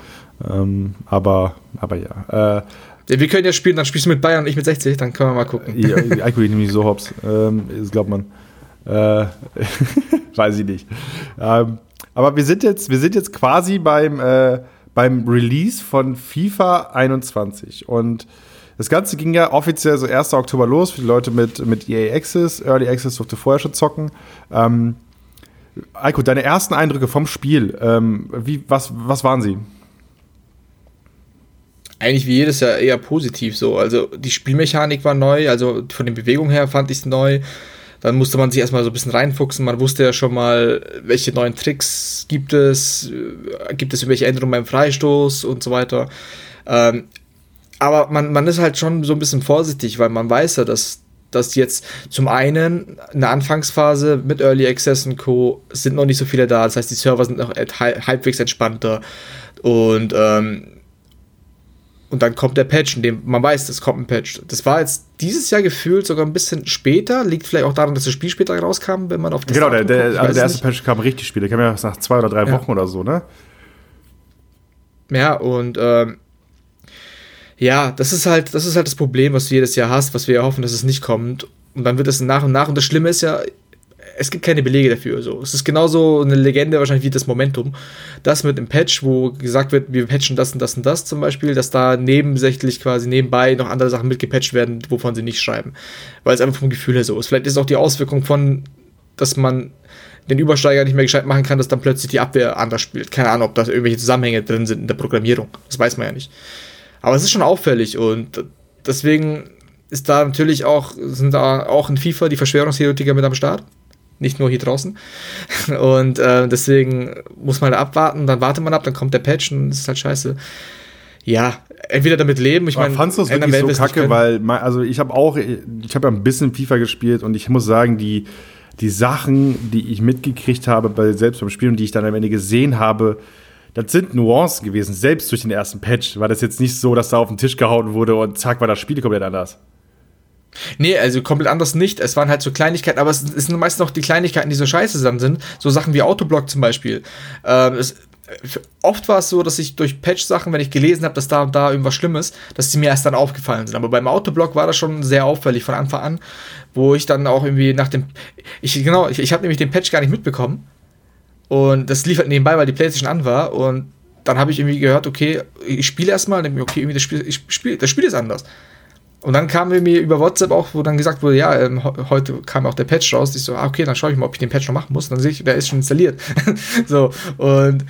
Ähm, aber, aber ja. Äh, wir können ja spielen, dann spielst du mit Bayern und ich mit 60, dann können wir mal gucken. Ja, [laughs] Alkohol ich nämlich so hops. Ähm, das glaubt man. Äh, [laughs] weiß ich nicht. Ähm, aber wir sind jetzt, wir sind jetzt quasi beim, äh, beim Release von FIFA 21. Und das Ganze ging ja offiziell so 1. Oktober los für die Leute mit, mit EA Access. Early Access durfte vorher schon zocken. Ähm, Eiko, deine ersten Eindrücke vom Spiel, ähm, wie, was, was waren sie? Eigentlich wie jedes Jahr eher positiv so. Also die Spielmechanik war neu, also von den Bewegungen her fand ich es neu. Dann musste man sich erstmal so ein bisschen reinfuchsen. Man wusste ja schon mal, welche neuen Tricks gibt es, äh, gibt es irgendwelche Änderungen beim Freistoß und so weiter. Ähm, aber man, man ist halt schon so ein bisschen vorsichtig, weil man weiß ja, dass, dass jetzt zum einen in der Anfangsphase mit Early Access und Co. sind noch nicht so viele da. Das heißt, die Server sind noch halbwegs entspannter. Und ähm, und dann kommt der Patch, in dem man weiß, es kommt ein Patch. Das war jetzt dieses Jahr gefühlt sogar ein bisschen später. Liegt vielleicht auch daran, dass das Spiel später rauskam, wenn man auf das Genau, der, der, also der erste. Patch kam richtig spät. Der kam ja nach zwei oder drei ja. Wochen oder so, ne? Ja, und ähm, ja, das ist halt, das ist halt das Problem, was du jedes Jahr hast, was wir hoffen, dass es nicht kommt. Und dann wird es nach und nach. Und das Schlimme ist ja, es gibt keine Belege dafür. So. Es ist genauso eine Legende wahrscheinlich wie das Momentum. Das mit dem Patch, wo gesagt wird, wir patchen das und das und das zum Beispiel, dass da nebensächlich quasi nebenbei noch andere Sachen mitgepatcht werden, wovon sie nicht schreiben. Weil es einfach vom Gefühl her so ist. Vielleicht ist auch die Auswirkung von, dass man den Übersteiger nicht mehr gescheit machen kann, dass dann plötzlich die Abwehr anders spielt. Keine Ahnung, ob da irgendwelche Zusammenhänge drin sind in der Programmierung. Das weiß man ja nicht. Aber es ist schon auffällig und deswegen ist da natürlich auch, sind da auch in FIFA die Verschwörungstheoretiker mit am Start nicht nur hier draußen. [laughs] Und äh, deswegen muss man da abwarten, dann wartet man ab, dann kommt der Patch und das ist halt scheiße. Ja, entweder damit leben. Ich meine, fandst du es wirklich so kacke, weil also ich habe auch, ich habe ja ein bisschen FIFA gespielt und ich muss sagen, die die Sachen, die ich mitgekriegt habe, bei, selbst beim Spiel und die ich dann am Ende gesehen habe, das sind Nuancen gewesen. Selbst durch den ersten Patch war das jetzt nicht so, dass da auf den Tisch gehauen wurde und zack war das Spiel komplett anders. Nee, also komplett anders nicht. Es waren halt so Kleinigkeiten, aber es, sind meistens noch die Kleinigkeiten, die so scheiße dann sind. So Sachen wie Autoblock zum Beispiel. Ähm, es, oft war es so, dass ich durch Patch-Sachen, wenn ich gelesen habe, dass da und da irgendwas Schlimmes, dass sie mir erst dann aufgefallen sind. Aber beim Autoblock war das schon sehr auffällig von Anfang an, wo ich dann auch irgendwie nach dem. Ich, genau, ich, ich habe nämlich den Patch gar nicht mitbekommen. Und das lief halt nebenbei, weil die Playstation an war. Und dann habe ich irgendwie gehört, okay, ich spiele erstmal, denke mir, okay, irgendwie das Spiel, ich spiel, das Spiel ist anders. Und dann kam mir über WhatsApp auch, wo dann gesagt wurde, ja, ähm, heute kam auch der Patch raus. Ich so, ah, okay, dann schaue ich mal, ob ich den Patch noch machen muss. Dann sehe ich, der ist schon installiert. [laughs] so, und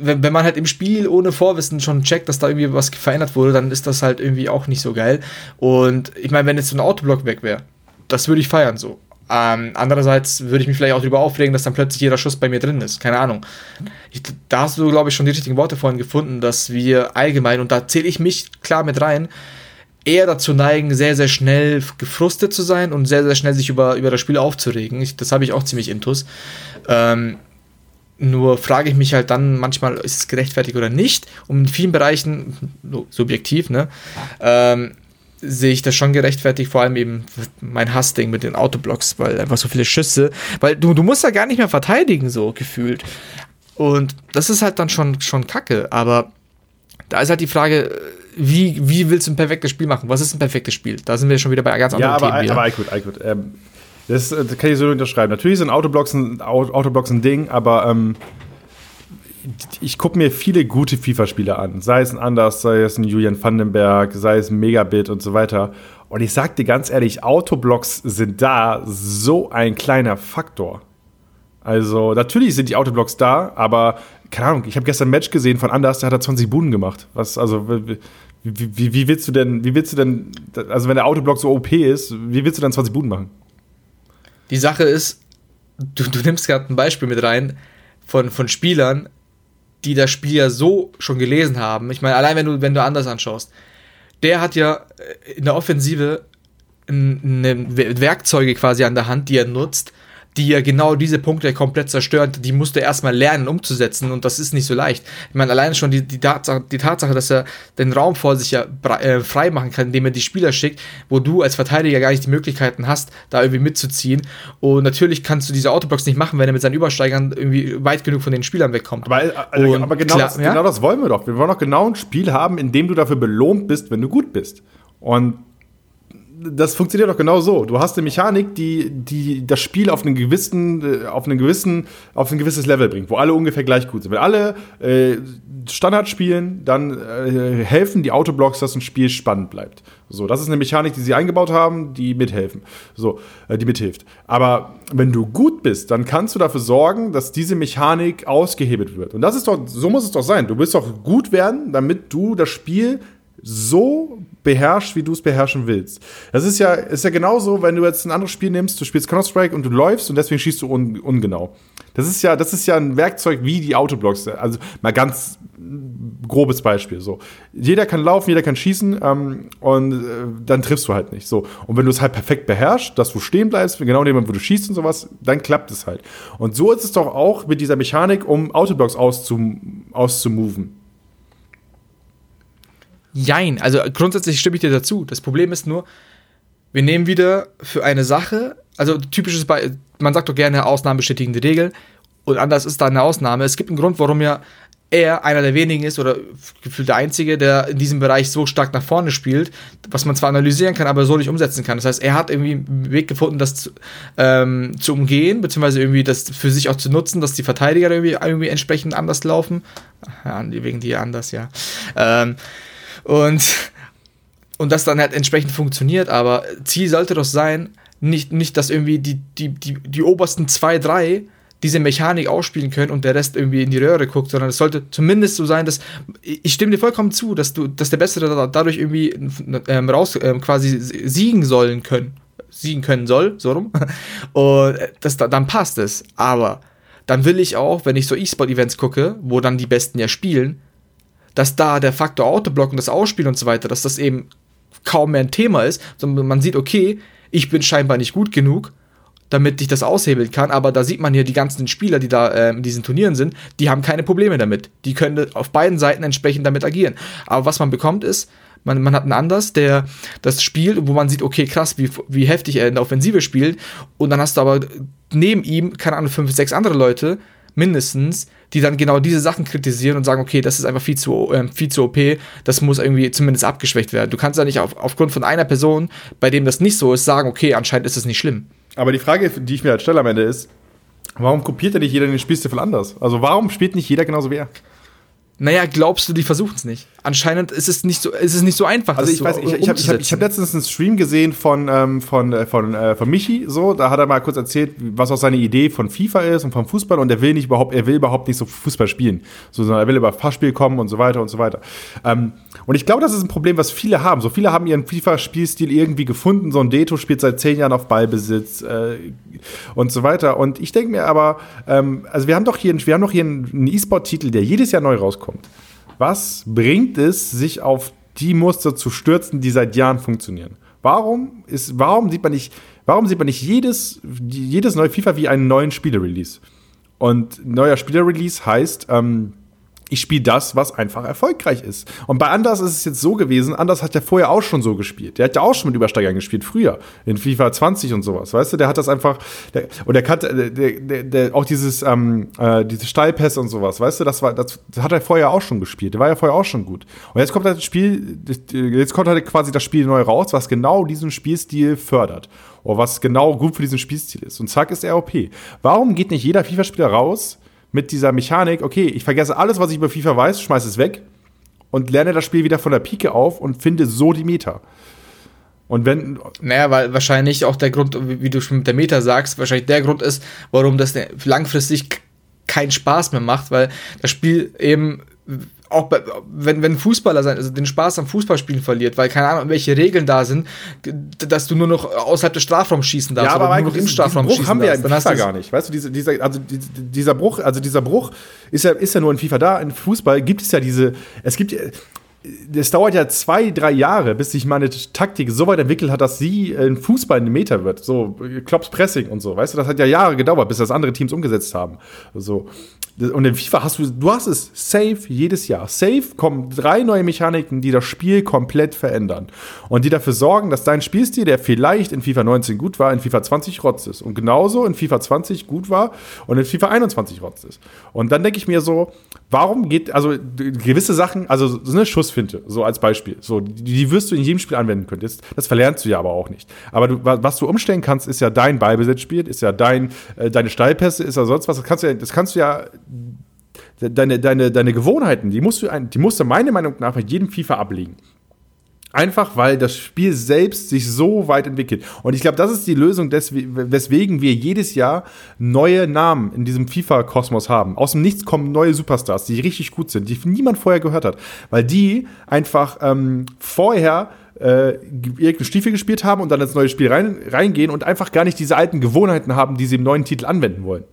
wenn, wenn man halt im Spiel ohne Vorwissen schon checkt, dass da irgendwie was verändert wurde, dann ist das halt irgendwie auch nicht so geil. Und ich meine, wenn jetzt so ein Autoblock weg wäre, das würde ich feiern so. Ähm, andererseits würde ich mich vielleicht auch darüber aufregen, dass dann plötzlich jeder Schuss bei mir drin ist. Keine Ahnung. Ich, da hast du, glaube ich, schon die richtigen Worte vorhin gefunden, dass wir allgemein, und da zähle ich mich klar mit rein, eher dazu neigen, sehr, sehr schnell gefrustet zu sein und sehr, sehr schnell sich über, über das Spiel aufzuregen. Ich, das habe ich auch ziemlich intus. Ähm, nur frage ich mich halt dann manchmal, ist es gerechtfertigt oder nicht? Und in vielen Bereichen, subjektiv, ne, ähm, sehe ich das schon gerechtfertigt, vor allem eben mein Hassding mit den Autoblocks, weil einfach so viele Schüsse, weil du, du musst ja gar nicht mehr verteidigen, so gefühlt. Und das ist halt dann schon, schon kacke, aber da ist halt die Frage, wie, wie willst du ein perfektes Spiel machen? Was ist ein perfektes Spiel? Da sind wir schon wieder bei ganz anderen ja, aber, Themen. Wieder. aber gut, gut. Ähm, das, das, kann ich so unterschreiben. Natürlich sind Autoblocks ein, Autoblocks ein Ding, aber ähm, ich gucke mir viele gute FIFA-Spiele an. Sei es ein Anders, sei es ein Julian Vandenberg, sei es ein Megabit und so weiter. Und ich sag dir ganz ehrlich, Autoblocks sind da so ein kleiner Faktor. Also, natürlich sind die Autoblocks da, aber keine Ahnung, ich habe gestern ein Match gesehen von Anders, der hat da 20 Buden gemacht. Was, also, wie, wie, wie, willst du denn, wie willst du denn, also wenn der Autoblock so OP ist, wie willst du dann 20 Buden machen? Die Sache ist, du, du nimmst gerade ein Beispiel mit rein von, von Spielern, die das Spiel ja so schon gelesen haben. Ich meine, allein wenn du, wenn du anders anschaust, der hat ja in der Offensive eine Werkzeuge quasi an der Hand, die er nutzt, die ja genau diese Punkte komplett zerstören, die musst du erstmal lernen umzusetzen und das ist nicht so leicht. Ich meine, alleine schon die, die, Tatsache, die Tatsache, dass er den Raum vor sich ja äh, frei machen kann, indem er die Spieler schickt, wo du als Verteidiger gar nicht die Möglichkeiten hast, da irgendwie mitzuziehen. Und natürlich kannst du diese Autoblocks nicht machen, wenn er mit seinen Übersteigern irgendwie weit genug von den Spielern wegkommt. Aber, also, aber genau, klar, das, ja? genau das wollen wir doch. Wir wollen doch genau ein Spiel haben, in dem du dafür belohnt bist, wenn du gut bist. Und das funktioniert doch genau so. Du hast eine Mechanik, die, die das Spiel auf einen gewissen, äh, auf einen gewissen, auf ein gewisses Level bringt, wo alle ungefähr gleich gut sind. Wenn alle äh, Standard spielen, dann äh, helfen die Autoblocks, dass ein Spiel spannend bleibt. So, das ist eine Mechanik, die sie eingebaut haben, die mithelfen. So, äh, die mithilft. Aber wenn du gut bist, dann kannst du dafür sorgen, dass diese Mechanik ausgehebelt wird. Und das ist doch, so muss es doch sein. Du willst doch gut werden, damit du das Spiel so beherrschst, wie du es beherrschen willst. Das ist ja, ist ja genauso, wenn du jetzt ein anderes Spiel nimmst, du spielst Counter-Strike und du läufst und deswegen schießt du un, ungenau. Das ist ja, das ist ja ein Werkzeug wie die Autoblocks. Also mal ganz grobes Beispiel. So, jeder kann laufen, jeder kann schießen ähm, und äh, dann triffst du halt nicht. So und wenn du es halt perfekt beherrschst, dass du stehen bleibst, genau in dem Moment, wo du schießt und sowas, dann klappt es halt. Und so ist es doch auch mit dieser Mechanik, um Autoblocks auszum auszumoven. Jein, also grundsätzlich stimme ich dir dazu. Das Problem ist nur, wir nehmen wieder für eine Sache, also typisches Beispiel, man sagt doch gerne Ausnahmen bestätigen die Regel und anders ist da eine Ausnahme. Es gibt einen Grund, warum ja er einer der wenigen ist oder gefühlt der einzige, der in diesem Bereich so stark nach vorne spielt, was man zwar analysieren kann, aber so nicht umsetzen kann. Das heißt, er hat irgendwie einen Weg gefunden, das zu, ähm, zu umgehen, beziehungsweise irgendwie das für sich auch zu nutzen, dass die Verteidiger irgendwie, irgendwie entsprechend anders laufen. Ja, wegen dir anders, ja. Ähm, und, und das dann halt entsprechend funktioniert, aber Ziel sollte doch sein, nicht, nicht dass irgendwie die, die, die, die obersten zwei, drei diese Mechanik ausspielen können und der Rest irgendwie in die Röhre guckt, sondern es sollte zumindest so sein, dass ich stimme dir vollkommen zu, dass du, dass der Bessere dadurch irgendwie ähm, raus ähm, quasi siegen sollen können, siegen können soll, so rum. [laughs] Und das, dann passt es. Aber dann will ich auch, wenn ich so E-Sport-Events gucke, wo dann die Besten ja spielen, dass da der Faktor Autoblock und das Ausspielen und so weiter, dass das eben kaum mehr ein Thema ist, sondern man sieht, okay, ich bin scheinbar nicht gut genug, damit ich das aushebeln kann, aber da sieht man hier die ganzen Spieler, die da äh, in diesen Turnieren sind, die haben keine Probleme damit. Die können auf beiden Seiten entsprechend damit agieren. Aber was man bekommt ist, man, man hat einen anders, der das spielt, wo man sieht, okay, krass, wie, wie heftig er in der Offensive spielt. Und dann hast du aber neben ihm, keine Ahnung, fünf, sechs andere Leute, mindestens, die dann genau diese Sachen kritisieren und sagen, okay, das ist einfach viel zu, äh, viel zu OP, das muss irgendwie zumindest abgeschwächt werden. Du kannst ja nicht auf, aufgrund von einer Person, bei dem das nicht so ist, sagen, okay, anscheinend ist es nicht schlimm. Aber die Frage, die ich mir halt stelle am Ende ist, warum kopiert ja nicht jeder den Spielstil anders? Also warum spielt nicht jeder genauso wie er? Naja, glaubst du, die versuchen es nicht? Anscheinend ist es nicht so, ist es nicht so einfach. Also ich weiß, ich, ich habe ich hab, ich hab letztens einen Stream gesehen von, ähm, von, äh, von, äh, von Michi, so, da hat er mal kurz erzählt, was auch seine Idee von FIFA ist und vom Fußball und er will nicht überhaupt, er will überhaupt nicht so Fußball spielen, so, sondern er will über Fachspiel kommen und so weiter und so weiter. Ähm, und ich glaube, das ist ein Problem, was viele haben. So viele haben ihren FIFA-Spielstil irgendwie gefunden. So ein Deto spielt seit zehn Jahren auf Ballbesitz äh, und so weiter. Und ich denke mir aber, ähm, also wir haben doch hier, wir haben doch hier einen E-Sport-Titel, der jedes Jahr neu rauskommt. Was bringt es, sich auf die Muster zu stürzen, die seit Jahren funktionieren? Warum ist, warum sieht man nicht, warum sieht man nicht jedes, jedes neue FIFA wie einen neuen Spieler-Release? Und neuer Spieler-Release heißt, ähm, ich spiele das, was einfach erfolgreich ist. Und bei Anders ist es jetzt so gewesen, Anders hat ja vorher auch schon so gespielt. Der hat ja auch schon mit Übersteigern gespielt, früher, in FIFA 20 und sowas, weißt du, der hat das einfach, der, und der kann, der, der, der, auch dieses, ähm, äh, diese Steilpässe und sowas, weißt du, das war, das, das hat er vorher auch schon gespielt, der war ja vorher auch schon gut. Und jetzt kommt halt das Spiel, jetzt kommt halt quasi das Spiel neu raus, was genau diesen Spielstil fördert. Oder was genau gut für diesen Spielstil ist. Und zack ist er OP. Warum geht nicht jeder FIFA-Spieler raus, mit dieser Mechanik, okay, ich vergesse alles, was ich über FIFA weiß, schmeiße es weg und lerne das Spiel wieder von der Pike auf und finde so die Meta. Und wenn. Naja, weil wahrscheinlich auch der Grund, wie du schon mit der Meta sagst, wahrscheinlich der Grund ist, warum das langfristig keinen Spaß mehr macht, weil das Spiel eben auch bei, wenn, wenn Fußballer sein, also den Spaß am Fußballspielen verliert, weil keine Ahnung, welche Regeln da sind, dass du nur noch außerhalb des Strafraums schießen darfst, ja, aber nur noch im Strafraum Bruch schießen haben wir ja in FIFA gar nicht. Weißt du, diese, dieser, also dieser Bruch, also dieser Bruch ist ja, ist ja nur in FIFA da. In Fußball gibt es ja diese, es gibt es dauert ja zwei, drei Jahre, bis sich meine Taktik so weit entwickelt hat, dass sie ein Fußball in Meter wird. So, Klops Pressing und so, weißt du, das hat ja Jahre gedauert, bis das andere Teams umgesetzt haben. So. Und in FIFA hast du, du hast es safe jedes Jahr. Safe kommen drei neue Mechaniken, die das Spiel komplett verändern. Und die dafür sorgen, dass dein Spielstil, der vielleicht in FIFA 19 gut war, in FIFA 20 rotz ist. Und genauso in FIFA 20 gut war und in FIFA 21 rotz ist. Und dann denke ich mir so, warum geht, also gewisse Sachen, also so eine Schussfinte, so als Beispiel, so, die, wirst du in jedem Spiel anwenden können. Das, das verlernst du ja aber auch nicht. Aber du, was du umstellen kannst, ist ja dein Ballbesitzspiel, ist ja dein, äh, deine Steilpässe, ist ja sonst was. Das kannst du ja, das kannst du ja deine, deine, deine Gewohnheiten, die musst, du, die musst du meiner Meinung nach bei jedem FIFA ablegen. Einfach weil das Spiel selbst sich so weit entwickelt. Und ich glaube, das ist die Lösung, weswegen wir jedes Jahr neue Namen in diesem FIFA-Kosmos haben. Aus dem Nichts kommen neue Superstars, die richtig gut sind, die niemand vorher gehört hat. Weil die einfach ähm, vorher äh, irgendeinen Stiefel gespielt haben und dann ins neue Spiel rein, reingehen und einfach gar nicht diese alten Gewohnheiten haben, die sie im neuen Titel anwenden wollen.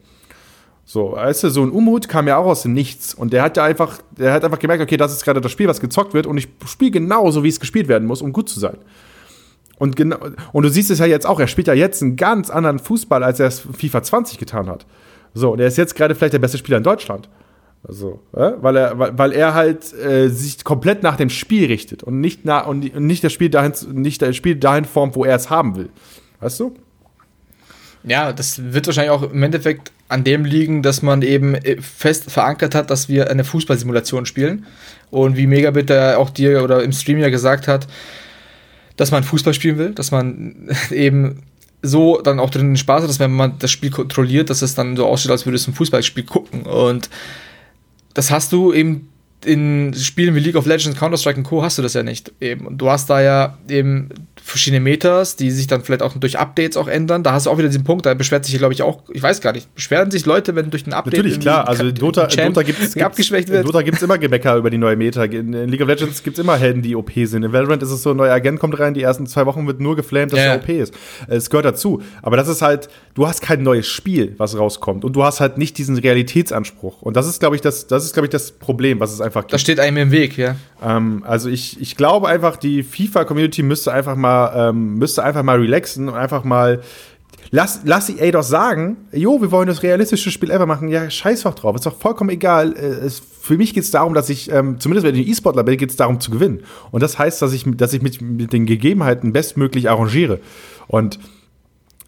So, weißt du, so ein Umut kam ja auch aus dem Nichts. Und der hat ja einfach, der hat einfach gemerkt, okay, das ist gerade das Spiel, was gezockt wird und ich spiele genauso, wie es gespielt werden muss, um gut zu sein. Und, genau, und du siehst es ja jetzt auch, er spielt ja jetzt einen ganz anderen Fußball, als er es FIFA 20 getan hat. So, und er ist jetzt gerade vielleicht der beste Spieler in Deutschland. Also, äh? weil, er, weil, weil er halt äh, sich komplett nach dem Spiel richtet und nicht, nach, und nicht das Spiel dahin, nicht das Spiel dahin formt, wo er es haben will. Weißt du? Ja, das wird wahrscheinlich auch im Endeffekt an dem liegen, dass man eben äh, fest verankert hat, dass wir eine Fußballsimulation spielen. Und wie Megabit da auch dir oder im Stream ja gesagt hat, dass man Fußball spielen will, dass man [laughs] eben so dann auch drin Spaß hat, dass wenn man das Spiel kontrolliert, dass es dann so aussieht, als würde es ein Fußballspiel gucken. Und das hast du eben in Spielen wie League of Legends, Counter-Strike und Co. hast du das ja nicht. Eben. Und du hast da ja eben verschiedene Meters, die sich dann vielleicht auch durch Updates auch ändern. Da hast du auch wieder diesen Punkt, da beschwert sich, glaube ich, auch, ich weiß gar nicht, beschweren sich Leute, wenn durch ein Update. Natürlich, klar, also in Dota, Dota gibt es abgeschwächt wird. Dota gibt es immer Gemecker über die neue Meta. In, League of Legends gibt es immer Helden, die OP sind. In Valorant ist es so, ein neuer Agent kommt rein, die ersten zwei Wochen wird nur geflamed, dass ja. er OP ist. Es gehört dazu. Aber das ist halt, du hast kein neues Spiel, was rauskommt. Und du hast halt nicht diesen Realitätsanspruch. Und das ist, glaube ich, das, das ist, glaube ich, das Problem, was es einfach gibt. Das steht einem im Weg, ja. Ähm, also ich, ich glaube einfach, die FIFA-Community müsste einfach mal, ähm, müsste einfach mal relaxen und einfach mal Lass, lass EA doch sagen, jo, wir wollen das realistische Spiel ever machen. Ja, scheiß doch drauf. Ist doch vollkommen egal. Äh, es, für mich geht es darum, dass ich, ähm, zumindest wenn ich E-Sportler bin, geht es darum zu gewinnen. Und das heißt, dass ich, dass ich mit, mit den Gegebenheiten bestmöglich arrangiere. Und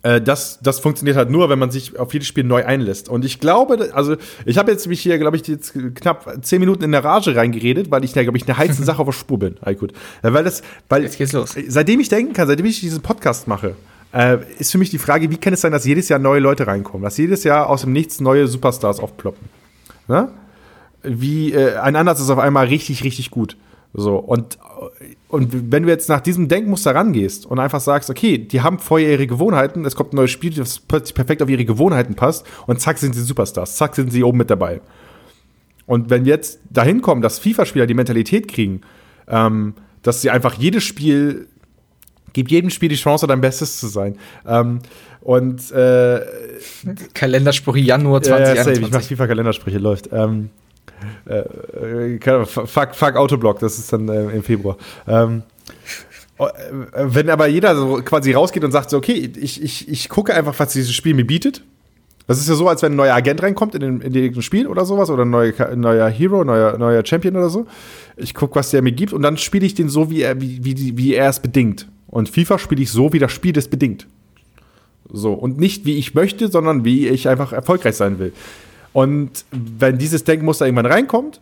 äh, das, das funktioniert halt nur, wenn man sich auf jedes Spiel neu einlässt. Und ich glaube, also ich habe jetzt mich hier, glaube ich, jetzt knapp zehn Minuten in der Rage reingeredet, weil ich da, glaube ich, eine heiße [laughs] Sache auf der Spur bin. All gut. Weil das, weil jetzt geht's los. Seitdem ich denken kann, seitdem ich diesen Podcast mache, äh, ist für mich die Frage, wie kann es sein, dass jedes Jahr neue Leute reinkommen, dass jedes Jahr aus dem Nichts neue Superstars aufploppen. Ne? Wie äh, ein anderes ist auf einmal richtig, richtig gut. So, und, und wenn du jetzt nach diesem Denkmuster rangehst und einfach sagst, okay, die haben vorher ihre Gewohnheiten, es kommt ein neues Spiel, das plötzlich perfekt auf ihre Gewohnheiten passt und zack sind sie Superstars, zack sind sie oben mit dabei. Und wenn wir jetzt dahin kommen, dass FIFA-Spieler die Mentalität kriegen, ähm, dass sie einfach jedes Spiel, gibt jedem Spiel die Chance, dein Bestes zu sein. Ähm, und äh, Kalenderspruch Januar 2021. Ja, ich mach FIFA-Kalendersprüche, läuft. Ähm, äh, äh fuck, fuck Autoblock, das ist dann äh, im Februar. Ähm, äh, wenn aber jeder so quasi rausgeht und sagt so, okay, ich, ich, ich gucke einfach, was dieses Spiel mir bietet. Das ist ja so, als wenn ein neuer Agent reinkommt in, den, in Spiel oder sowas oder ein neuer, neuer Hero, neuer, neuer Champion oder so. Ich gucke, was der mir gibt und dann spiele ich den so, wie er, wie, wie, wie er es bedingt. Und FIFA spiele ich so, wie das Spiel es bedingt. So. Und nicht wie ich möchte, sondern wie ich einfach erfolgreich sein will. Und wenn dieses Denkmuster irgendwann reinkommt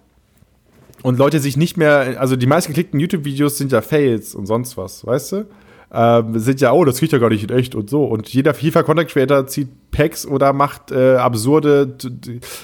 und Leute sich nicht mehr, also die meistgeklickten YouTube-Videos sind ja Fails und sonst was, weißt du? Ähm, sind ja, oh, das kriegt ja gar nicht in echt und so. Und jeder FIFA-Content-Creator zieht Packs oder macht äh, absurde,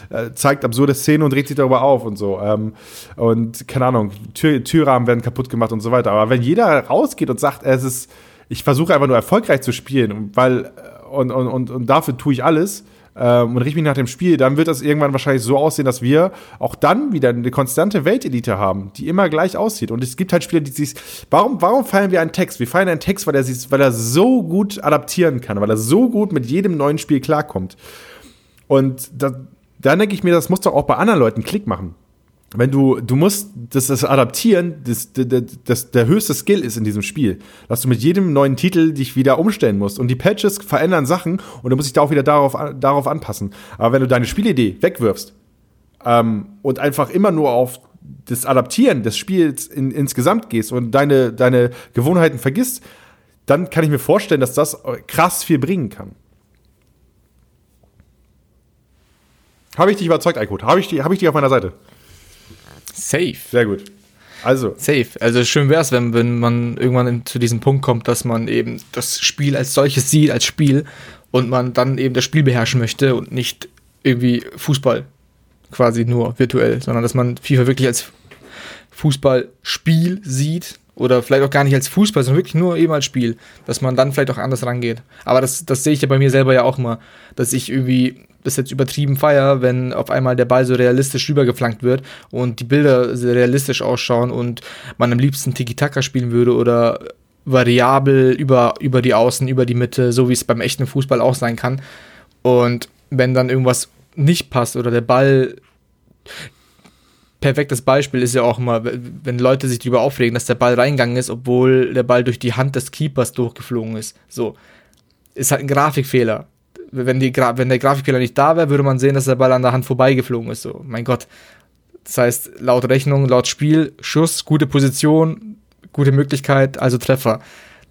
äh, zeigt absurde Szenen und dreht sich darüber auf und so. Ähm, und keine Ahnung, Tür Türrahmen werden kaputt gemacht und so weiter. Aber wenn jeder rausgeht und sagt, es ist, ich versuche einfach nur erfolgreich zu spielen, weil, und, und, und, und dafür tue ich alles, ähm, und richte mich nach dem Spiel, dann wird das irgendwann wahrscheinlich so aussehen, dass wir auch dann wieder eine konstante Weltelite haben, die immer gleich aussieht. Und es gibt halt Spieler, die sich. Warum, warum feiern wir einen Text? Wir feiern einen Text, weil er, sich, weil er so gut adaptieren kann, weil er so gut mit jedem neuen Spiel klarkommt. Und da, dann denke ich mir, das muss doch auch bei anderen Leuten Klick machen. Wenn du, du musst das, das adaptieren, das, das, das, der höchste Skill ist in diesem Spiel, dass du mit jedem neuen Titel dich wieder umstellen musst. Und die Patches verändern Sachen und du musst dich da auch wieder darauf, darauf anpassen. Aber wenn du deine Spielidee wegwirfst ähm, und einfach immer nur auf das Adaptieren des Spiels in, insgesamt gehst und deine, deine Gewohnheiten vergisst, dann kann ich mir vorstellen, dass das krass viel bringen kann. Habe ich dich überzeugt, Eikut? Habe ich, hab ich dich auf meiner Seite? Safe. Sehr gut. Also. Safe. Also schön wäre es, wenn, wenn man irgendwann zu diesem Punkt kommt, dass man eben das Spiel als solches sieht, als Spiel, und man dann eben das Spiel beherrschen möchte und nicht irgendwie Fußball quasi nur virtuell, sondern dass man FIFA wirklich als Fußballspiel sieht oder vielleicht auch gar nicht als Fußball, sondern wirklich nur eben als Spiel, dass man dann vielleicht auch anders rangeht. Aber das, das sehe ich ja bei mir selber ja auch immer, dass ich irgendwie das jetzt übertrieben feier, wenn auf einmal der Ball so realistisch rübergeflankt wird und die Bilder realistisch ausschauen und man am liebsten Tiki-Taka spielen würde oder variabel über, über die Außen, über die Mitte, so wie es beim echten Fußball auch sein kann. Und wenn dann irgendwas nicht passt oder der Ball perfektes Beispiel ist ja auch immer, wenn Leute sich darüber aufregen, dass der Ball reingegangen ist, obwohl der Ball durch die Hand des Keepers durchgeflogen ist. So. Ist halt ein Grafikfehler. Wenn, die Gra wenn der Grafikfehler nicht da wäre, würde man sehen, dass der Ball an der Hand vorbeigeflogen ist. So, mein Gott. Das heißt, laut Rechnung, laut Spiel, Schuss, gute Position, gute Möglichkeit, also Treffer.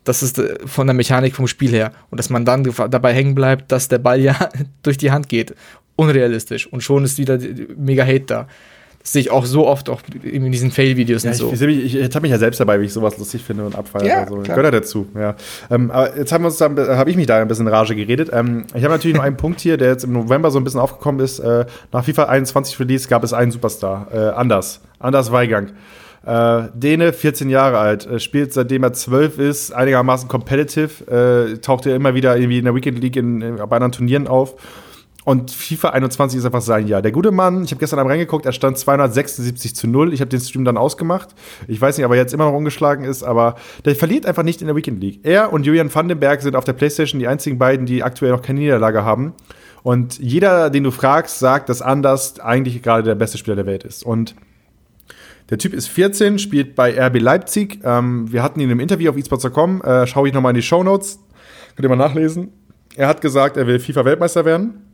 Das ist äh, von der Mechanik vom Spiel her. Und dass man dann dabei hängen bleibt, dass der Ball [laughs] ja durch die Hand geht. Unrealistisch. Und schon ist wieder mega Hate da. Sehe ich auch so oft auch in diesen Fail-Videos ja, und so. Ich, ich, ich, habe mich ja selbst dabei, wie ich sowas lustig finde und abfeiere. Ja, also, gehört ja dazu. Ja. Ähm, aber jetzt haben wir uns da, habe ich mich da ein bisschen in Rage geredet. Ähm, ich habe natürlich noch einen [laughs] Punkt hier, der jetzt im November so ein bisschen aufgekommen ist. Äh, nach FIFA 21 Release gab es einen Superstar. Äh, Anders. Anders Weigang. Äh, Däne, 14 Jahre alt, äh, spielt seitdem er 12 ist, einigermaßen competitive, äh, taucht ja immer wieder irgendwie in der Weekend League in, in, bei anderen Turnieren auf und FIFA 21 ist einfach sein Jahr. Der gute Mann, ich habe gestern einmal reingeguckt, er stand 276 zu 0. Ich habe den Stream dann ausgemacht. Ich weiß nicht, ob er jetzt immer noch ungeschlagen ist, aber der verliert einfach nicht in der Weekend League. Er und Julian Vandenberg sind auf der PlayStation die einzigen beiden, die aktuell noch keine Niederlage haben. Und jeder, den du fragst, sagt, dass Anders eigentlich gerade der beste Spieler der Welt ist. Und der Typ ist 14, spielt bei RB Leipzig. Ähm, wir hatten ihn im Interview auf esports.com. Äh, schaue ich nochmal in die Show Notes. Könnt ihr mal nachlesen. Er hat gesagt, er will FIFA-Weltmeister werden.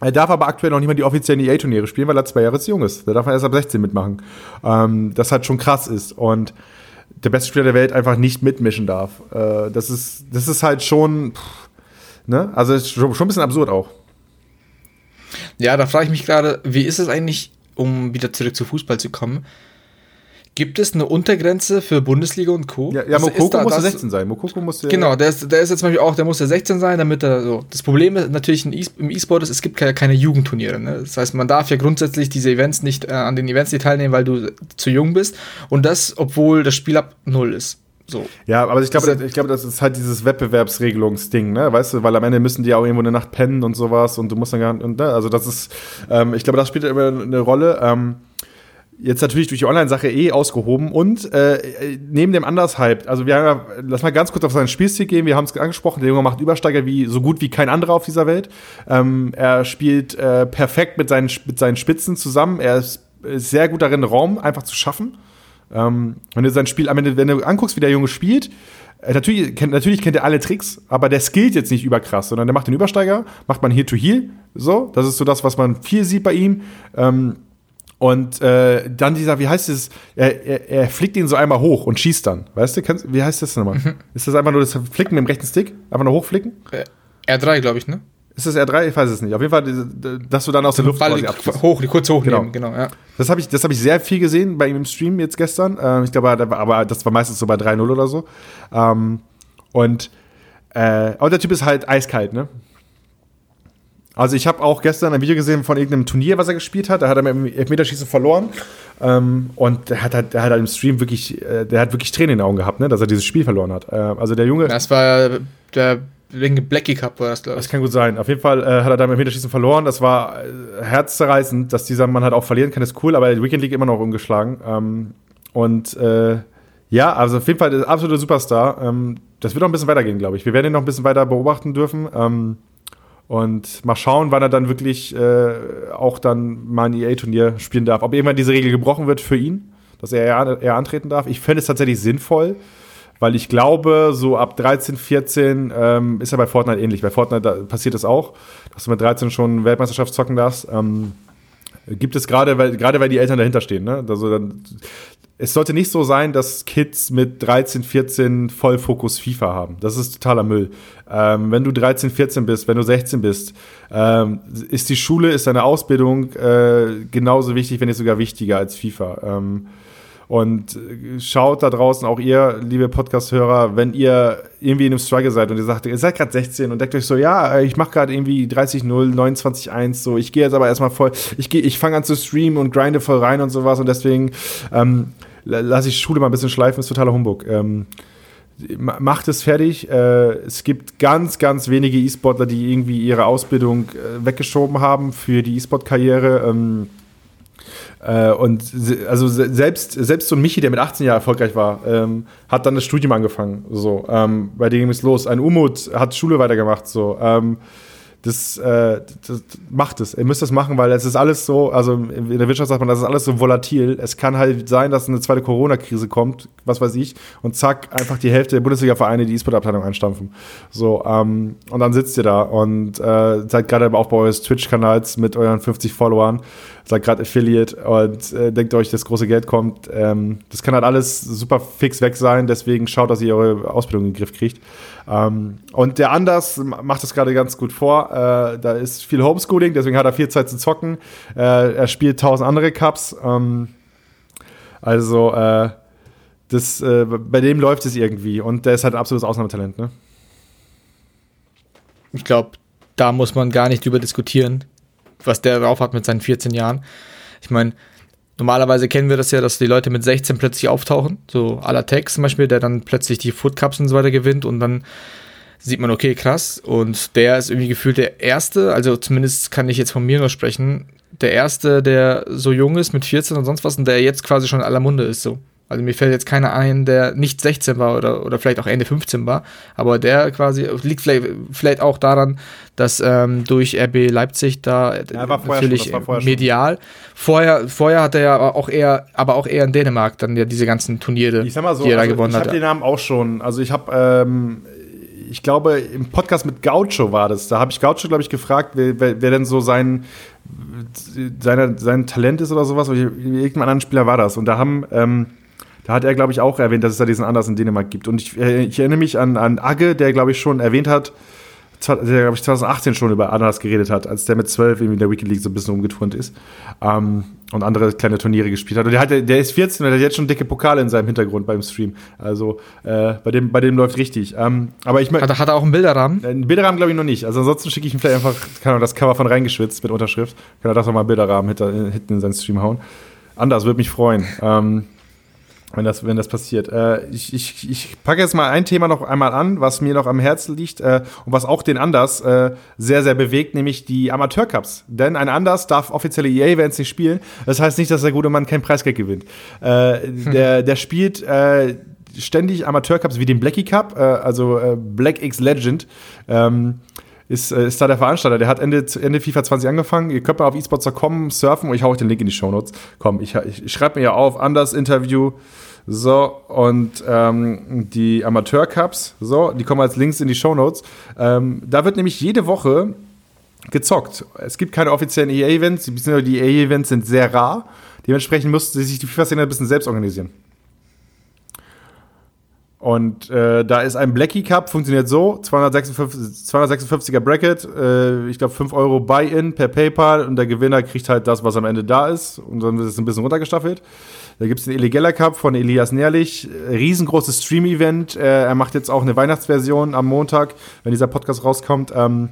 Er darf aber aktuell noch nicht mal die offiziellen EA-Turniere spielen, weil er zwei Jahre zu jung ist. Da darf er erst ab 16 mitmachen. Ähm, das halt schon krass ist. Und der beste Spieler der Welt einfach nicht mitmischen darf. Äh, das, ist, das ist halt schon, pff, ne? Also schon, schon ein bisschen absurd auch. Ja, da frage ich mich gerade, wie ist es eigentlich, um wieder zurück zu Fußball zu kommen? Gibt es eine Untergrenze für Bundesliga und Co? Ja, ja also Mokoko da, muss 16 sein. Mokoko muss Genau, der ist, der ist jetzt zum Beispiel auch, der muss ja 16 sein, damit er so. Das Problem ist natürlich im E-Sport ist, es gibt keine, keine Jugendturniere. Ne? Das heißt, man darf ja grundsätzlich diese Events nicht äh, an den Events nicht teilnehmen, weil du zu jung bist. Und das, obwohl das Spiel ab null ist. So. Ja, aber ich glaube, ich glaube, das ist halt dieses Wettbewerbsregelungsding, ne? Weißt du, weil am Ende müssen die auch irgendwo eine Nacht pennen und sowas und du musst dann gar nicht, ne? also das ist, ähm, ich glaube, das spielt immer eine Rolle. Ähm, jetzt natürlich durch die Online-Sache eh ausgehoben und äh, neben dem Anders-Hype, also wir haben ja, lass mal ganz kurz auf seinen Spielstil gehen, wir haben es angesprochen, der Junge macht Übersteiger wie so gut wie kein anderer auf dieser Welt. Ähm, er spielt äh, perfekt mit seinen, mit seinen Spitzen zusammen, er ist, sehr gut darin, Raum einfach zu schaffen. Ähm, wenn du sein Spiel wenn du anguckst, wie der Junge spielt, äh, natürlich, kennt, natürlich kennt er alle Tricks, aber der skillt jetzt nicht überkrass, sondern der macht den Übersteiger, macht man Heal-to-Heal, so, das ist so das, was man viel sieht bei ihm. Ähm, und äh, dann dieser, wie heißt es, er, er, er flickt ihn so einmal hoch und schießt dann. Weißt du, kannst, wie heißt das nochmal? Mhm. Ist das einfach nur das Flicken mit dem rechten Stick? Einfach nur hochflicken? Äh, R3, glaube ich, ne? Ist das R3? Ich weiß es nicht. Auf jeden Fall, dass du dann aus der Luft Ball quasi hoch, kurz hochnehmen, genau. genau ja. Das habe ich, hab ich sehr viel gesehen bei ihm im Stream jetzt gestern. Ähm, ich glaube, aber das war meistens so bei 3-0 oder so. Ähm, und äh, aber der Typ ist halt eiskalt, ne? Also ich habe auch gestern ein Video gesehen von irgendeinem Turnier, was er gespielt hat. Da hat er mit dem Elfmeterschießen verloren. Ähm, und der hat, halt, der hat halt im Stream wirklich, äh, der hat wirklich Tränen in den Augen gehabt, ne, dass er dieses Spiel verloren hat. Äh, also der Junge. Das war der wegen Blackie Cup war das, glaube ich. Das kann gut sein. Auf jeden Fall äh, hat er da mit Elfmeterschießen verloren. Das war äh, herzzerreißend, dass dieser Mann halt auch verlieren kann. Das ist cool, aber die Weekend League immer noch umgeschlagen. Ähm, und äh, ja, also auf jeden Fall der absolute Superstar. Ähm, das wird noch ein bisschen weitergehen, glaube ich. Wir werden ihn noch ein bisschen weiter beobachten dürfen. Und mal schauen, wann er dann wirklich äh, auch dann mal ein EA-Turnier spielen darf. Ob irgendwann diese Regel gebrochen wird für ihn, dass er eher, antreten darf. Ich fände es tatsächlich sinnvoll, weil ich glaube, so ab 13, 14 ähm, ist ja bei Fortnite ähnlich. Bei Fortnite passiert das auch, dass du mit 13 schon Weltmeisterschaft zocken darfst. Ähm, gibt es gerade, weil, gerade weil die Eltern dahinter stehen. Ne? Also dann, es sollte nicht so sein, dass Kids mit 13, 14 Vollfokus FIFA haben. Das ist totaler Müll. Ähm, wenn du 13, 14 bist, wenn du 16 bist, ähm, ist die Schule, ist deine Ausbildung äh, genauso wichtig, wenn nicht sogar wichtiger als FIFA. Ähm, und schaut da draußen auch ihr, liebe Podcast-Hörer, wenn ihr irgendwie in einem Struggle seid und ihr sagt, ihr seid gerade 16 und denkt euch so, ja, ich mache gerade irgendwie 30-0, 29-1, so, ich gehe jetzt aber erstmal voll, ich ich fange an zu streamen und grinde voll rein und sowas und deswegen ähm, lasse ich Schule mal ein bisschen schleifen, ist totaler Humbug. Ähm, macht es fertig. Äh, es gibt ganz, ganz wenige E-Sportler, die irgendwie ihre Ausbildung äh, weggeschoben haben für die E-Sport-Karriere. Ähm, äh, und also selbst, selbst so ein Michi, der mit 18 Jahren erfolgreich war, ähm, hat dann das Studium angefangen. So, ähm, bei dem ging es los. Ein Umut hat Schule weitergemacht. So, ähm, das, äh, das macht es. Ihr müsst das machen, weil es ist alles so, also in der Wirtschaft sagt man, das ist alles so volatil. Es kann halt sein, dass eine zweite Corona-Krise kommt, was weiß ich, und zack, einfach die Hälfte der Bundesliga-Vereine die E-Sport-Abteilung einstampfen. So, ähm, und dann sitzt ihr da und äh, seid gerade im Aufbau eures Twitch-Kanals mit euren 50 Followern, seid gerade Affiliate und äh, denkt euch, das große Geld kommt. Ähm, das kann halt alles super fix weg sein, deswegen schaut, dass ihr eure Ausbildung in den Griff kriegt. Ähm, und der Anders macht das gerade ganz gut vor. Äh, da ist viel Homeschooling, deswegen hat er viel Zeit zu zocken. Äh, er spielt tausend andere Cups. Ähm, also, äh, das, äh, bei dem läuft es irgendwie. Und der ist halt ein absolutes Ausnahmetalent, ne? Ich glaube, da muss man gar nicht drüber diskutieren, was der drauf hat mit seinen 14 Jahren. Ich meine, Normalerweise kennen wir das ja, dass die Leute mit 16 plötzlich auftauchen, so à la Tex zum Beispiel, der dann plötzlich die Foot Cups und so weiter gewinnt und dann sieht man, okay, krass. Und der ist irgendwie gefühlt der Erste, also zumindest kann ich jetzt von mir nur sprechen, der Erste, der so jung ist mit 14 und sonst was und der jetzt quasi schon in aller Munde ist, so. Also mir fällt jetzt keiner ein, der nicht 16 war oder, oder vielleicht auch Ende 15 war, aber der quasi liegt vielleicht, vielleicht auch daran, dass ähm, durch RB Leipzig da ja, natürlich schon, medial. Vorher, vorher hat er ja auch eher, aber auch eher in Dänemark dann ja diese ganzen Turniere, ich sag mal so, die er also da gewonnen hat. Ich habe den Namen auch schon. Also ich habe ähm, ich glaube, im Podcast mit Gaucho war das. Da habe ich Gaucho, glaube ich, gefragt, wer, wer, wer, denn so sein, seine, sein Talent ist oder sowas. Irgendein anderen Spieler war das. Und da haben ähm, da hat er, glaube ich, auch erwähnt, dass es da diesen Anders in Dänemark gibt. Und ich, äh, ich erinnere mich an, an Agge, der, glaube ich, schon erwähnt hat, der, glaube ich, 2018 schon über Anders geredet hat, als der mit 12 in der Wiki League so ein bisschen rumgeturnt ist ähm, und andere kleine Turniere gespielt hat. Und der, hat, der ist 14 und der hat jetzt schon dicke Pokale in seinem Hintergrund beim Stream. Also äh, bei, dem, bei dem läuft richtig. Ähm, aber ich hat, hat er auch einen Bilderrahmen? Einen Bilderrahmen glaube ich noch nicht. Also ansonsten schicke ich ihm vielleicht einfach kann er das Cover von reingeschwitzt mit Unterschrift. Kann er das nochmal Bilderrahmen hinter, hinten in seinen Stream hauen. Anders, würde mich freuen. Ähm, wenn das, wenn das passiert. Äh, ich, ich, ich packe jetzt mal ein Thema noch einmal an, was mir noch am Herzen liegt äh, und was auch den Anders äh, sehr, sehr bewegt, nämlich die Amateurcups. Denn ein Anders darf offizielle EA-Events nicht spielen. Das heißt nicht, dass der gute Mann kein Preisgeld gewinnt. Äh, hm. der, der spielt äh, ständig Amateurcups wie den Blackie Cup, äh, also äh, Black X Legend. Ähm, ist, äh, ist da der Veranstalter. Der hat Ende, Ende FIFA 20 angefangen. Ihr könnt mal auf esports.com surfen und ich hau euch den Link in die Show Notes. Komm, ich, ich, ich schreibe mir ja auf, Anders Interview. So, und ähm, die Amateur-Cups, so, die kommen als Links in die Show Notes. Ähm, da wird nämlich jede Woche gezockt. Es gibt keine offiziellen EA-Events, die EA-Events sind sehr rar. Dementsprechend musste sich die FIFA-Szene ein bisschen selbst organisieren. Und äh, da ist ein Blackie Cup, funktioniert so: 256, 256er Bracket, äh, ich glaube 5 Euro Buy-In per PayPal und der Gewinner kriegt halt das, was am Ende da ist. Und dann wird es ein bisschen runtergestaffelt. Da gibt es den Illegeller Cup von Elias Nährlich. Riesengroßes Stream-Event. Äh, er macht jetzt auch eine Weihnachtsversion am Montag, wenn dieser Podcast rauskommt. Ähm,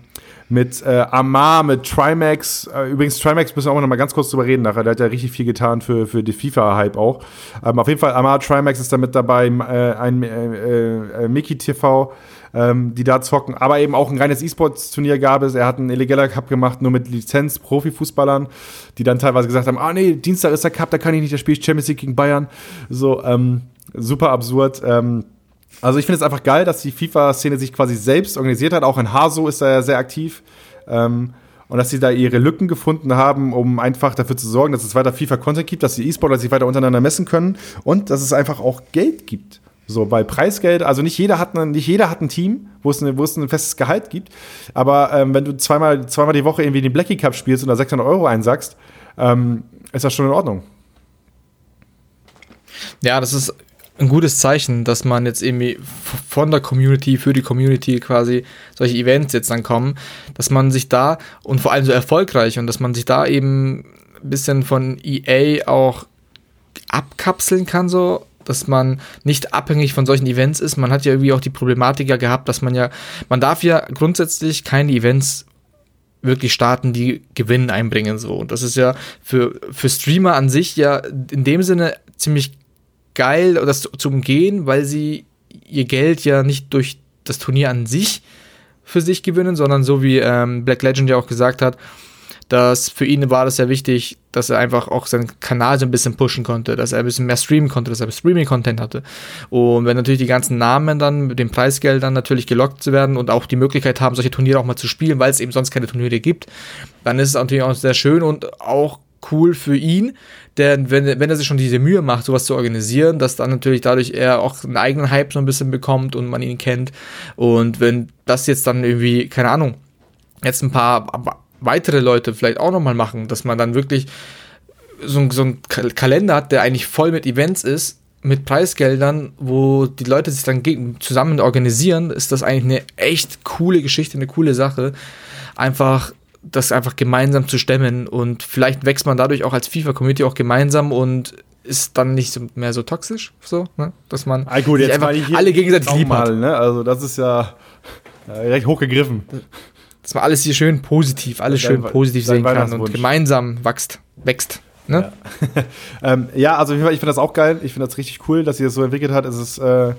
mit äh, Amar, mit Trimax. Äh, übrigens, Trimax müssen wir auch noch mal ganz kurz drüber reden nachher. Der hat ja richtig viel getan für, für die FIFA-Hype auch. Ähm, auf jeden Fall, Amar Trimax ist da mit dabei, äh, ein äh, äh, Mickey TV, ähm, die da zocken. Aber eben auch ein reines E-Sports-Turnier gab es. Er hat einen illegaler Cup gemacht, nur mit Lizenz, Profifußballern, die dann teilweise gesagt haben: Ah, nee, Dienstag ist der Cup, da kann ich nicht, da spiele ich Champions League gegen Bayern. So, ähm, super absurd. Ähm, also ich finde es einfach geil, dass die FIFA-Szene sich quasi selbst organisiert hat. Auch in Haso ist er ja sehr aktiv. Ähm, und dass sie da ihre Lücken gefunden haben, um einfach dafür zu sorgen, dass es weiter FIFA-Content gibt, dass die E-Sportler sich weiter untereinander messen können und dass es einfach auch Geld gibt. So, weil Preisgeld, also nicht jeder hat, ein, nicht jeder hat ein Team, wo es, eine, wo es ein festes Gehalt gibt. Aber ähm, wenn du zweimal, zweimal die Woche irgendwie den Blackie Cup spielst und da 600 Euro einsackst, ähm, ist das schon in Ordnung. Ja, das ist ein gutes Zeichen, dass man jetzt irgendwie von der Community, für die Community quasi solche Events jetzt dann kommen, dass man sich da und vor allem so erfolgreich und dass man sich da eben ein bisschen von EA auch abkapseln kann, so dass man nicht abhängig von solchen Events ist. Man hat ja irgendwie auch die Problematik ja gehabt, dass man ja, man darf ja grundsätzlich keine Events wirklich starten, die Gewinn einbringen so. Und das ist ja für, für Streamer an sich ja in dem Sinne ziemlich geil, das zu, zu umgehen, weil sie ihr Geld ja nicht durch das Turnier an sich für sich gewinnen, sondern so wie ähm, Black Legend ja auch gesagt hat, dass für ihn war das sehr wichtig, dass er einfach auch seinen Kanal so ein bisschen pushen konnte, dass er ein bisschen mehr streamen konnte, dass er Streaming-Content hatte. Und wenn natürlich die ganzen Namen dann mit den Preisgeldern natürlich gelockt zu werden und auch die Möglichkeit haben, solche Turniere auch mal zu spielen, weil es eben sonst keine Turniere gibt, dann ist es natürlich auch sehr schön und auch cool für ihn, denn wenn, wenn er sich schon diese Mühe macht, sowas zu organisieren, dass dann natürlich dadurch er auch einen eigenen Hype so ein bisschen bekommt und man ihn kennt. Und wenn das jetzt dann irgendwie, keine Ahnung, jetzt ein paar weitere Leute vielleicht auch nochmal machen, dass man dann wirklich so, so einen Kalender hat, der eigentlich voll mit Events ist, mit Preisgeldern, wo die Leute sich dann zusammen organisieren, ist das eigentlich eine echt coole Geschichte, eine coole Sache. Einfach das einfach gemeinsam zu stemmen und vielleicht wächst man dadurch auch als FIFA-Community auch gemeinsam und ist dann nicht so, mehr so toxisch, so, ne? dass man ah, gut, jetzt einfach alle gegenseitig lieb hat. Ne? Also das ist ja recht hochgegriffen dass man alles hier schön positiv, alles schön positiv sehen kann und gemeinsam wächst. wächst. Ne? Ja. [laughs] ähm, ja, also ich finde das auch geil. Ich finde das richtig cool, dass sie das so entwickelt hat. Es ist, äh,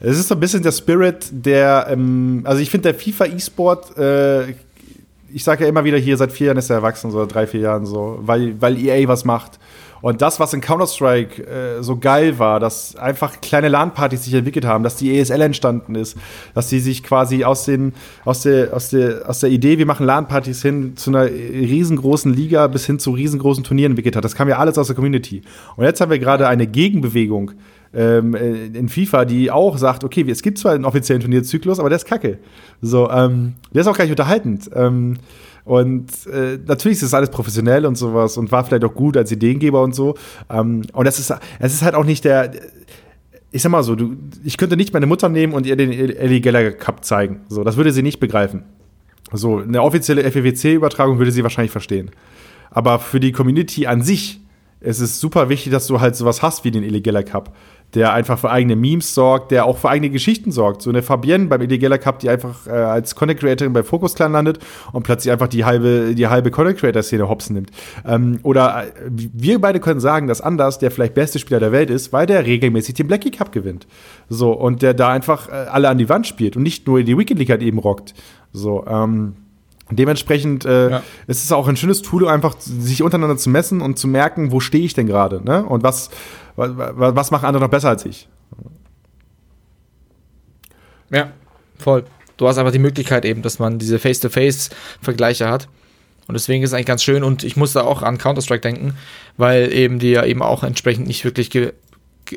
es ist so ein bisschen der Spirit, der, ähm, also ich finde der FIFA E-Sport, äh, ich sage ja immer wieder hier, seit vier Jahren ist er erwachsen, so drei, vier Jahren so, weil, weil EA was macht. Und das, was in Counter-Strike äh, so geil war, dass einfach kleine LAN-Partys sich entwickelt haben, dass die ESL entstanden ist, dass sie sich quasi aus, den, aus, der, aus, der, aus der Idee, wir machen LAN-Partys hin zu einer riesengroßen Liga bis hin zu riesengroßen Turnieren entwickelt hat. Das kam ja alles aus der Community. Und jetzt haben wir gerade eine Gegenbewegung ähm, äh, in FIFA, die auch sagt, okay, es gibt zwar einen offiziellen Turnierzyklus, aber der ist kacke. So, ähm, der ist auch gar nicht unterhaltend. Ähm, und äh, natürlich ist das alles professionell und sowas und war vielleicht auch gut als Ideengeber und so. Ähm, und das ist, es ist halt auch nicht der. Ich sag mal so, du, ich könnte nicht meine Mutter nehmen und ihr den Ellie Geller Cup zeigen. So, das würde sie nicht begreifen. So, eine offizielle FEWC-Übertragung würde sie wahrscheinlich verstehen. Aber für die Community an sich ist es super wichtig, dass du halt sowas hast wie den Illegaler Cup der einfach für eigene Memes sorgt, der auch für eigene Geschichten sorgt. So eine Fabienne beim Illegaler Cup, die einfach äh, als Content Creatorin bei Focus Clan landet und plötzlich einfach die halbe, die halbe Content Creator Szene hops nimmt. Ähm, oder äh, wir beide können sagen, dass Anders der vielleicht beste Spieler der Welt ist, weil der regelmäßig den Blackie Cup gewinnt. So, und der da einfach äh, alle an die Wand spielt und nicht nur die Wicked League halt eben rockt. So, ähm, Dementsprechend äh, ja. ist es auch ein schönes Tool, einfach sich untereinander zu messen und zu merken, wo stehe ich denn gerade, ne? Und was, was, machen andere noch besser als ich? Ja, voll. Du hast einfach die Möglichkeit eben, dass man diese Face-to-Face-Vergleiche hat. Und deswegen ist es eigentlich ganz schön. Und ich musste auch an Counter-Strike denken, weil eben die ja eben auch entsprechend nicht wirklich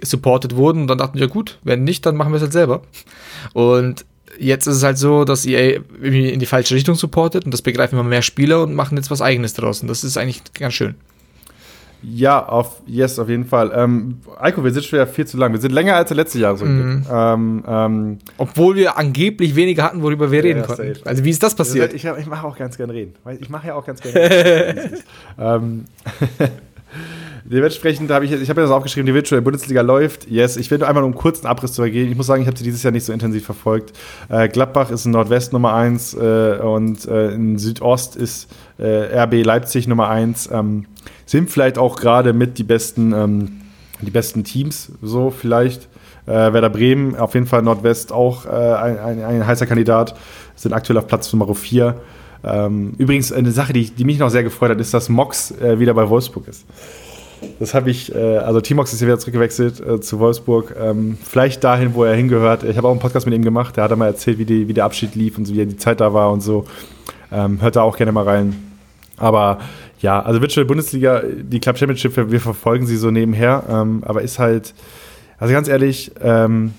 supported wurden. Und dann dachten wir, gut, wenn nicht, dann machen wir es halt selber. Und jetzt ist es halt so, dass EA irgendwie in die falsche Richtung supportet und das begreifen immer mehr Spieler und machen jetzt was eigenes draus. Und das ist eigentlich ganz schön. Ja, auf, yes, auf jeden Fall. Ähm, Eiko, wir sind schon wieder viel zu lang. Wir sind länger als letzte Jahr so. Mhm. Ähm, ähm, Obwohl wir angeblich weniger hatten, worüber wir reden ja, konnten. Safe. Also wie ist das passiert? Ich, ich mache auch ganz gern reden. Ich mache ja auch ganz gern reden. [laughs] ähm, [laughs] Dementsprechend habe ich, ich habe ja das aufgeschrieben, die Virtual Bundesliga läuft. Yes, ich will nur einmal um einen kurzen Abriss zu ergehen. Ich muss sagen, ich habe sie dieses Jahr nicht so intensiv verfolgt. Äh, Gladbach ist in Nordwest Nummer 1 äh, und äh, in Südost ist äh, RB Leipzig Nummer 1. Ähm, sind vielleicht auch gerade mit die besten, ähm, die besten Teams, so vielleicht. Äh, Werder Bremen, auf jeden Fall Nordwest auch äh, ein, ein, ein, heißer Kandidat, sind aktuell auf Platz Nummer 4. Ähm, übrigens, eine Sache, die, die, mich noch sehr gefreut hat, ist, dass Mox wieder bei Wolfsburg ist. Das habe ich, äh, also Timox ist ja wieder zurückgewechselt äh, zu Wolfsburg. Ähm, vielleicht dahin, wo er hingehört. Ich habe auch einen Podcast mit ihm gemacht. Der hat mal erzählt, wie, die, wie der Abschied lief und so, wie die Zeit da war und so. Ähm, hört da auch gerne mal rein. Aber ja, also Virtual Bundesliga, die Club Championship, wir verfolgen sie so nebenher, ähm, aber ist halt, also ganz ehrlich, ähm,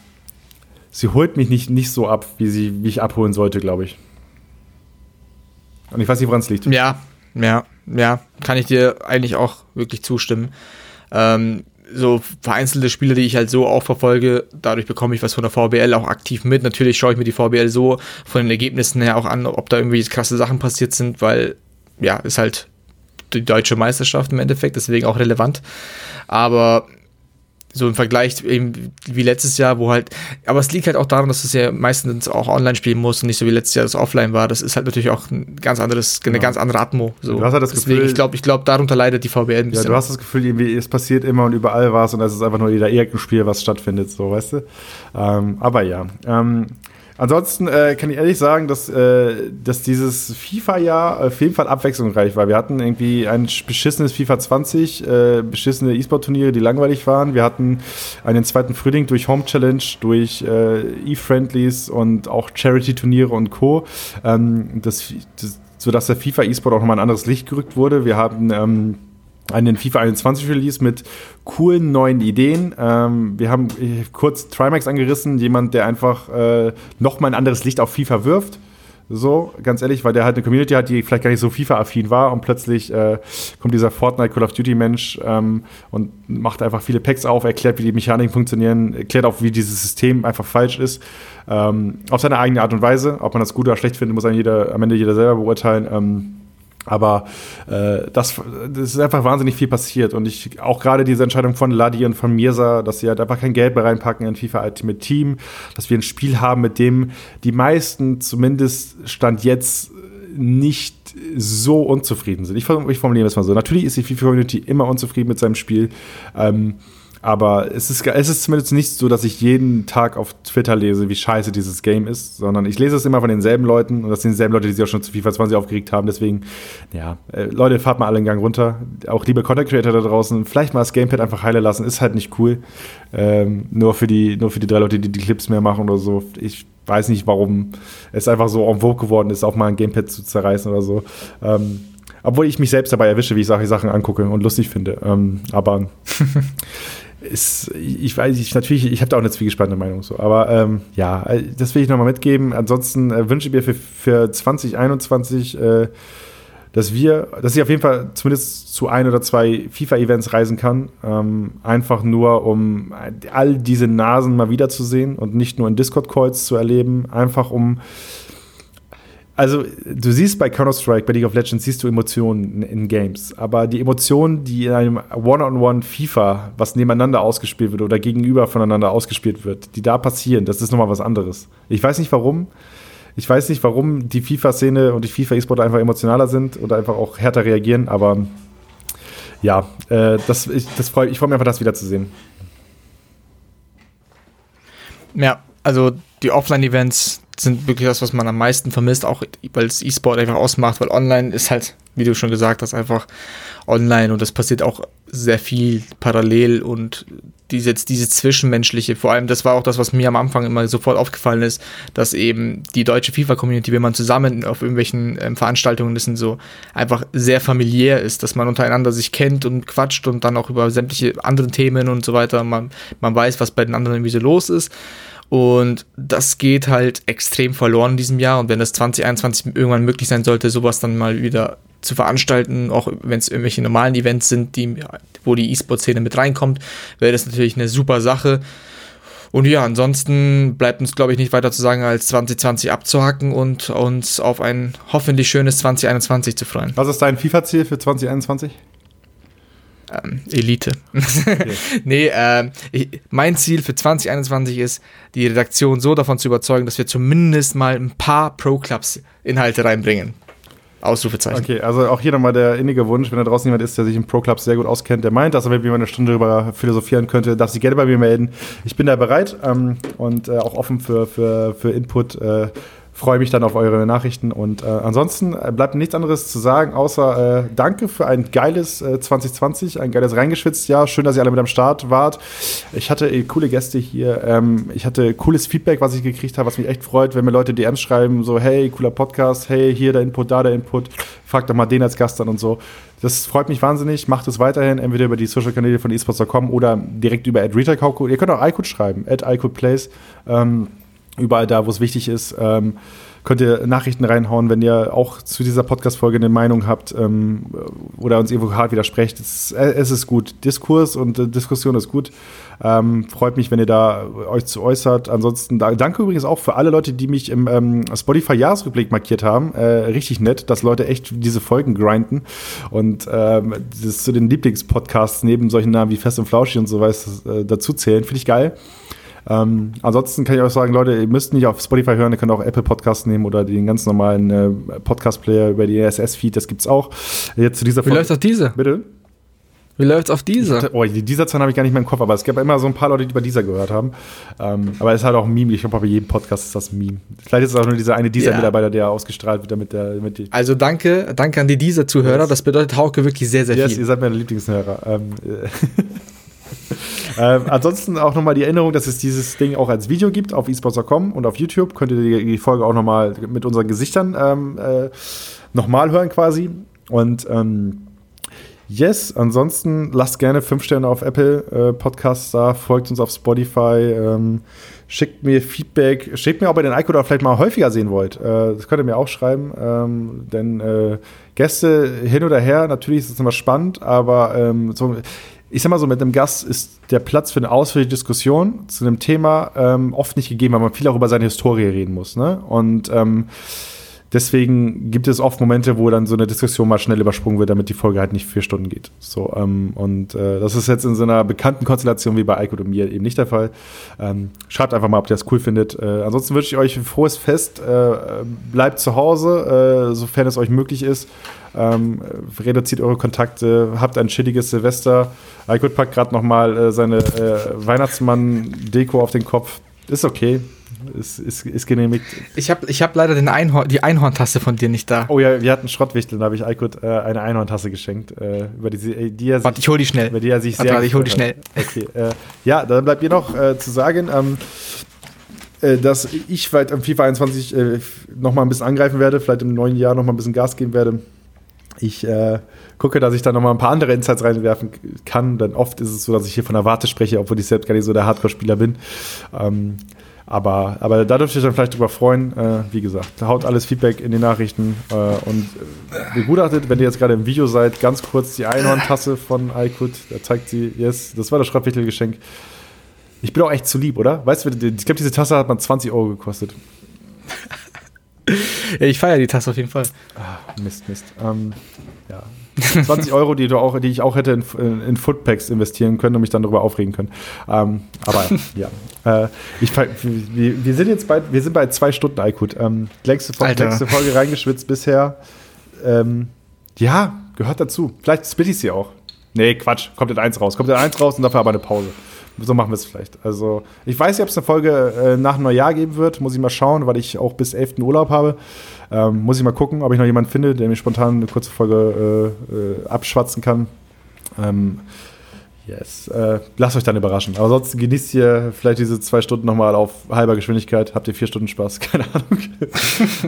sie holt mich nicht, nicht so ab, wie, sie, wie ich abholen sollte, glaube ich. Und ich weiß nicht, woran es liegt. Ja, ja, ja, kann ich dir eigentlich auch wirklich zustimmen. Ähm, so vereinzelte Spiele, die ich halt so auch verfolge, dadurch bekomme ich was von der VBL auch aktiv mit. Natürlich schaue ich mir die VBL so von den Ergebnissen her auch an, ob da irgendwie krasse Sachen passiert sind, weil ja, ist halt die deutsche Meisterschaft im Endeffekt, deswegen auch relevant. Aber so im Vergleich eben wie letztes Jahr, wo halt, aber es liegt halt auch daran, dass es ja meistens auch online spielen muss und nicht so wie letztes Jahr das offline war. Das ist halt natürlich auch ein ganz anderes, eine ja. ganz andere Atmo. So. Du hast halt das Deswegen, Gefühl, ich glaube, ich glaube, darunter leidet die VBL ein bisschen. Ja, du hast das Gefühl, irgendwie, es passiert immer und überall was und es ist einfach nur jeder irgendein Spiel, was stattfindet, so, weißt du? Ähm, aber ja. Ähm, Ansonsten äh, kann ich ehrlich sagen, dass, äh, dass dieses FIFA-Jahr auf jeden Fall abwechslungsreich war. Wir hatten irgendwie ein beschissenes FIFA 20, äh, beschissene E-Sport-Turniere, die langweilig waren. Wir hatten einen zweiten Frühling durch Home Challenge, durch äh, E-Friendlies und auch Charity-Turniere und Co. Ähm, das, das, sodass der FIFA E-Sport auch nochmal ein anderes Licht gerückt wurde. Wir haben ähm, einen FIFA 21 Release mit coolen neuen Ideen. Ähm, wir haben kurz Trimax angerissen, jemand, der einfach äh, nochmal ein anderes Licht auf FIFA wirft. So, ganz ehrlich, weil der halt eine Community hat, die vielleicht gar nicht so FIFA-affin war und plötzlich äh, kommt dieser Fortnite Call of Duty-Mensch ähm, und macht einfach viele Packs auf, erklärt, wie die Mechaniken funktionieren, erklärt auch, wie dieses System einfach falsch ist. Ähm, auf seine eigene Art und Weise. Ob man das gut oder schlecht findet, muss jeder, am Ende jeder selber beurteilen. Aber äh, das, das ist einfach wahnsinnig viel passiert. Und ich auch gerade diese Entscheidung von Ladi und von Mirsa, dass sie halt einfach kein Geld mehr reinpacken in FIFA Ultimate Team, dass wir ein Spiel haben, mit dem die meisten zumindest Stand jetzt nicht so unzufrieden sind. Ich, ich formuliere es mal so. Natürlich ist die FIFA-Community immer unzufrieden mit seinem Spiel. Ähm, aber es ist, es ist zumindest nicht so, dass ich jeden Tag auf Twitter lese, wie scheiße dieses Game ist, sondern ich lese es immer von denselben Leuten und das sind dieselben Leute, die sich auch schon zu FIFA 20 aufgeregt haben. Deswegen, ja, äh, Leute, fahrt mal alle einen Gang runter. Auch liebe Content Creator da draußen, vielleicht mal das Gamepad einfach heile lassen, ist halt nicht cool. Ähm, nur, für die, nur für die drei Leute, die die Clips mehr machen oder so. Ich weiß nicht, warum es einfach so en vogue geworden ist, auch mal ein Gamepad zu zerreißen oder so. Ähm, obwohl ich mich selbst dabei erwische, wie ich solche Sachen angucke und lustig finde. Ähm, aber [laughs] ist, ich weiß, ich natürlich, ich habe da auch eine zwiegespannte Meinung so, aber ähm, ja, äh, das will ich nochmal mitgeben. Ansonsten äh, wünsche ich mir für, für 2021, äh, dass wir, dass ich auf jeden Fall zumindest zu ein oder zwei FIFA-Events reisen kann, ähm, einfach nur um all diese Nasen mal wiederzusehen und nicht nur in Discord-Calls zu erleben, einfach um also du siehst bei Counter-Strike, bei League of Legends, siehst du Emotionen in Games. Aber die Emotionen, die in einem One-on-One FIFA, was nebeneinander ausgespielt wird oder gegenüber voneinander ausgespielt wird, die da passieren, das ist nochmal was anderes. Ich weiß nicht warum. Ich weiß nicht, warum die FIFA-Szene und die FIFA-E-Sport einfach emotionaler sind oder einfach auch härter reagieren, aber ja, äh, das, ich, das freu, ich freue mich einfach, das wiederzusehen. Ja, also die Offline-Events sind wirklich das, was man am meisten vermisst, auch weil es E-Sport einfach ausmacht, weil online ist halt, wie du schon gesagt hast, einfach online und das passiert auch sehr viel parallel und diese, diese zwischenmenschliche, vor allem das war auch das, was mir am Anfang immer sofort aufgefallen ist, dass eben die deutsche FIFA-Community, wenn man zusammen auf irgendwelchen ähm, Veranstaltungen ist, so einfach sehr familiär ist, dass man untereinander sich kennt und quatscht und dann auch über sämtliche anderen Themen und so weiter, man, man weiß, was bei den anderen irgendwie so los ist und das geht halt extrem verloren in diesem Jahr. Und wenn das 2021 irgendwann möglich sein sollte, sowas dann mal wieder zu veranstalten, auch wenn es irgendwelche normalen Events sind, die, wo die E-Sport-Szene mit reinkommt, wäre das natürlich eine super Sache. Und ja, ansonsten bleibt uns, glaube ich, nicht weiter zu sagen, als 2020 abzuhacken und uns auf ein hoffentlich schönes 2021 zu freuen. Was ist dein FIFA-Ziel für 2021? Ähm, Elite. Okay. [laughs] nee, äh, ich, mein Ziel für 2021 ist, die Redaktion so davon zu überzeugen, dass wir zumindest mal ein paar Pro-Clubs-Inhalte reinbringen. Ausrufezeichen. Okay, also auch hier nochmal der innige Wunsch, wenn da draußen jemand ist, der sich im Pro-Club sehr gut auskennt, der meint, dass er mit mir eine Stunde darüber philosophieren könnte, darf sich gerne bei mir melden. Ich bin da bereit ähm, und äh, auch offen für, für, für Input. Äh, freue mich dann auf eure Nachrichten. Und äh, ansonsten äh, bleibt nichts anderes zu sagen, außer äh, danke für ein geiles äh, 2020, ein geiles reingeschwitzt Jahr. Schön, dass ihr alle mit am Start wart. Ich hatte äh, coole Gäste hier. Ähm, ich hatte cooles Feedback, was ich gekriegt habe, was mich echt freut, wenn mir Leute DMs schreiben, so hey, cooler Podcast, hey, hier der Input, da der Input. Frag doch mal den als Gast dann und so. Das freut mich wahnsinnig. Macht es weiterhin, entweder über die Social-Kanäle von esports.com oder direkt über @retailkauko. Ihr könnt auch iCode schreiben, @iCodeplays. Ähm, überall da, wo es wichtig ist. Ähm, könnt ihr Nachrichten reinhauen, wenn ihr auch zu dieser Podcast-Folge eine Meinung habt ähm, oder uns irgendwo hart widersprecht. Es, äh, es, ist gut. Diskurs und äh, Diskussion ist gut. Ähm, freut mich, wenn ihr da euch zu äußert. Ansonsten da, danke übrigens auch für alle Leute, die mich im ähm, Spotify-Jahresrückblick markiert haben. Äh, richtig nett, dass Leute echt diese Folgen grinden. Und ähm, das zu den Lieblingspodcasts neben solchen Namen wie Fest und Flauschig und so was äh, dazu zählen. Finde ich geil. Ähm, ansonsten kann ich auch sagen, Leute, ihr müsst nicht auf Spotify hören, ihr könnt auch Apple Podcasts nehmen oder den ganz normalen äh, Podcast-Player über die RSS-Feed, das gibt's auch. Jetzt zu dieser Wie läuft auf diese? Bitte? Wie läuft's auf dieser? Oh, die dieser Zahlen habe ich gar nicht mehr im Kopf, aber es gab immer so ein paar Leute, die über dieser gehört haben. Ähm, aber es ist halt auch ein Meme. Ich glaube, bei jedem Podcast ist das ein Meme. Vielleicht ist es auch nur dieser eine dieser Mitarbeiter, der ausgestrahlt wird, damit der. Damit die also danke, danke an die dieser Zuhörer. Yes. Das bedeutet Hauke wirklich sehr, sehr yes, viel. Ihr seid meine Lieblingshörer. Ähm, [laughs] ähm, ansonsten auch nochmal die Erinnerung, dass es dieses Ding auch als Video gibt auf esports.com und auf YouTube. Könnt ihr die, die Folge auch nochmal mit unseren Gesichtern ähm, äh, nochmal hören quasi. Und ähm, yes, ansonsten lasst gerne fünf Sterne auf Apple äh, Podcasts da, folgt uns auf Spotify, ähm, schickt mir Feedback, schickt mir, ob ihr den Ico da vielleicht mal häufiger sehen wollt. Äh, das könnt ihr mir auch schreiben, ähm, denn äh, Gäste hin oder her, natürlich ist es immer spannend, aber ähm, so ich sag mal so, mit einem Gast ist der Platz für eine ausführliche Diskussion zu einem Thema ähm, oft nicht gegeben, weil man viel auch über seine Historie reden muss. Ne? Und ähm, deswegen gibt es oft Momente, wo dann so eine Diskussion mal schnell übersprungen wird, damit die Folge halt nicht vier Stunden geht. So, ähm, und äh, das ist jetzt in so einer bekannten Konstellation wie bei Eiko und mir eben nicht der Fall. Ähm, schreibt einfach mal, ob ihr das cool findet. Äh, ansonsten wünsche ich euch ein frohes Fest. Äh, bleibt zu Hause, äh, sofern es euch möglich ist. Ähm, reduziert eure Kontakte, habt ein chilliges Silvester. Aykut packt gerade nochmal äh, seine äh, Weihnachtsmann-Deko auf den Kopf. Ist okay. Ist, ist, ist genehmigt. Ich habe ich hab leider den Einhorn, die Einhorntasse von dir nicht da. Oh ja, wir hatten Schrottwichteln, da habe ich Aykut äh, eine Einhorntasse geschenkt. Äh, über die, äh, die er Warte, ich hol die schnell. Über die er sich Warte, sehr ich hol die schnell. Okay, äh, ja, dann bleibt mir noch äh, zu sagen, ähm, äh, dass ich weit am FIFA 21 äh, noch mal ein bisschen angreifen werde, vielleicht im neuen Jahr noch mal ein bisschen Gas geben werde. Ich äh, gucke, dass ich da noch mal ein paar andere Insights reinwerfen kann, denn oft ist es so, dass ich hier von der Warte spreche, obwohl ich selbst gar nicht so der Hardcore-Spieler bin. Ähm, aber, aber da dürfte ich dann vielleicht drüber freuen. Äh, wie gesagt, haut alles Feedback in die Nachrichten äh, und äh, begutachtet, wenn ihr jetzt gerade im Video seid, ganz kurz die Einhorntasse von Aykut. Da zeigt sie, yes, das war das Schreibwickelgeschenk. Ich bin auch echt zu lieb, oder? Weißt du, ich glaube, diese Tasse hat man 20 Euro gekostet. [laughs] ich feiere die Tasse auf jeden Fall. Ach, Mist, Mist. Ähm, ja. [laughs] 20 Euro, die, du auch, die ich auch hätte in, in, Footpacks investieren können und mich dann darüber aufregen können. Ähm, aber [laughs] ja. Äh, ich, wir, wir, sind jetzt bei, wir sind bei zwei Stunden Aykut. Ähm, längste, längste Folge reingeschwitzt bisher. Ähm, ja, gehört dazu. Vielleicht splitte ich sie auch. Nee, Quatsch. Kommt in eins raus. Kommt in eins raus und dafür aber eine Pause so machen wir es vielleicht. Also, ich weiß nicht, ob es eine Folge äh, nach Neujahr geben wird. Muss ich mal schauen, weil ich auch bis 11. Urlaub habe. Ähm, muss ich mal gucken, ob ich noch jemanden finde, der mir spontan eine kurze Folge äh, äh, abschwatzen kann. Ähm, Yes. Äh, lasst euch dann überraschen. Aber sonst genießt ihr vielleicht diese zwei Stunden nochmal auf halber Geschwindigkeit. Habt ihr vier Stunden Spaß? [laughs] Keine Ahnung.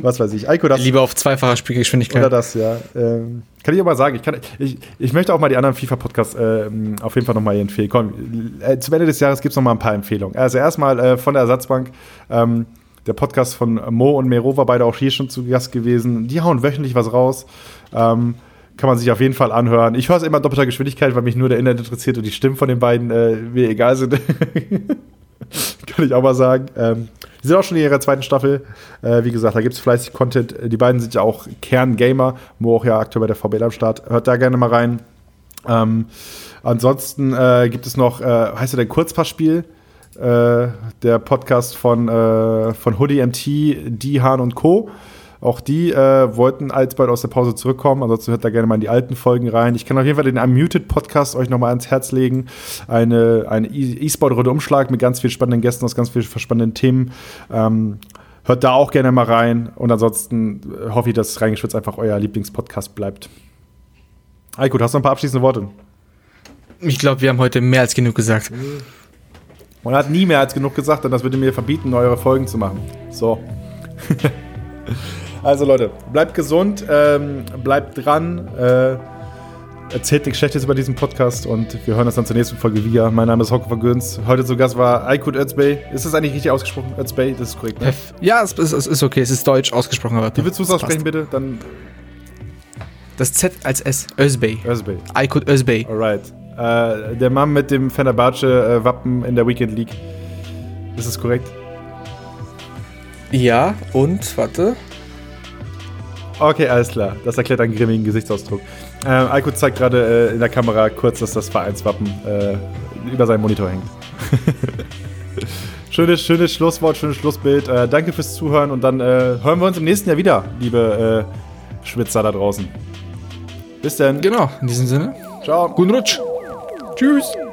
Was weiß ich. Eiko, das. Lieber auf zweifacher Spielgeschwindigkeit. Oder das, ja. Ähm, kann ich auch mal sagen. Ich, kann, ich, ich möchte auch mal die anderen FIFA-Podcasts äh, auf jeden Fall nochmal empfehlen. Komm, äh, zum Ende des Jahres gibt es nochmal ein paar Empfehlungen. Also erstmal äh, von der Ersatzbank. Ähm, der Podcast von Mo und Mero war beide auch hier schon zu Gast gewesen. Die hauen wöchentlich was raus. Ähm, kann man sich auf jeden Fall anhören. Ich höre es immer in doppelter Geschwindigkeit, weil mich nur der Inhalt interessiert und die Stimmen von den beiden äh, mir egal sind. [laughs] kann ich auch mal sagen. Ähm, die sind auch schon in ihrer zweiten Staffel. Äh, wie gesagt, da gibt es fleißig Content. Die beiden sind ja auch Kern-Gamer, wo auch ja aktuell bei der VBL am Start. Hört da gerne mal rein. Ähm, ansonsten äh, gibt es noch, äh, heißt ja der Kurzpassspiel, äh, der Podcast von, äh, von Hoodie MT, Dihan und Co. Auch die äh, wollten alsbald aus der Pause zurückkommen. Ansonsten hört da gerne mal in die alten Folgen rein. Ich kann auf jeden Fall den Unmuted Podcast euch nochmal ans Herz legen. Eine, eine E-Sport-Runde Umschlag mit ganz vielen spannenden Gästen aus ganz vielen spannenden Themen. Ähm, hört da auch gerne mal rein. Und ansonsten äh, hoffe ich, dass Reingeschwitzt einfach euer Lieblingspodcast bleibt. Eiko, hast du noch ein paar abschließende Worte? Ich glaube, wir haben heute mehr als genug gesagt. Man hat nie mehr als genug gesagt, denn das würde mir verbieten, eure Folgen zu machen. So. [laughs] also Leute, bleibt gesund, ähm, bleibt dran. Äh, erzählt nichts Schlechtes über diesen Podcast und wir hören uns dann zur nächsten Folge wieder. Mein Name ist Hauke von Göns. Heute zu Gast war Aykut Özbey. Ist das eigentlich richtig ausgesprochen? Özbey, das ist korrekt, ne? Ja, es ist, es ist okay. Es ist deutsch ausgesprochen. Aber Wie willst du es aussprechen, bitte? Dann das Z als S. Özbey. Özbey. Aykut Özbey. Alright. Äh, der Mann mit dem Fenerbahce-Wappen in der Weekend League. Ist das korrekt? Ja, und, warte. Okay, alles klar. Das erklärt einen grimmigen Gesichtsausdruck. Ähm, Alko zeigt gerade äh, in der Kamera kurz, dass das Vereinswappen äh, über seinem Monitor hängt. [laughs] schönes, schönes Schlusswort, schönes Schlussbild. Äh, danke fürs Zuhören und dann äh, hören wir uns im nächsten Jahr wieder, liebe äh, Schwitzer da draußen. Bis dann. Genau, in diesem Sinne. Ciao. Guten Rutsch. Tschüss.